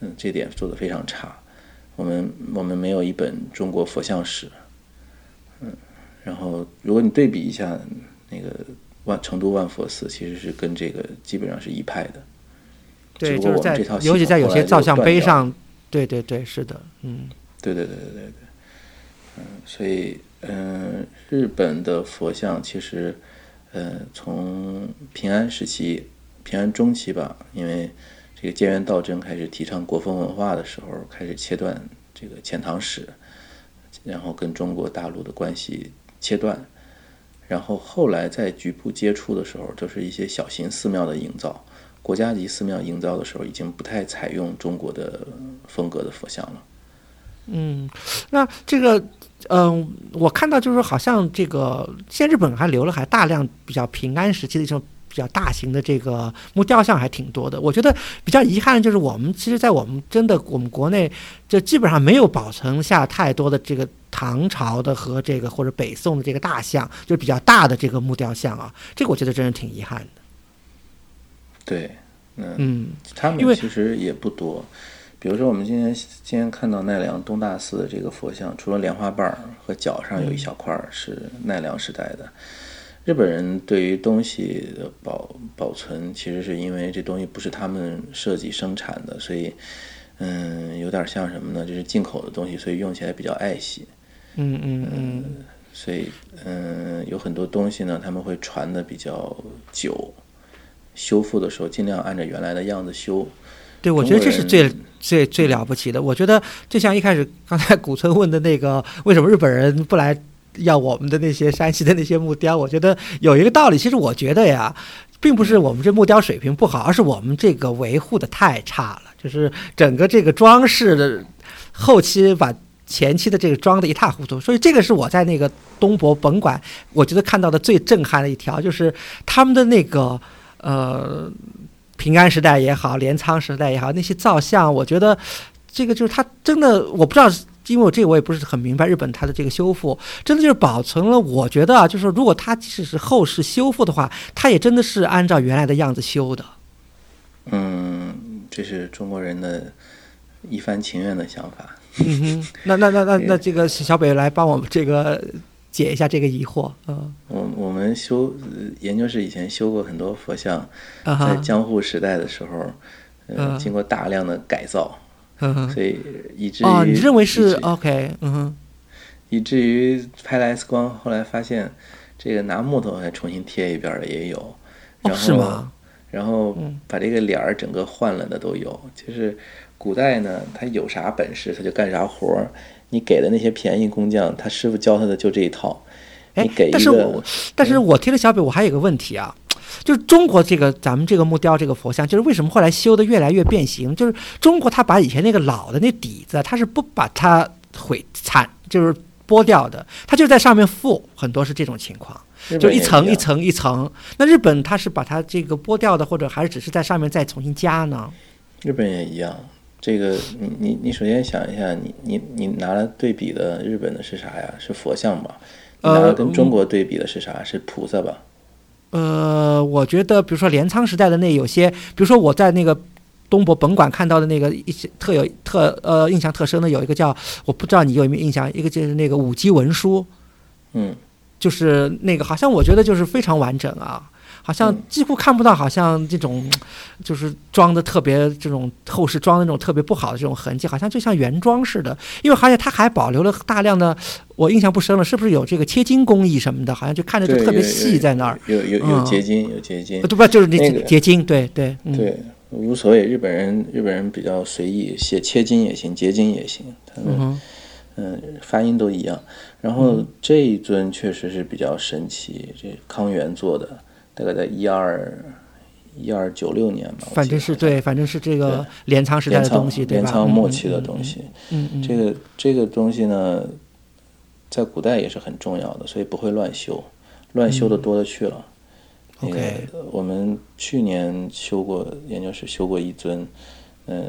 嗯，这点做的非常差。我们我们没有一本中国佛像史，嗯然后，如果你对比一下那个万成都万佛寺，其实是跟这个基本上是一派的。对，就是在尤其在有些造像碑上，对对对，是的，嗯对对对对对对，嗯，所以嗯，日本的佛像其实，呃，从平安时期、平安中期吧，因为这个建元道真开始提倡国风文化的时候，开始切断这个遣唐使，然后跟中国大陆的关系切断，然后后来在局部接触的时候，就是一些小型寺庙的营造。国家级寺庙营造的时候，已经不太采用中国的风格的佛像了。嗯，那这个。嗯，我看到就是说好像这个，现在日本还留了还大量比较平安时期的这种比较大型的这个木雕像还挺多的。我觉得比较遗憾的就是我们其实，在我们真的我们国内就基本上没有保存下太多的这个唐朝的和这个或者北宋的这个大像，就是比较大的这个木雕像啊。这个我觉得真是挺遗憾的。对，嗯，嗯他们其实也不多。比如说，我们今天今天看到奈良东大寺的这个佛像，除了莲花瓣儿和脚上有一小块儿是奈良时代的。日本人对于东西的保保存，其实是因为这东西不是他们设计生产的，所以，嗯，有点像什么呢？就是进口的东西，所以用起来比较爱惜。嗯嗯嗯所以，嗯，有很多东西呢，他们会传的比较久，修复的时候尽量按照原来的样子修。对，我觉得这是最最最了不起的。我觉得就像一开始刚才古村问的那个，为什么日本人不来要我们的那些山西的那些木雕？我觉得有一个道理，其实我觉得呀，并不是我们这木雕水平不好，而是我们这个维护的太差了，就是整个这个装饰的后期把。前期的这个装的一塌糊涂，所以这个是我在那个东博本馆，我觉得看到的最震撼的一条，就是他们的那个呃平安时代也好，镰仓时代也好，那些造像，我觉得这个就是他真的，我不知道，因为我这个我也不是很明白日本它的这个修复，真的就是保存了。我觉得啊，就是如果它即使是后世修复的话，它也真的是按照原来的样子修的。嗯，这是中国人的一番情愿的想法。嗯哼，那那那那那这个小北来帮我们这个解一下这个疑惑，嗯，我我们修呃研究室以前修过很多佛像，在江户时代的时候，呃，嗯经过大量的改造，嗯，所以以至于哦，你认为是 OK？嗯哼，以至于拍了 X 光，后来发现这个拿木头还重新贴一遍的也有，哦，然后是吗？然后嗯把这个脸儿整个换了的都有。就是古代呢，他有啥本事他就干啥活儿。你给的那些便宜工匠，他师傅教他的就这一套。哎给但是我，但是我听了小北，我还有个问题啊，就是中国这个咱们这个木雕这个佛像，就是为什么后来修的越来越变形？就是中国它把以前那个老的那底子，它是不把它毁残，就是剥掉的，它就在上面附，很多是这种情况，日就一层一层一层。那日本它是把它这个剥掉的，或者还是只是在上面再重新加呢？日本也一样。这个你你你首先想一下，你你你拿来对比的日本的是啥呀？是佛像吧？你拿来呃跟中国对比的是啥？是菩萨吧？呃，我觉得比如说镰仓时代的那有些，比如说我在那个东博本馆看到的那个一些特有特呃印象特深的有一个叫我不知道你有没有印象，一个就是那个五级文书，嗯，就是那个好像我觉得就是非常完整啊，好像嗯几乎看不到好像这种就是装的特别这种后世装的那种特别不好的这种痕迹，好像就像原装似的，因为好像它还保留了大量的，我印象不深了，是不是有这个切金工艺什么的，好像就看着就，特别细在那儿。有有有结晶，有结晶呃。对吧？就是那那个结晶，对对，嗯，对，无所谓，日本人日本人比较随意，写切金也行，结晶也行，他们嗯发音都一样。然后这一尊确实是比较神奇，这康源做的，大概在一二一二九六年吧，反正是对，反正是这个镰仓时代的东西？镰仓嗯末期的嗯东西。嗯嗯，这个这个东西呢，在古代也是很重要的，所以不会乱修，乱修的多的去了。那个嗯 OK 我们去年修过研究室修过一尊，呃，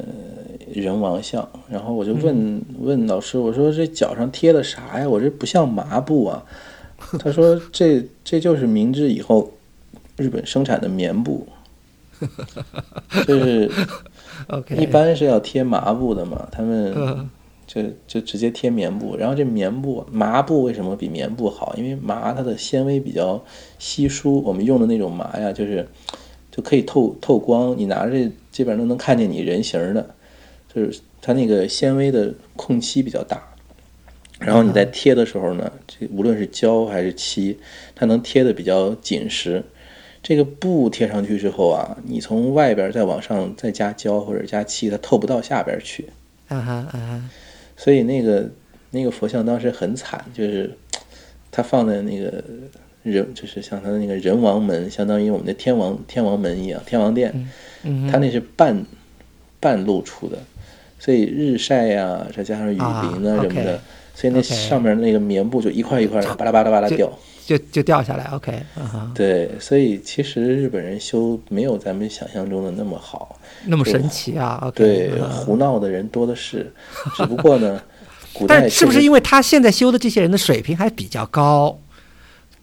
人王像，然后我就问、嗯问老师，我说这脚上贴的啥呀？我这不像麻布啊。他说这这就是明治以后日本生产的棉布，[laughs] 就是。一般是要贴麻布的嘛，他们嗯就就直接贴棉布。然后这棉布麻布为什么比棉布好？因为麻它的纤维比较稀疏，我们用的那种麻呀，就是就可以透透光，你拿着基本上都能看见你人形儿的，就是它那个纤维的空隙比较大。然后你在贴的时候呢，这无论是胶还是漆，它能贴的比较紧实。这个布贴上去之后啊，你从外边再往上再加胶或者加漆，它透不到下边去。啊哈啊哈，所以那个那个佛像当时很惨，就是它放在那个人，就是像它的那个人王门，相当于我们的天王天王门一样，天王殿，嗯它那是半半露出的，所以日晒呀、再加上雨淋啊啊什么的所以那上面那个棉布就一块一块的巴拉巴拉巴拉就掉。就就掉下来，OK，对，所以其实日本人修没有咱们想象中的那么好。那么神奇啊，OK，对，嗯胡闹的人多的是，只不过呢，[laughs] 古代但是不是因为他现在修的这些人的水平还比较高？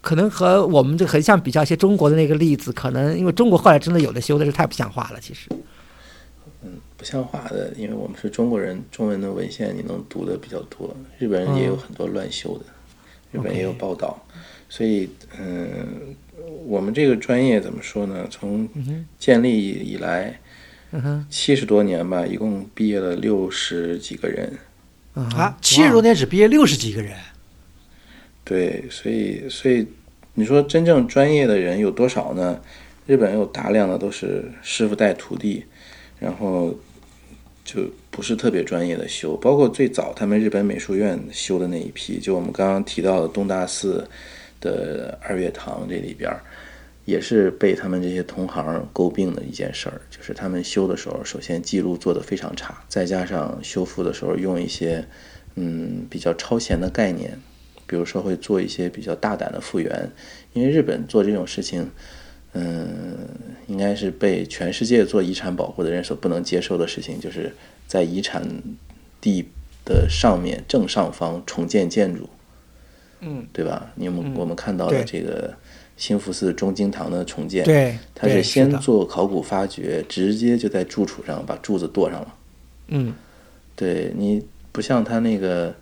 可能和我们这个横向比较一些中国的那个例子，可能因为中国后来真的有的修的是太不像话了，其实。嗯不像话的，因为我们是中国人，中文的文献你能读的比较多，日本人也有很多乱修的，日本也有报道，所以嗯，我们这个专业怎么说呢？从建立以来七十多年吧，一共毕业了六十几个人，啊，七十多年只毕业六十几个人，对，所以所以你说真正专业的人有多少呢？日本有大量的都是师傅带徒弟，然后就不是特别专业的修，包括最早他们日本美术院修的那一批，就我们刚刚提到的东大寺的二月堂这里边，也是被他们这些同行诟病的一件事儿，就是他们修的时候，首先记录做得非常差，再加上修复的时候用一些嗯比较超前的概念，比如说会做一些比较大胆的复原，因为日本做这种事情，嗯，应该是被全世界做遗产保护的人所不能接受的事情，就是在遗产地的上面正上方重建建筑，嗯，对吧？你们、嗯我们看到对的这个兴福寺中经堂的重建，对，它是先做考古发掘，直接就在柱础上把柱子剁上了。嗯对你不像他那个，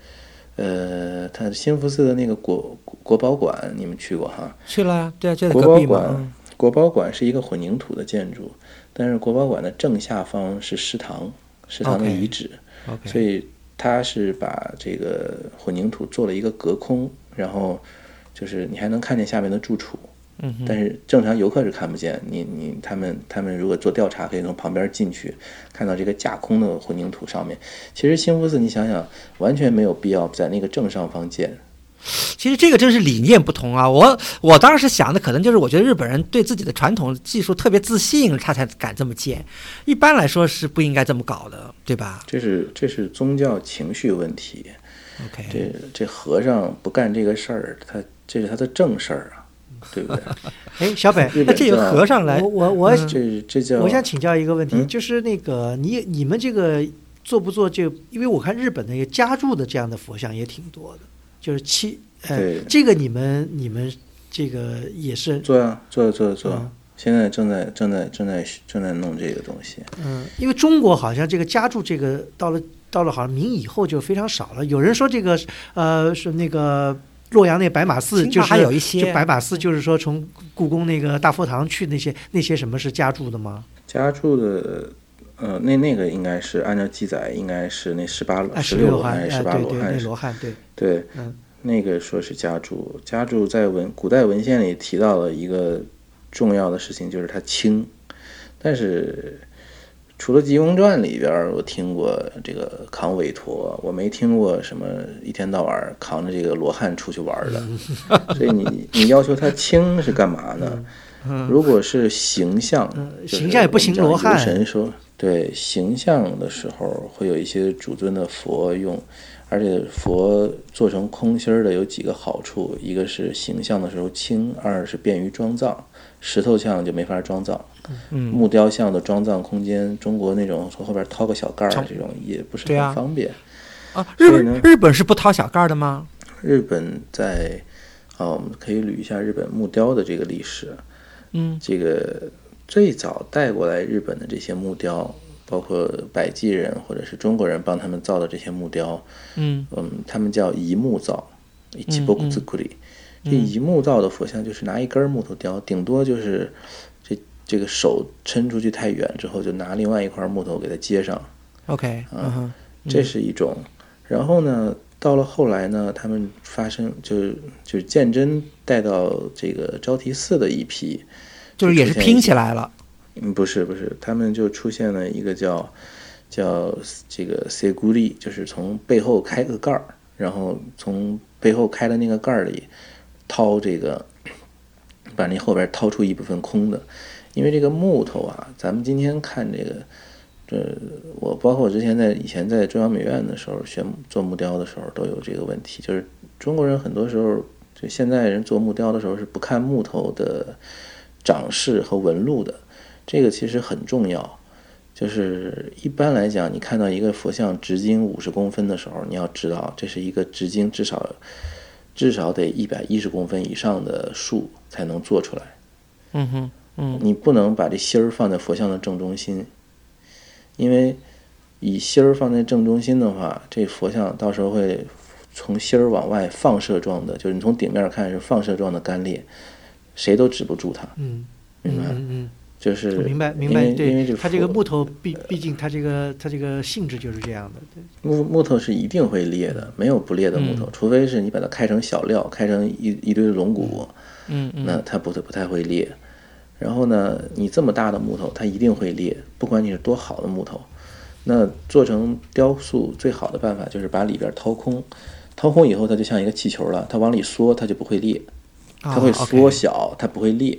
呃，他兴福寺的那个国国宝馆，你们去过哈？去了啊，对啊，就在国。宝馆嗯，国宝馆是一个混凝土的建筑，但是国宝馆的正下方是食堂，食堂的遗址所以它是把这个混凝土做了一个隔空，然后就是你还能看见下面的住处，嗯但是正常游客是看不见。你你他们他们如果做调查，可以从旁边进去，看到这个架空的混凝土上面。其实兴福寺，你想想，完全没有必要在那个正上方建。其实这个真是理念不同啊！我我当时想的可能就是，我觉得日本人对自己的传统技术特别自信，他才敢这么建。一般来说是不应该这么搞的，对吧这是这是宗教情绪问题。？OK，这这和尚不干这个事儿，他这是他的正事儿啊，对不对？[laughs] 哎，小北，那这有和尚来我，我我嗯这这叫我想请教一个问题，嗯就是那个你你们这个做不做这个？因为我看日本那个家住的这样的佛像也挺多的，就是七，呃对，这个你们你们这个也是，做啊做做做，嗯现在正在正在正在正在弄这个东西。嗯，因为中国好像这个家住这个到了到了好像明以后就非常少了。有人说这个呃是那个洛阳那白马寺，就是还有一些就白马寺，就是说从故宫那个大佛堂去那些那些什么是家住的吗？家住的，呃，那那个应该是按照记载，应该是那十八罗，十十六罗汉十八罗汉是？罗汉，对，对，嗯那个说是家住，家住在文古代文献里提到了一个重要的事情，就是它轻，但是除了《济公传》里边儿，我听过这个扛韦陀，我没听过什么一天到晚扛着这个罗汉出去玩儿的。[laughs] 所以你你要求他轻是干嘛呢？如果是形象，形象也不行罗汉神说，对形象的时候会有一些主尊的佛用，而且佛做成空心儿的有几个好处，一个是形象的时候轻，二是便于装藏。石头像就没法装藏，嗯木雕像的装藏空间，中国那种从后边掏个小盖儿这种也不是很方便。啊，日本日本是不掏小盖儿的吗？日本在啊，我们可以捋一下日本木雕的这个历史。嗯这个最早带过来日本的这些木雕，包括百济人或者是中国人帮他们造的这些木雕，嗯嗯，他们叫一木造，一起波古兹库里。这一木造的佛像就是拿一根木头雕，顶多就是这这个手伸出去太远之后，就拿另外一块木头给它接上。，OK，啊，这是一种。然后呢，到了后来呢，他们发生就是就是鉴真带到这个招提寺的一批，就是也是拼起来了。嗯，不是不是，他们就出现了一个叫叫这个 seguri，就是从背后开个盖儿，然后从背后开的那个盖儿里掏这个，把那后边掏出一部分空的，因为这个木头啊，咱们今天看这个，这我包括我之前在以前在中央美院的时候学做木雕的时候都有这个问题，就是中国人很多时候就现在人做木雕的时候是不看木头的长势和纹路的。这个其实很重要，就是一般来讲，你看到一个佛像直径五十公分的时候，你要知道这是一个直径至少至少得一百一十公分以上的树才能做出来。嗯哼，嗯。你不能把这心儿放在佛像的正中心，因为以心儿放在正中心的话，这佛像到时候会从心儿往外放射状的，就是你从顶面看是放射状的干裂，谁都止不住它，嗯。明白？嗯嗯就是嗯，明白明因白，为因为这，对它这个木头毕毕竟它这个它这个性质就是这样的，对，木木头是一定会裂的，没有不裂的木头，除非是你把它开成小料，开成一一堆龙骨，嗯嗯。那它不不太会裂。然后呢，你这么大的木头，它一定会裂，不管你是多好的木头。那做成雕塑最好的办法就是把里边掏空，掏空以后它就像一个气球了，它往里缩，它就不会裂，它会啊缩小，它不会裂。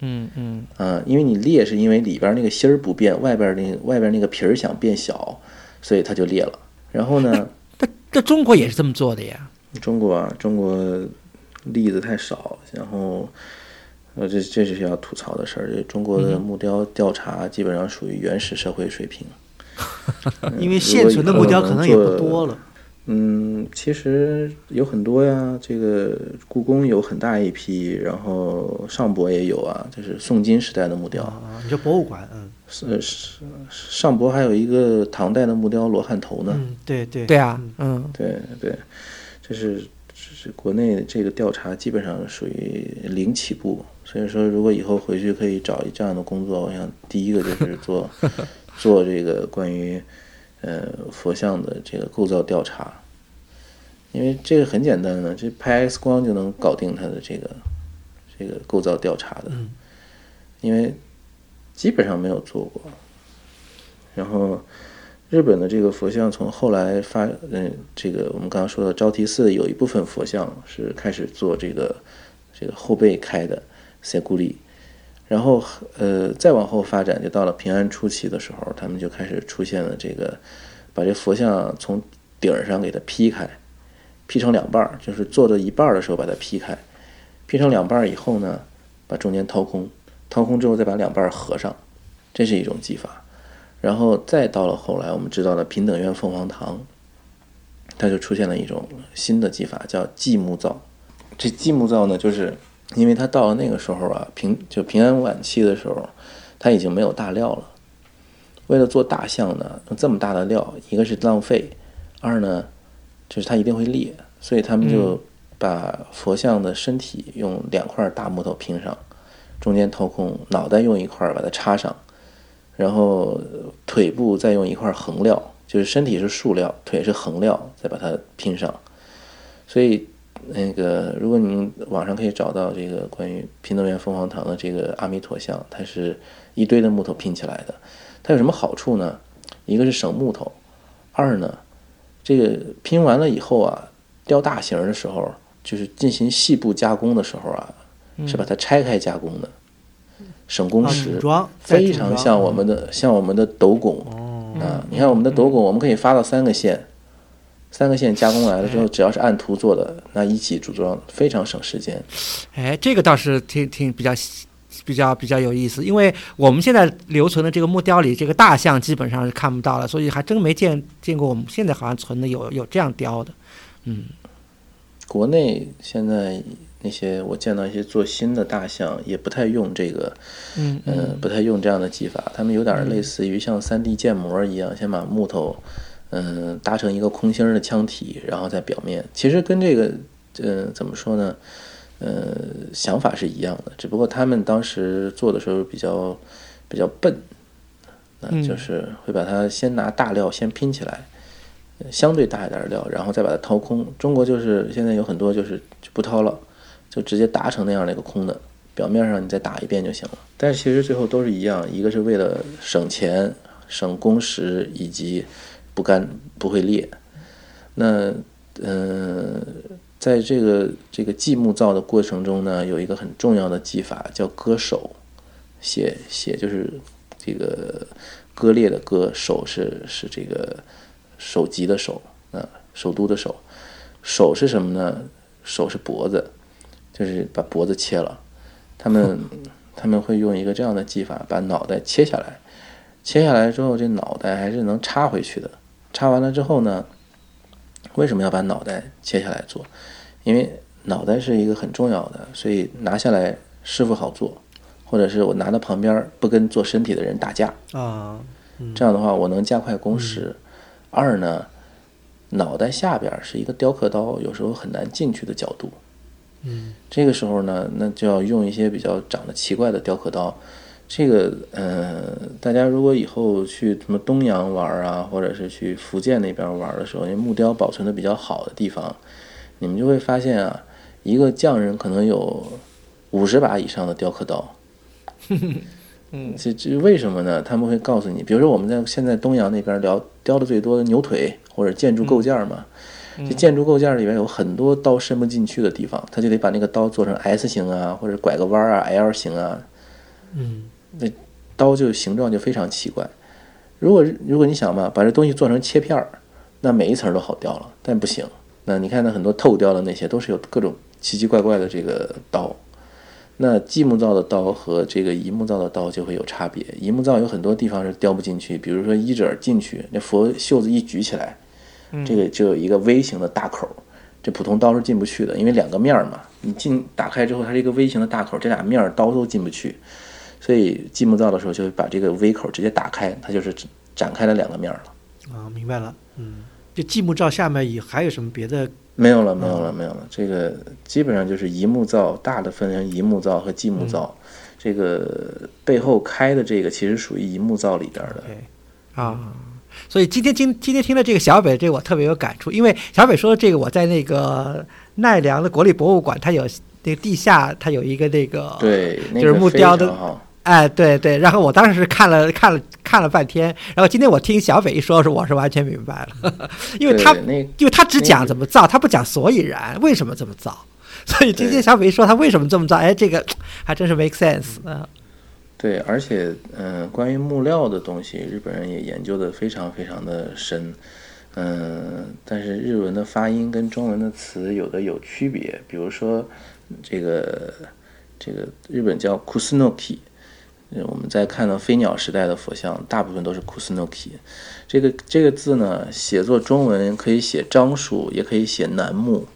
嗯嗯啊，因为你裂是因为里边那个芯儿不变，外边那个外边那个皮儿想变小，所以它就裂了。然后呢，这这中国也是这么做的呀。中国啊，中国例子太少，然后呃，这这是要吐槽的事儿。这中国的木雕调查基本上属于原始社会水平。[laughs] 因为现存的木雕可能也不多了，嗯，其实有很多呀，这个故宫有很大一批，然后上博也有啊，就是宋金时代的木雕。啊，你说博物馆，嗯是是上博还有一个唐代的木雕罗汉头呢。嗯，对对对啊，嗯对对，这是这是国内这个调查基本上属于零起步，所以说如果以后回去可以找一这样的工作，我想第一个就是做 [laughs] 做这个关于呃佛像的这个构造调查，因为这个很简单的，这拍 X 光就能搞定它的这个这个构造调查的，嗯。因为基本上没有做过，然后。日本的这个佛像从后来发，嗯，这个我们刚刚说的招提寺有一部分佛像是开始做这个这个后背开的 s e g u r i 然后呃再往后发展，就到了平安初期的时候，他们就开始出现了这个把这佛像从顶儿上给它劈开，劈成两半儿，就是做到一半儿的时候把它劈开，劈成两半儿以后呢，把中间掏空，掏空之后再把两半儿合上，这是一种技法。然后再到了后来，我们知道了平等院凤凰堂，它就出现了一种新的技法，叫继木造。这继木造呢，就是因为他到了那个时候啊，平就平安晚期的时候，他已经没有大料了。为了做大象呢，用这么大的料，一个是浪费，二呢就是它一定会裂，所以他们就把佛像的身体用两块大木头拼上，中间掏空，脑袋用一块把它插上。然后腿部再用一块横料，就是身体是竖料，腿是横料，再把它拼上。所以那个，如果您网上可以找到这个关于平等院凤凰堂的这个阿弥陀像，它是一堆的木头拼起来的。它有什么好处呢？一个是省木头，二呢，这个拼完了以后啊，雕大型的时候，就是进行细部加工的时候啊，是把它拆开加工的，省工啊时非常像我们的像我们的斗拱啊。你看我们的斗拱，我们可以发到三个线，三个线加工来了之后，只要是按图做的，那一起组装非常省时间。哎，这个倒是挺挺比较比较比较有意思，因为我们现在留存的这个木雕里，这个大象基本上是看不到了，所以还真没见见过我们现在好像存的有有这样雕的。嗯，国内现在那些我见到一些做新的大象，也不太用这个，嗯嗯，不太用这样的技法，他们有点类似于像三 D 建模一样，先把木头，嗯，搭成一个空心儿的腔体，然后在表面，其实跟这个，呃，怎么说呢？呃，想法是一样的，只不过他们当时做的时候比较比较笨，那嗯就是会把它先拿大料先拼起来，呃相对大一点的料，然后再把它掏空。中国就是现在有很多就是就不掏了，就直接打成那样的一个空的，表面上你再打一遍就行了。但是其实最后都是一样，一个是为了省钱、省工时以及不干不会裂。那呃，在这个这个祭木造的过程中呢，有一个很重要的技法叫割手，写写就是这个割裂的割，手是是这个首级的首啊，首都的首。手是什么呢？手是脖子，就是把脖子切了。他们 [laughs] 他们会用一个这样的技法，把脑袋切下来。切下来之后，这脑袋还是能插回去的。插完了之后呢，为什么要把脑袋切下来做？因为脑袋是一个很重要的，所以拿下来师傅好做，或者是我拿到旁边不跟做身体的人打架，啊，这样的话我能加快工时。二呢，脑袋下边是一个雕刻刀，有时候很难进去的角度。嗯，这个时候呢，那就要用一些比较长得奇怪的雕刻刀。这个，呃，大家如果以后去什么东阳玩啊，或者是去福建那边玩的时候，因为木雕保存的比较好的地方，你们就会发现啊，一个匠人可能有五十把以上的雕刻刀。[laughs] 嗯，这这为什么呢？他们会告诉你，比如说我们在现在东阳那边聊雕的最多的牛腿或者建筑构件嘛，这建筑构件里面有很多刀伸不进去的地方，他就得把那个刀做成 S 型啊，或者拐个弯儿啊、L 型啊，嗯，刀就形状就非常奇怪。如果如果你想嘛，把这东西做成切片儿，那每一层都好雕了，但不行。那你看那很多透雕的那些，都是有各种奇奇怪怪的这个刀。那积木造的刀和这个移木造的刀就会有差别。移木造有很多地方是雕不进去，比如说衣褶进去，那佛袖子一举起来，这个就有一个 V 型的大口，这普通刀是进不去的，因为两个面儿嘛，你进打开之后，它是一个 V 型的大口，这俩面儿刀都进不去。所以积木造的时候就会把这个 V 口直接打开，它就是展开了两个面儿了。啊，明白了。嗯，这继木灶下面也还有什么别的？没有了，没有了，没有了。这个基本上就是一木灶，大的分成一木灶和积木造。这个背后开的这个其实属于一木灶里边的。啊。所以今天今今天听了这个小北这个我特别有感触，因为小北说这个我在那个奈良的国立博物馆，它有那个地下，它有一个那个对，就是木雕的。哎，对对，然后我当时是看了 [laughs] 看了看了半天，然后今天我听小北一说，是我是完全明白了，[laughs] 因为他因为他只讲怎么造，他不讲所以然，为什么这么造，[laughs] 所以今天小北一说他为什么这么造，哎，这个还真是 make sense 啊，对，而且嗯、关于木料的东西，日本人也研究的非常非常的深。嗯、但是日文的发音跟中文的词有的有区别，比如说这个这个日本叫 kusunoki，呃我们在看到飞鸟时代的佛像，大部分都是 kusunoki。这个这个字呢，写作中文可以写樟树，也可以写楠木，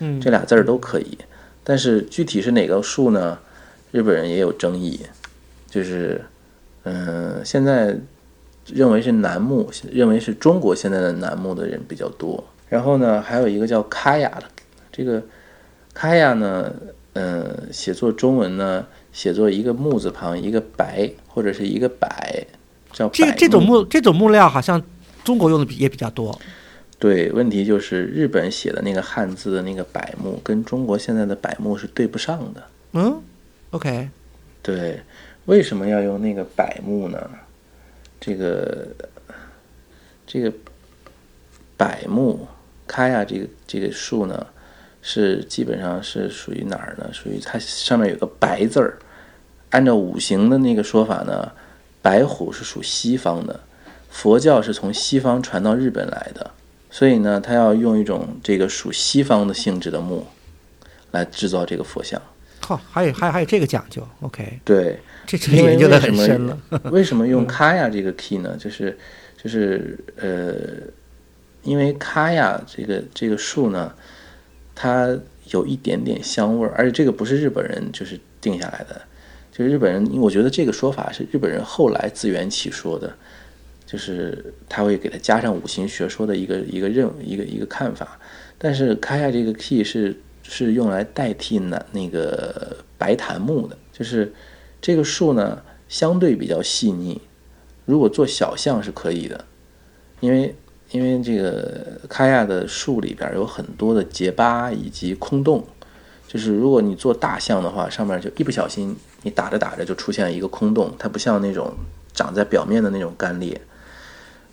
嗯这俩字儿都可以。但是具体是哪个树呢？日本人也有争议，就是嗯、现在认为是楠木，认为是中国现在的楠木的人比较多。然后呢，还有一个叫卡雅的，这个卡雅呢，嗯、写作中文呢，写作一个木字旁一个白或者是一个柏，叫柏这这种木这种木料好像中国用的比也比较多，对，问题就是日本写的那个汉字的那个柏木跟中国现在的柏木是对不上的。嗯，OK，对，为什么要用那个柏木呢？这个这个柏木开呀，这个这个树呢，是基本上是属于哪儿呢？属于它上面有个白字儿。按照五行的那个说法呢，白虎是属西方的，佛教是从西方传到日本来的，所以呢，他要用一种这个属西方的性质的木来制造这个佛像。靠，还有还有还有这个讲究，OK，对，这这因为研究的为什么很深了。为什么用卡呀 [laughs] 这个 key 呢？就是就是呃，因为卡呀这个这个树呢，它有一点点香味儿，而且这个不是日本人就是定下来的，就日本人，因为我觉得这个说法是日本人后来自圆其说的，就是他会给它加上五行学说的一个一个认一个一个看法，但是卡亚这个 key 是是用来代替那那个白檀木的，就是这个树呢相对比较细腻，如果做小象是可以的，因为因为这个卡亚的树里边有很多的结疤以及空洞，就是如果你做大象的话，上面就一不小心你打着打着就出现一个空洞，它不像那种长在表面的那种干裂。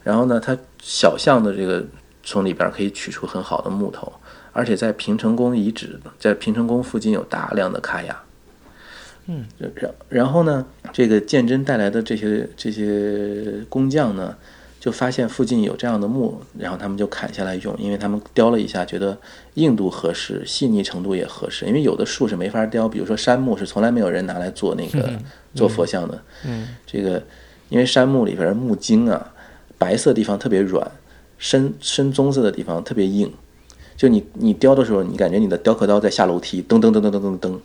然后呢，它小象的这个从里边可以取出很好的木头，而且在平城宫遗址，在平城宫附近有大量的卡雅。嗯，然然后呢，这个鉴真带来的这些这些工匠呢，就发现附近有这样的木，然后他们就砍下来用，因为他们雕了一下，觉得硬度合适，细腻程度也合适。因为有的树是没法雕，比如说杉木是从来没有人拿来做那个做佛像的。嗯，这个因为杉木里边的木茎啊，白色地方特别软，深深棕色的地方特别硬。就你你雕的时候，你感觉你的雕刻刀在下楼梯，噔噔噔噔噔噔噔。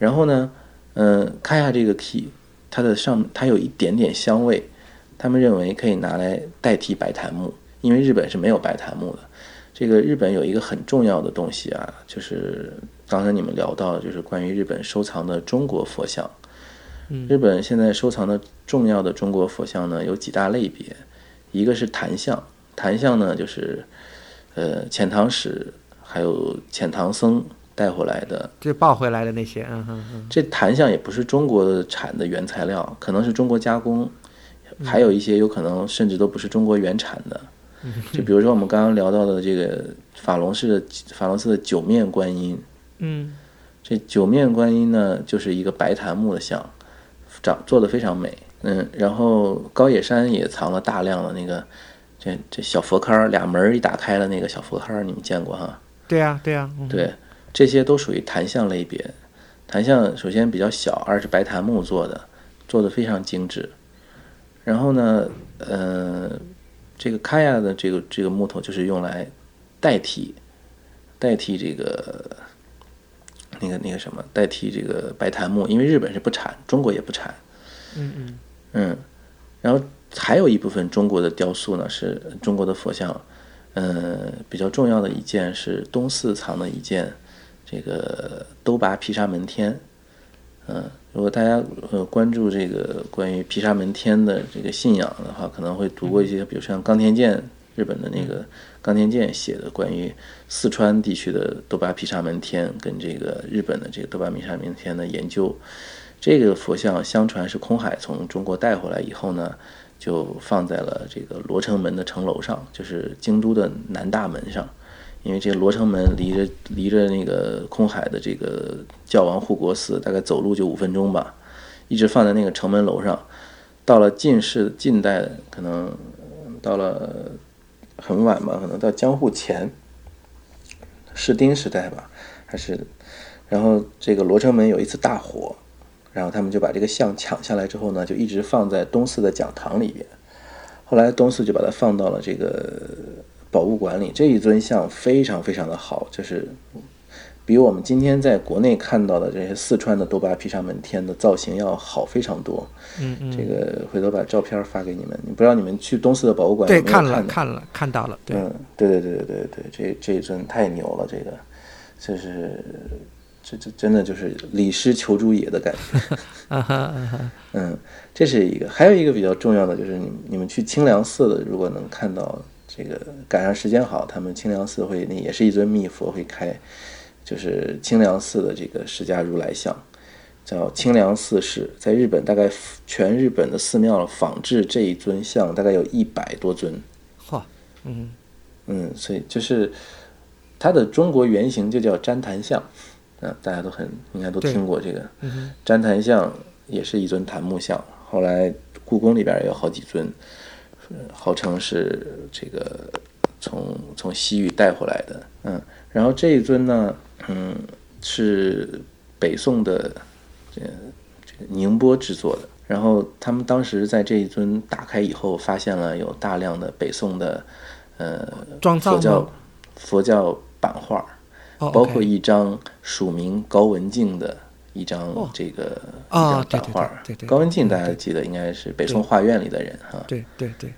然后呢，嗯，看一下这个 key，它的上它有一点点香味，他们认为可以拿来代替白檀木，因为日本是没有白檀木的。这个日本有一个很重要的东西啊，就是刚才你们聊到，就是关于日本收藏的中国佛像。日本现在收藏的重要的中国佛像呢，有几大类别，一个是檀像，檀像呢就是呃遣唐使还有遣唐僧带回来的这抱回来的那些，嗯哼哼，这檀像也不是中国产的原材料，可能是中国加工，还有一些有可能甚至都不是中国原产的。就比如说我们刚刚聊到的这个法隆寺的法隆寺的九面观音，嗯这九面观音呢就是一个白檀木的像，长做的非常美。嗯，然后高野山也藏了大量的那个这这小佛龛儿，俩门儿一打开了那个小佛龛儿，你们见过哈？对呀、对呀、嗯对，这些都属于檀像类别。檀像首先比较小，二是白檀木做的，做的非常精致。然后呢，呃，这个卡亚的这个这个木头就是用来代替代替这个那个那个什么，代替这个白檀木，因为日本是不产，中国也不产。嗯嗯嗯，然后还有一部分中国的雕塑呢，是中国的佛像，呃，比较重要的一件是东寺藏的一件这个兜跋毗沙门天。嗯、如果大家呃关注这个关于毗沙门天的这个信仰的话，可能会读过一些，比如像冈田健日本的那个冈田健写的关于四川地区的多巴毗沙门天跟这个日本的这个多巴毗沙门天的研究。这个佛像相传是空海从中国带回来以后呢，就放在了这个罗城门的城楼上，就是京都的南大门上。因为这罗城门离着离着那个空海的这个教王护国寺大概走路就五分钟吧，一直放在那个城门楼上。到了近世近代，可能到了很晚吧，可能到江户前士丁时代吧，还是，然后这个罗城门有一次大火，然后他们就把这个像抢下来之后呢，就一直放在东寺的讲堂里边。后来东寺就把它放到了这个宝物馆里。这一尊像非常非常的好，就是比我们今天在国内看到的这些四川的多巴毗沙门天的造型要好非常多。嗯嗯，这个回头把照片发给你们。你不知道你们去东寺的博物馆对，看了看了看到了，对，嗯，对对对对对对，这这一尊太牛了，这个，就是这这真的就是李师求诸野的感觉。啊哈啊哈，嗯，这是一个，还有一个比较重要的就是你你们去清凉寺的，如果能看到这个赶上时间好，他们清凉寺会那也是一尊密佛会开，就是清凉寺的这个释迦如来像。叫清凉寺式，在日本大概全日本的寺庙仿制这一尊像大概有一百多尊。嚯，嗯嗯，所以就是它的中国原型就叫旃檀像，啊，大家都很应该都听过这个。旃檀像也是一尊檀木像，后来故宫里边也有好几尊，呃号称是这个从从西域带回来的。嗯，然后这一尊呢，嗯，是北宋的这这个宁波制作的。然后他们当时在这一尊打开以后，发现了有大量的北宋的呃装佛教佛教版画，哦包括一张署名高文静的一张哦。这个、啊对对一张版画。对对对高文静大对家记得应该是北宋画院里的人哈。对对对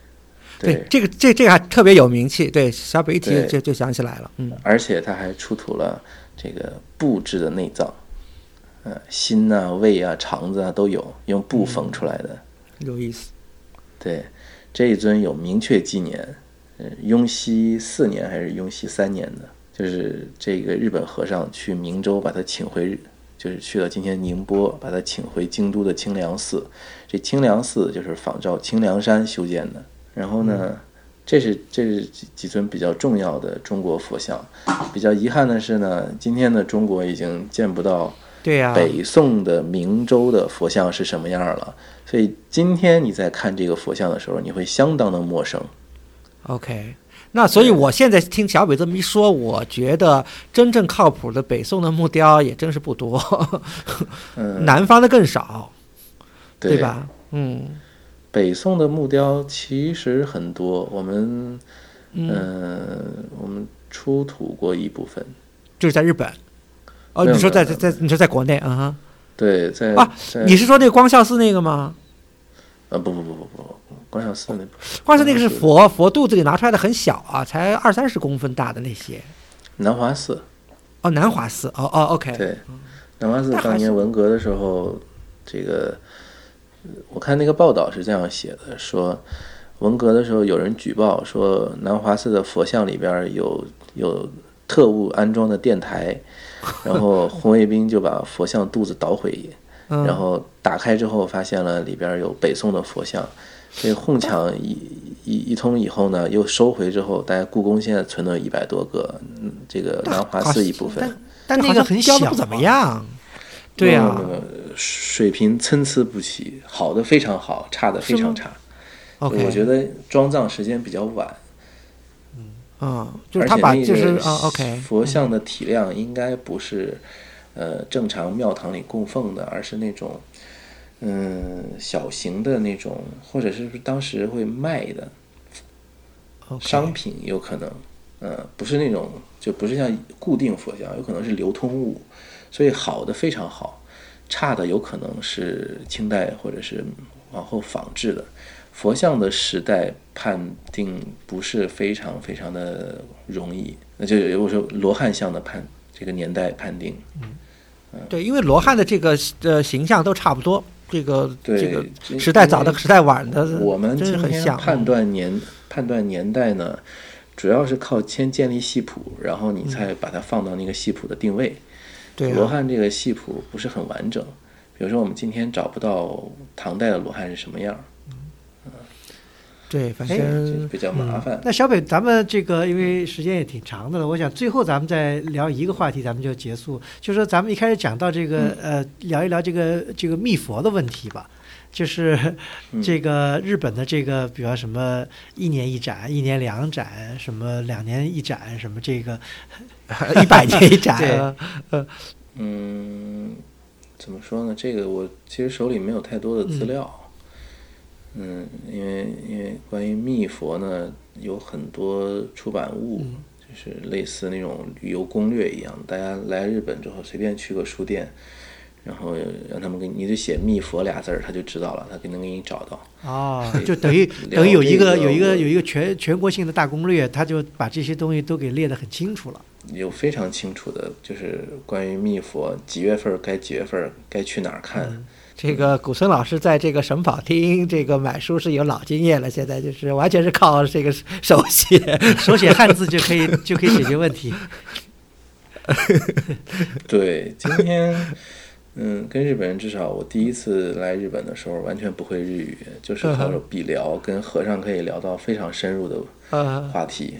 对，这个这这个还特别有名气，对，小北一提对。就就想起来了，嗯，而且他还出土了这个布制的内脏，呃，心啊、胃啊、肠子啊都有，用布缝出来的。有意思，对，这一尊有明确纪年，呃，雍熙四年还是雍熙三年的，就是这个日本和尚去明州把他请回，就是去了今天宁波，把他请回京都的清凉寺。这清凉寺就是仿照清凉山修建的。然后呢，这是这是几几尊比较重要的中国佛像。比较遗憾的是呢，今天的中国已经见不到对呀、北宋的明州的佛像是什么样了。所以今天你在看这个佛像的时候，你会相当的陌生。OK，那所以我现在听小北这么一说，我觉得真正靠谱的北宋的木雕也真是不多，嗯，[laughs] 南方的更少，对吧？嗯北宋的木雕其实很多，我们嗯，嗯、我们出土过一部分。就是在日本。哦，你说在在在，你说在国内啊哈？对，在啊在你是说那个光孝寺那个吗？啊不不不不不，观赏寺那不光孝寺那个是是佛佛肚子里拿出来的很小啊，才二三十公分大的那些。南华寺，哦，南华寺，哦哦，OK，对，南华寺当年文革的时候，这个呃我看那个报道是这样写的，说文革的时候有人举报说南华寺的佛像里边有有特务安装的电台，然后红卫兵就把佛像肚子捣毁，嗯，然后打开之后发现了里边有北宋的佛像，这哄抢一一一通以后呢，又收回之后，大概故宫现在存了一百多个，嗯，这个南华寺一部分，但那好像个很小。不怎么啊样。对呀、那个水平参差不齐，好的非常好，差的非常差。OK，我觉得装藏时间比较晚，嗯，就是而他把且那个就是啊，OK，佛像的体量应该不是呃正常庙堂里供奉的，而是那种嗯小型的那种，或者是当时会卖的商品，有可能，呃，不是那种就不是像固定佛像，有可能是流通物，所以好的非常好，差的有可能是清代或者是往后仿制的。佛像的时代判定不是非常非常的容易，那就有我说罗汉像的判这个年代判定，对，因为罗汉的这个呃形象都差不多，这个对这个时代早的时代晚的，我们真是今天很像。嗯判断年判断年代呢，主要是靠先建立系谱，然后你才把它放到那个系谱的定位。罗汉这个系谱不是很完整，比如说我们今天找不到唐代的罗汉是什么样，对，反正比较麻烦。那小北，咱们这个因为时间也挺长的了，我想最后咱们再聊一个话题，咱们就结束。就是说咱们一开始讲到这个、呃，聊一聊这个这个密佛的问题吧。就是嗯这个日本的这个，比方什么一年一展、一年两展，什么两年一展，什么这个，[laughs] 一百年一展，对呃嗯，怎么说呢？这个我其实手里没有太多的资料。嗯，因为因为关于密佛呢，有很多出版物，就是类似那种旅游攻略一样，大家来日本之后随便去个书店，然后让他们给你你就写“密佛”俩字儿，他就知道了，他能给你找到。哦，就等于等于有一个个有一个有一个全全国性的大攻略，他就把这些东西都给列得很清楚了。有非常清楚的，就是关于密佛几月份该几月份该去哪儿看。这个古村老师在这个省宝厅这个买书是有老经验了，现在就是完全是靠这个手写。手写汉字就可以就可以解决问题。对，今天嗯，跟日本人至少我第一次来日本的时候完全不会日语，就是靠着笔聊，跟和尚可以聊到非常深入的话题。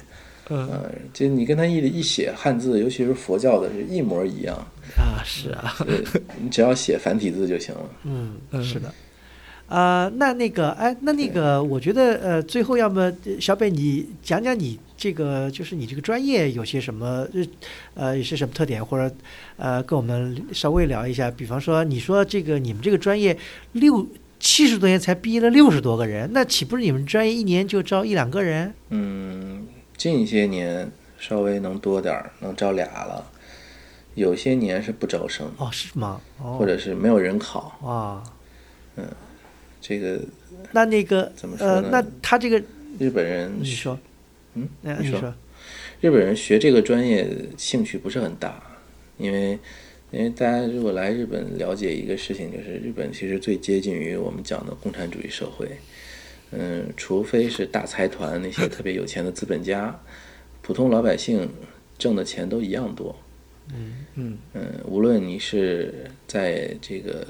嗯嗯，就你跟他一一写汉字，尤其是佛教的，是一模一样。啊，是啊，呃你只要写繁体字就行了。嗯，嗯是的。啊、那那个，哎，那那个，我觉得，呃，最后要么呃小北，你讲讲你这个，就是你这个专业有些什么，呃，有些什么特点，或者，呃，跟我们稍微聊一下。比方说，你说这个你们这个专业六七十多年才毕业了六十多个人，那岂不是你们专业一年就招一两个人？嗯，近些年稍微能多点儿，能招俩了。有些年是不招生，哦，是吗？哦，或者是没有人考。啊？嗯，这个那那个怎么说呢，呃那他这个，日本人你说，嗯，你说那你说，日本人学这个专业兴趣不是很大，因为因为大家如果来日本了解一个事情，就是日本其实最接近于我们讲的共产主义社会。嗯，除非是大财团那些特别有钱的资本家，普通老百姓挣的钱都一样多。嗯嗯，无论你是在这个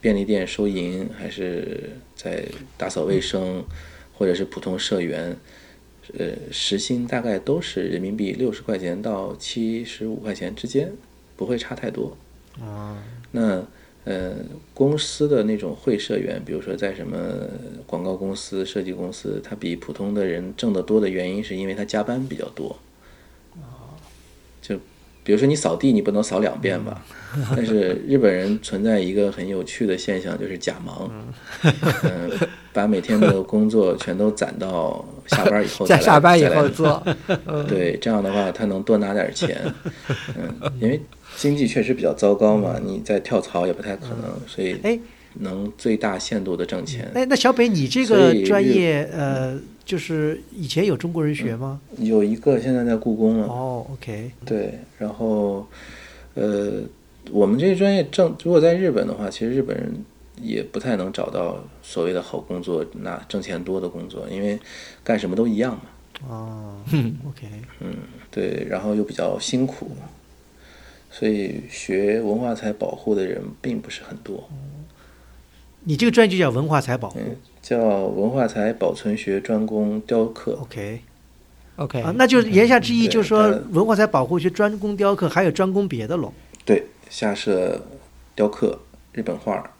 便利店收银，还是在打扫卫生，或者是普通社员，呃，时薪大概都是人民币六十块钱到七十五块钱之间，不会差太多。啊，那呃，公司的那种会社员，比如说在什么广告公司、设计公司，他比普通的人挣得多的原因，是因为他加班比较多。就比如说你扫地，你不能扫两遍吧？但是日本人存在一个很有趣的现象，就是假忙，嗯、把每天的工作全都攒到下班以后再在，下班以后做，[laughs] 对，这样的话他能多拿点钱，嗯，因为经济确实比较糟糕嘛，你再跳槽也不太可能，所以哎。能最大限度的挣钱。哎，那小北，你这个专业，呃，就是以前有中国人学吗？有一个现在在故宫了，哦，OK，对，然后呃，我们这个专业正，如果在日本的话，其实日本人也不太能找到所谓的好工作，那挣钱多的工作，因为干什么都一样嘛。哦，OK，嗯对，然后又比较辛苦，所以学文化财保护的人并不是很多。你这个专业就叫文化财保护嗯，叫文化财保存学专攻雕刻。，OK，OK 啊，那就是言下之意，就是说文化财保护学专攻雕刻，还有专攻别的喽。对，下设雕刻、日本画，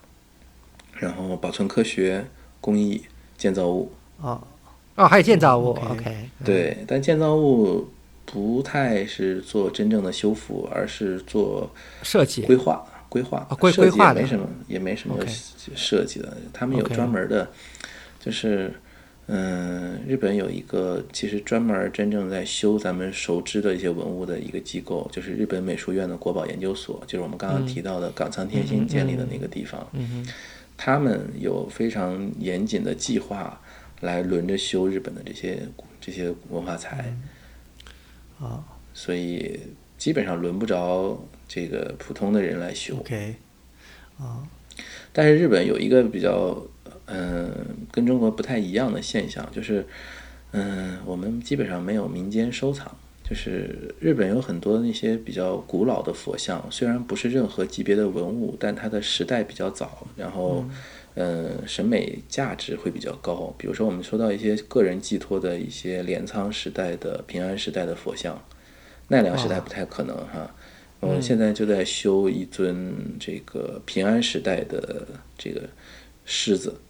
然后保存科学、工艺、建造物。啊，哦，还有建造物 OK，OK，对，但建造物不太是做真正的修复，而是做设计规划。规划设计规划的也没什么，也没什么设计的。他们有专门的，就是嗯，日本有一个其实专门真正在修咱们熟知的一些文物的一个机构，就是日本美术院的国宝研究所，就是我们刚刚提到的冈仓天心建立的那个地方。嗯他们有非常严谨的计划来轮着修日本的这些这些文化财。啊所以基本上轮不着这个普通的人来修。，OK，啊，但是日本有一个比较，嗯、跟中国不太一样的现象，就是，嗯、我们基本上没有民间收藏。就是日本有很多那些比较古老的佛像，虽然不是任何级别的文物，但它的时代比较早，然后，嗯、审美价值会比较高。比如说我们说到一些个人寄托的一些镰仓时代的、平安时代的佛像，奈良时代不太可能哈。我们现在就在修一尊这个平安时代的这个狮子，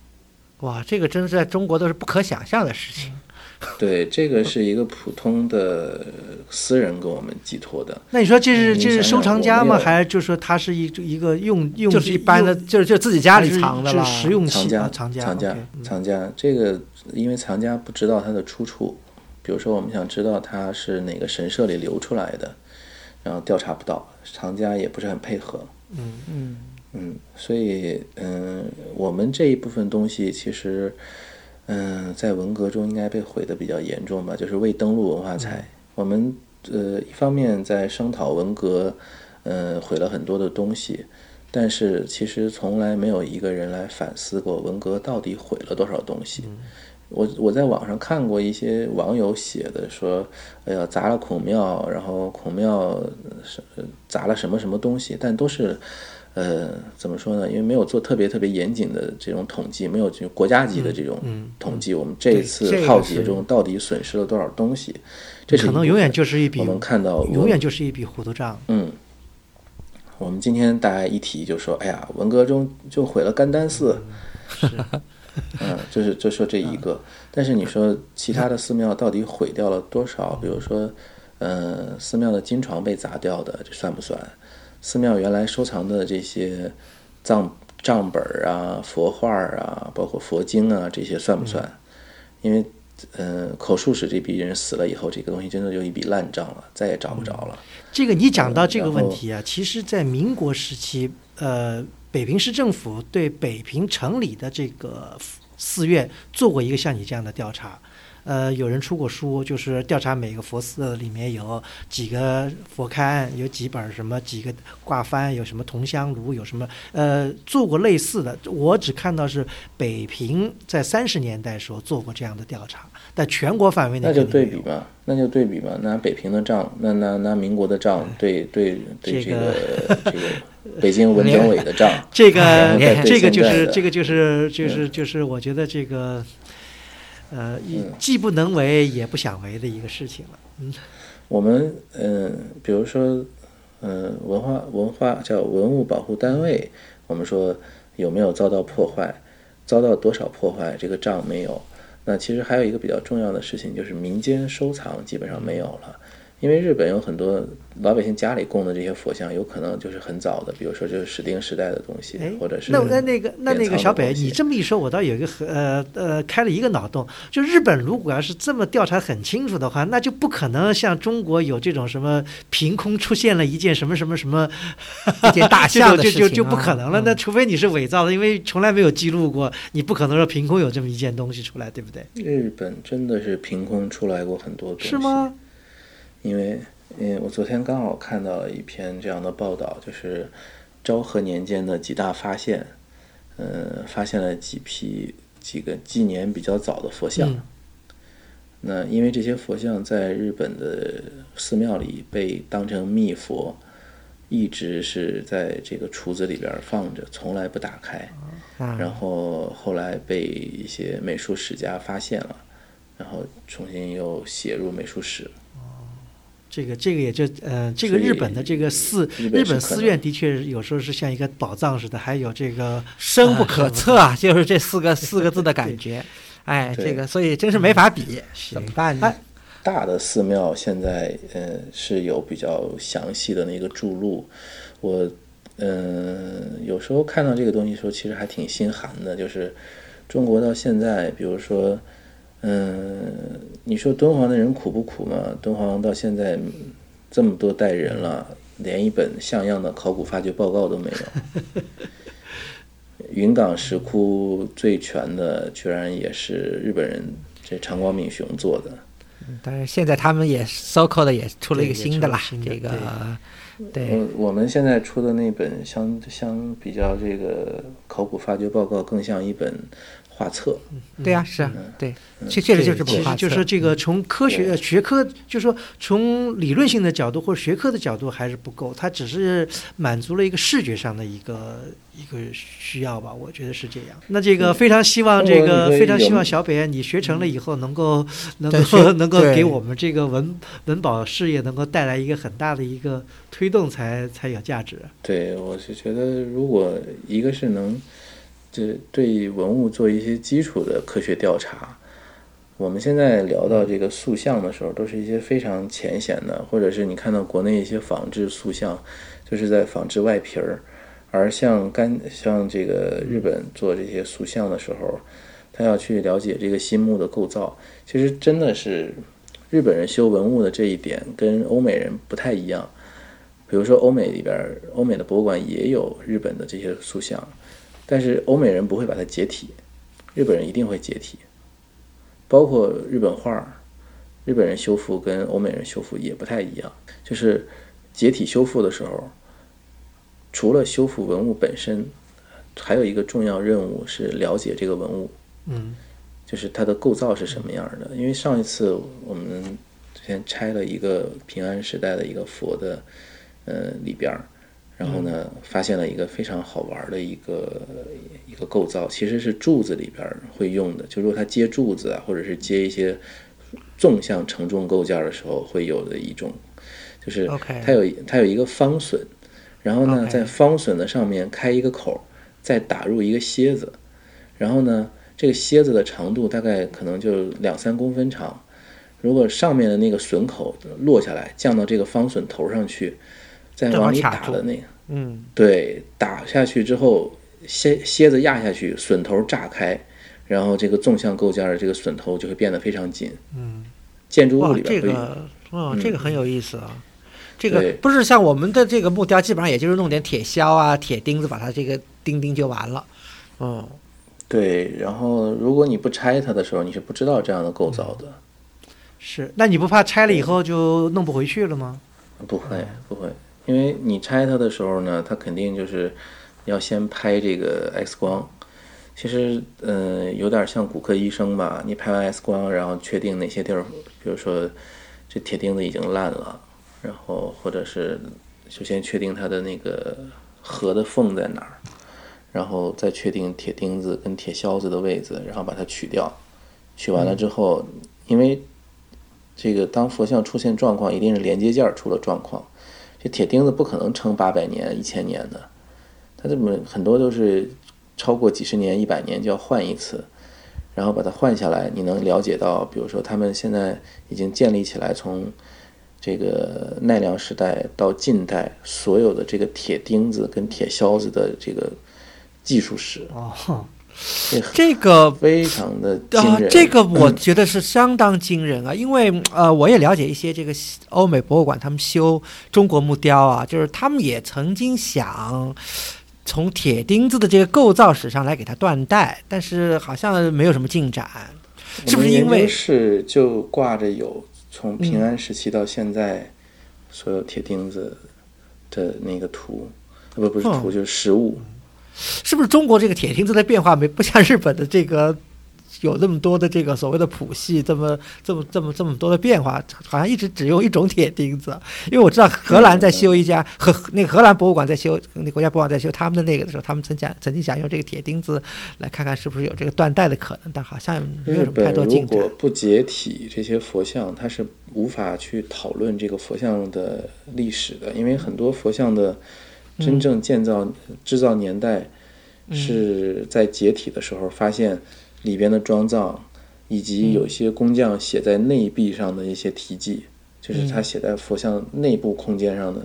哇，这个真是在中国都是不可想象的事情。[laughs] 对，这个是一个普通的私人给我们寄托的。那你说这是嗯这是收藏家吗？还是就是说他是一一个用用就是一般的，就是就自己家里藏的了。是实用器藏家啊，藏家，藏家这个因为藏家不知道它的出处，比如说我们想知道它是哪个神社里流出来的，然后调查不到，藏家也不是很配合。嗯嗯，所以嗯，我们这一部分东西其实，嗯，在文革中应该被毁的比较严重吧，就是未登录文化财。我们呃，一方面在声讨文革，呃，毁了很多的东西，但是其实从来没有一个人来反思过文革到底毁了多少东西。我我在网上看过一些网友写的说，哎呀砸了孔庙，然后孔庙是砸了什么什么东西，但都是。呃，怎么说呢？因为没有做特别特别严谨的这种统计，没有就国家级的这种统计，我们这次浩劫中到底损失了多少东西？这可能永远就是一笔我们看到永远就是一笔糊涂账。嗯，我们今天大家一提就说，哎呀，文革中就毁了甘丹寺，是，[laughs] 嗯，就是就说这一个。但是你说其他的寺庙到底毁掉了多少？比如说，呃，寺庙的金床被砸掉的，这算不算？寺庙原来收藏的这些藏账本啊、佛画啊，包括佛经啊，这些算不算？因为，嗯，口述史这批人死了以后，这个东西真的就一笔烂账了，再也找不着了。这个你讲到这个问题啊，其实，在民国时期，呃，北平市政府对北平城里的这个寺院做过一个像你这样的调查。呃，有人出过书，就是调查每个佛寺里面有几个佛龛，有几本什么几个挂幡，有什么铜香炉，有什么呃，做过类似的。我只看到是北平在三十年代时候做过这样的调查，但全国范围内那就对比吧，那就对比嘛，拿北平的账，那拿拿民国的账对对对这个这个北京文政委的账，[laughs] 这个 [laughs] 这个就是这个就是就是就是我觉得这个。呃，既不能为也不想为的一个事情了。嗯，我们嗯，比如说嗯，文化文化叫文物保护单位，我们说有没有遭到破坏，遭到多少破坏，这个账没有。那其实还有一个比较重要的事情，就是民间收藏基本上没有了。因为日本有很多老百姓家里供的这些佛像，有可能就是很早的，比如说就是史丁时代的东西，或者是那那那个那那个小北，你这么一说，我倒有一个呃呃开了一个脑洞，就日本如果要是这么调查很清楚的话，那就不可能像中国有这种什么凭空出现了一件什么什么什么一件大 [laughs] 象的事情，就就就不可能了。那除非你是伪造的，因为从来没有记录过，你不可能说凭空有这么一件东西出来，对不对？日本真的是凭空出来过很多东西，是吗？因为，嗯，我昨天刚好看到了一篇这样的报道，就是昭和年间的几大发现，嗯，发现了几批几个纪年比较早的佛像。那因为这些佛像在日本的寺庙里被当成密佛，一直是在这个橱子里边放着，从来不打开。然后后来被一些美术史家发现了，然后重新又写入美术史。这个这个也就呃，这个日本的这个寺日本寺院的确有时候是像一个宝藏似的，还有这个 [laughs] 深不可测啊，就是这四个四个字的感觉。[laughs] 哎，这个所以真是没法比，怎么办呢？大的寺庙现在呃是有比较详细的那个注录，我嗯有时候看到这个东西的时候，其实还挺心寒的。就是中国到现在，比如说。嗯，你说敦煌的人苦不苦嘛？敦煌到现在这么多代人了，连一本像样的考古发掘报告都没有。云冈石窟最全的，居然也是日本人这长光敏雄做的。但是现在他们也搜扣的也出了一个新的啦，这个对。我我们现在出的那本相相比较这个考古发掘报告更像一本。画册，对呀，是啊，对，确确实就是其实就是这个从科学学科，就是说从理论性的角度或者学科的角度还是不够，它只是满足了一个视觉上的一个一个需要吧，我觉得是这样。那这个非常希望这个非常希望小北你学成了以后能够能够能够给我们这个文文保事业能够带来一个很大的一个推动，才才有价值。对，我是觉得如果一个是能。这对文物做一些基础的科学调查。我们现在聊到这个塑像的时候，都是一些非常浅显的，或者是你看到国内一些仿制塑像，就是在仿制外皮儿。而像干像这个日本做这些塑像的时候，他要去了解这个心木的构造，其实真的是日本人修文物的这一点跟欧美人不太一样。比如说欧美里边，欧美的博物馆也有日本的这些塑像。但是欧美人不会把它解体，日本人一定会解体。包括日本画，日本人修复跟欧美人修复也不太一样。就是解体修复的时候，除了修复文物本身，还有一个重要任务是了解这个文物。嗯，就是它的构造是什么样的。因为上一次我们之前拆了一个平安时代的一个佛的呃里边儿，然后呢发现了一个非常好玩的一个一个构造，其实是柱子里边儿会用的，就如果它接柱子啊，或者是接一些纵向承重构件的时候会有的一种，就是它有它有一个方榫，然后呢在方榫的上面开一个口，再打入一个楔子，然后呢这个楔子的长度大概可能就两三公分长，如果上面的那个榫口落下来降到这个方榫头上去，再往里打的那个，嗯，对，打下去之后蝎蝎子压下去，榫头炸开。然后这个纵向构件的这个榫头就会变得非常紧。嗯，建筑物里边这个哦，这个很有意思啊。这个不是像我们的这个木雕，基本上也就是弄点铁销啊、铁钉子，把它这个钉钉就完了。嗯，对。然后如果你不拆它的时候，你是不知道这样的构造的。是，那你不怕拆了以后就弄不回去了吗？不会，不会，因为你拆它的时候呢，它肯定就是要先拍这个 X 光。其实，嗯，有点像骨科医生吧。你拍完 X 光，然后确定哪些地儿，比如说这铁钉子已经烂了，然后或者是首先确定它的那个合的缝在哪儿，然后再确定铁钉子跟铁销子的位置，然后把它取掉。取完了之后，因为这个当佛像出现状况，一定是连接件出了状况。这铁钉子不可能撑八百年、一千年的，它这么很多都是。超过几十年、一百年就要换一次，然后把它换下来，你能了解到，比如说他们现在已经建立起来，从这个奈良时代到近代所有的这个铁钉子跟铁销子的这个技术史哦，这个非常的惊人。这个我觉得是相当惊人啊，因为呃，我也了解一些这个欧美博物馆，他们修中国木雕啊，就是他们也曾经想。从铁钉子的这个构造史上来给它断代，但是好像没有什么进展，是不是因为是就挂着有从平安时期到现在所有铁钉子的那个图，不不是图就是实物，是不是中国这个铁钉子的变化没不像日本的这个？有那么多的这个所谓的谱系，这么这么这么这么多的变化，好像一直只用一种铁钉子。因为我知道荷兰在修一家荷那个荷兰博物馆在修，那国家博物馆在修他们的那个的时候，他们曾讲曾经想用这个铁钉子来看看是不是有这个断代的可能，但好像没有什么太多进展。如果不解体这些佛像，它是无法去讨论这个佛像的历史的，因为很多佛像的真正建造制造年代是在解体的时候发现。里边的装藏，以及有些工匠写在内壁上的一些题记，就是他写在佛像内部空间上的，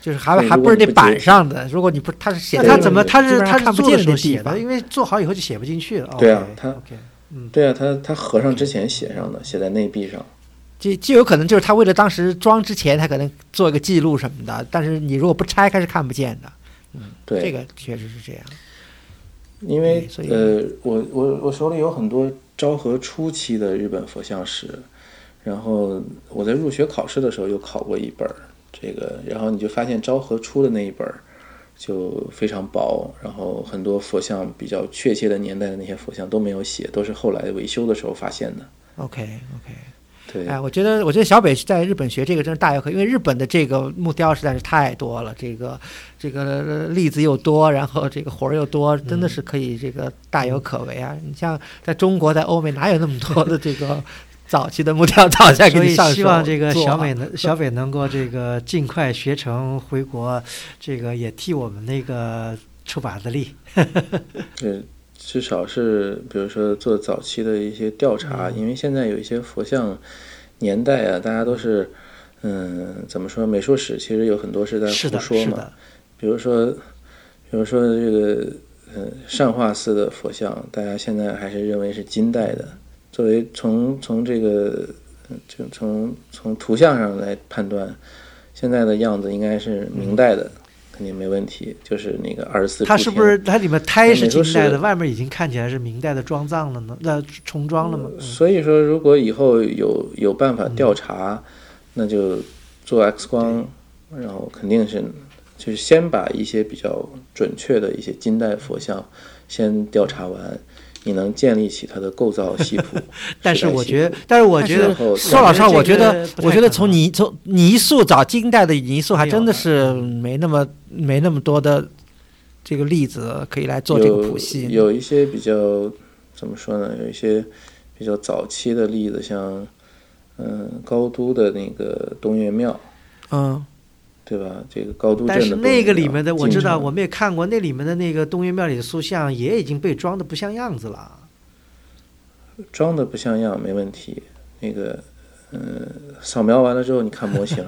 就是还还不是那板上的。如果你不，他是写他怎么他是他是做的时候写的，因为做好以后就写不进去了。对啊，他，嗯，对啊，他他合上之前写上的，写在内壁上。就就有可能就是他为了当时装之前，他可能做一个记录什么的。但是你如果不拆开是看不见的。嗯，对，这个确实是这样。因为呃，我我我手里有很多昭和初期的日本佛像史，然后我在入学考试的时候又考过一本这个，然后你就发现昭和初的那一本就非常薄，然后很多佛像比较确切的年代的那些佛像都没有写，都是后来维修的时候发现的。OK OK。哎，我觉得，我觉得小北在日本学这个真是大有可，因为日本的这个木雕实在是太多了，这个这个例子又多，然后这个活儿又多，真的是可以这个大有可为啊！你像在中国，在欧美哪有那么多的这个早期的木雕造下 [laughs] 给你上手？所以希望这个小北能小北能够这个尽快学成回国，这个也替我们那个出把子力。[laughs] 对。至少是，比如说做早期的一些调查，因为现在有一些佛像年代啊，大家都是，嗯，怎么说？美术史其实有很多是在胡说嘛。比如说，比如说这个，嗯，善化寺的佛像，大家现在还是认为是金代的。作为从从这个，就从从图像上来判断，现在的样子应该是明代的。肯定没问题，就是那个二十四。它是不是它里面胎是金代的，外面已经看起来是明代的装藏了呢？那重装了吗？所以说，如果以后有有办法调查，那就做 X 光，然后肯定是就是先把一些比较准确的一些金代佛像先调查完，你能建立起它的构造系谱 [laughs] 但是我觉得，但是我觉得然后说老实话，我觉得，我觉得从泥从泥塑找金代的泥塑，还真的是没那么没那么多的这个例子可以来做这个谱系。有有一些比较怎么说呢？有一些比较早期的例子，像嗯高都的那个东岳庙，嗯，对吧？这个高度但是那个里面的我知道，我们也看过，那里面的那个东岳庙里的塑像也已经被装的不像样子了。装的不像样，没问题。那个，嗯，扫描完了之后，你看模型，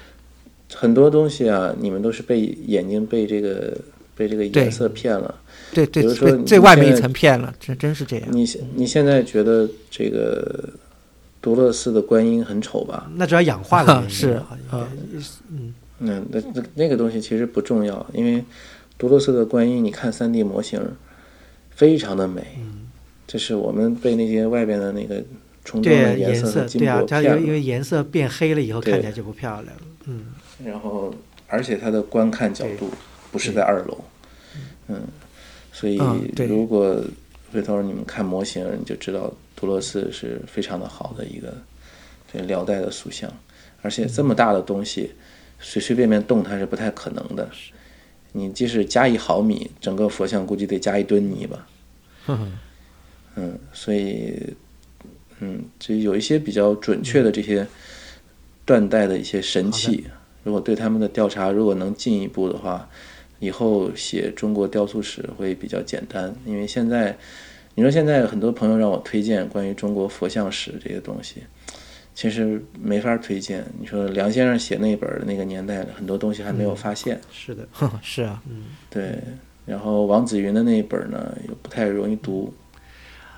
[laughs] 很多东西啊，你们都是被眼睛被这个被这个颜色骗了。对对比如，说最外面一层骗了，这真是这样。你现你现在觉得这个独乐寺的观音很丑吧？那主要氧化的 [laughs] 是啊啊嗯，嗯，那那那个东西其实不重要，因为多洛斯的观音，你看 3D 模型，非常的美。这是我们被那些外边的那个冲撞的对颜色对啊。它因为颜色变黑了以后，看起来就不漂亮了。嗯，然后，而且它的观看角度不是在二楼，嗯，所以如果回头你们看模型，你就知道独乐寺是非常的好的一个这辽代的塑像，而且这么大的东西，随随便便动它是不太可能的。你即使加一毫米，整个佛像估计得加一吨泥吧。嗯，所以，嗯，这有一些比较准确的这些断代的一些神器，如果对他们的调查如果能进一步的话，以后写中国雕塑史会比较简单。因为现在，你说现在很多朋友让我推荐关于中国佛像史这些东西，其实没法推荐。你说梁先生写那本儿那个年代，很多东西还没有发现。是的，[laughs] 是啊，嗯对，然后王子云的那一本呢，也不太容易读。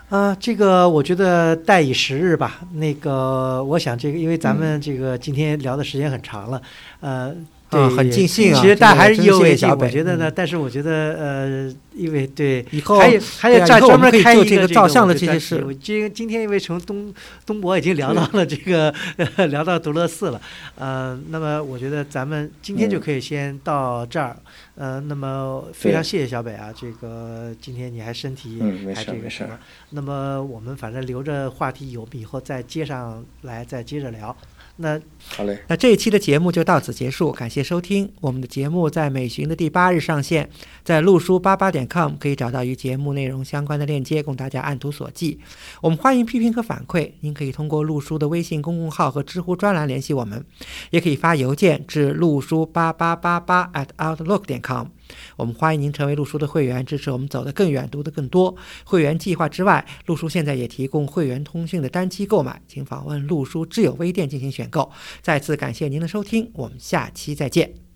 啊，这个我觉得待以时日吧。那个，我想这个，因为咱们这个今天聊的时间很长了，呃，对，啊很尽兴啊其实大家还是这个意犹未尽。我觉得呢，嗯但是我觉得呃，因为对，以后还有还有专门开一个照相的这些事我今今天因为从东东博已经聊到了这个 [laughs] 聊到独乐寺了，呃，那么我觉得咱们今天就嗯可以先到这儿。呃，那么非常谢谢小北啊，这个今天你还身体还这个什么，那么我们反正留着话题，有以后再接上来再接着聊。那好嘞，那这一期的节目就到此结束，感谢收听。我们的节目在每旬的第八日上线，在路书八八点 com 可以找到与节目内容相关的链接，供大家按图索骥。我们欢迎批评和反馈，您可以通过路书的微信公共号和知乎专栏联系我们，也可以发邮件至路书八八八八 at outlook 点 com。我们欢迎您成为陆叔的会员，支持我们走得更远，读得更多。会员计划之外，陆叔现在也提供会员通讯的单期购买，请访问陆叔智友微店进行选购。再次感谢您的收听，我们下期再见。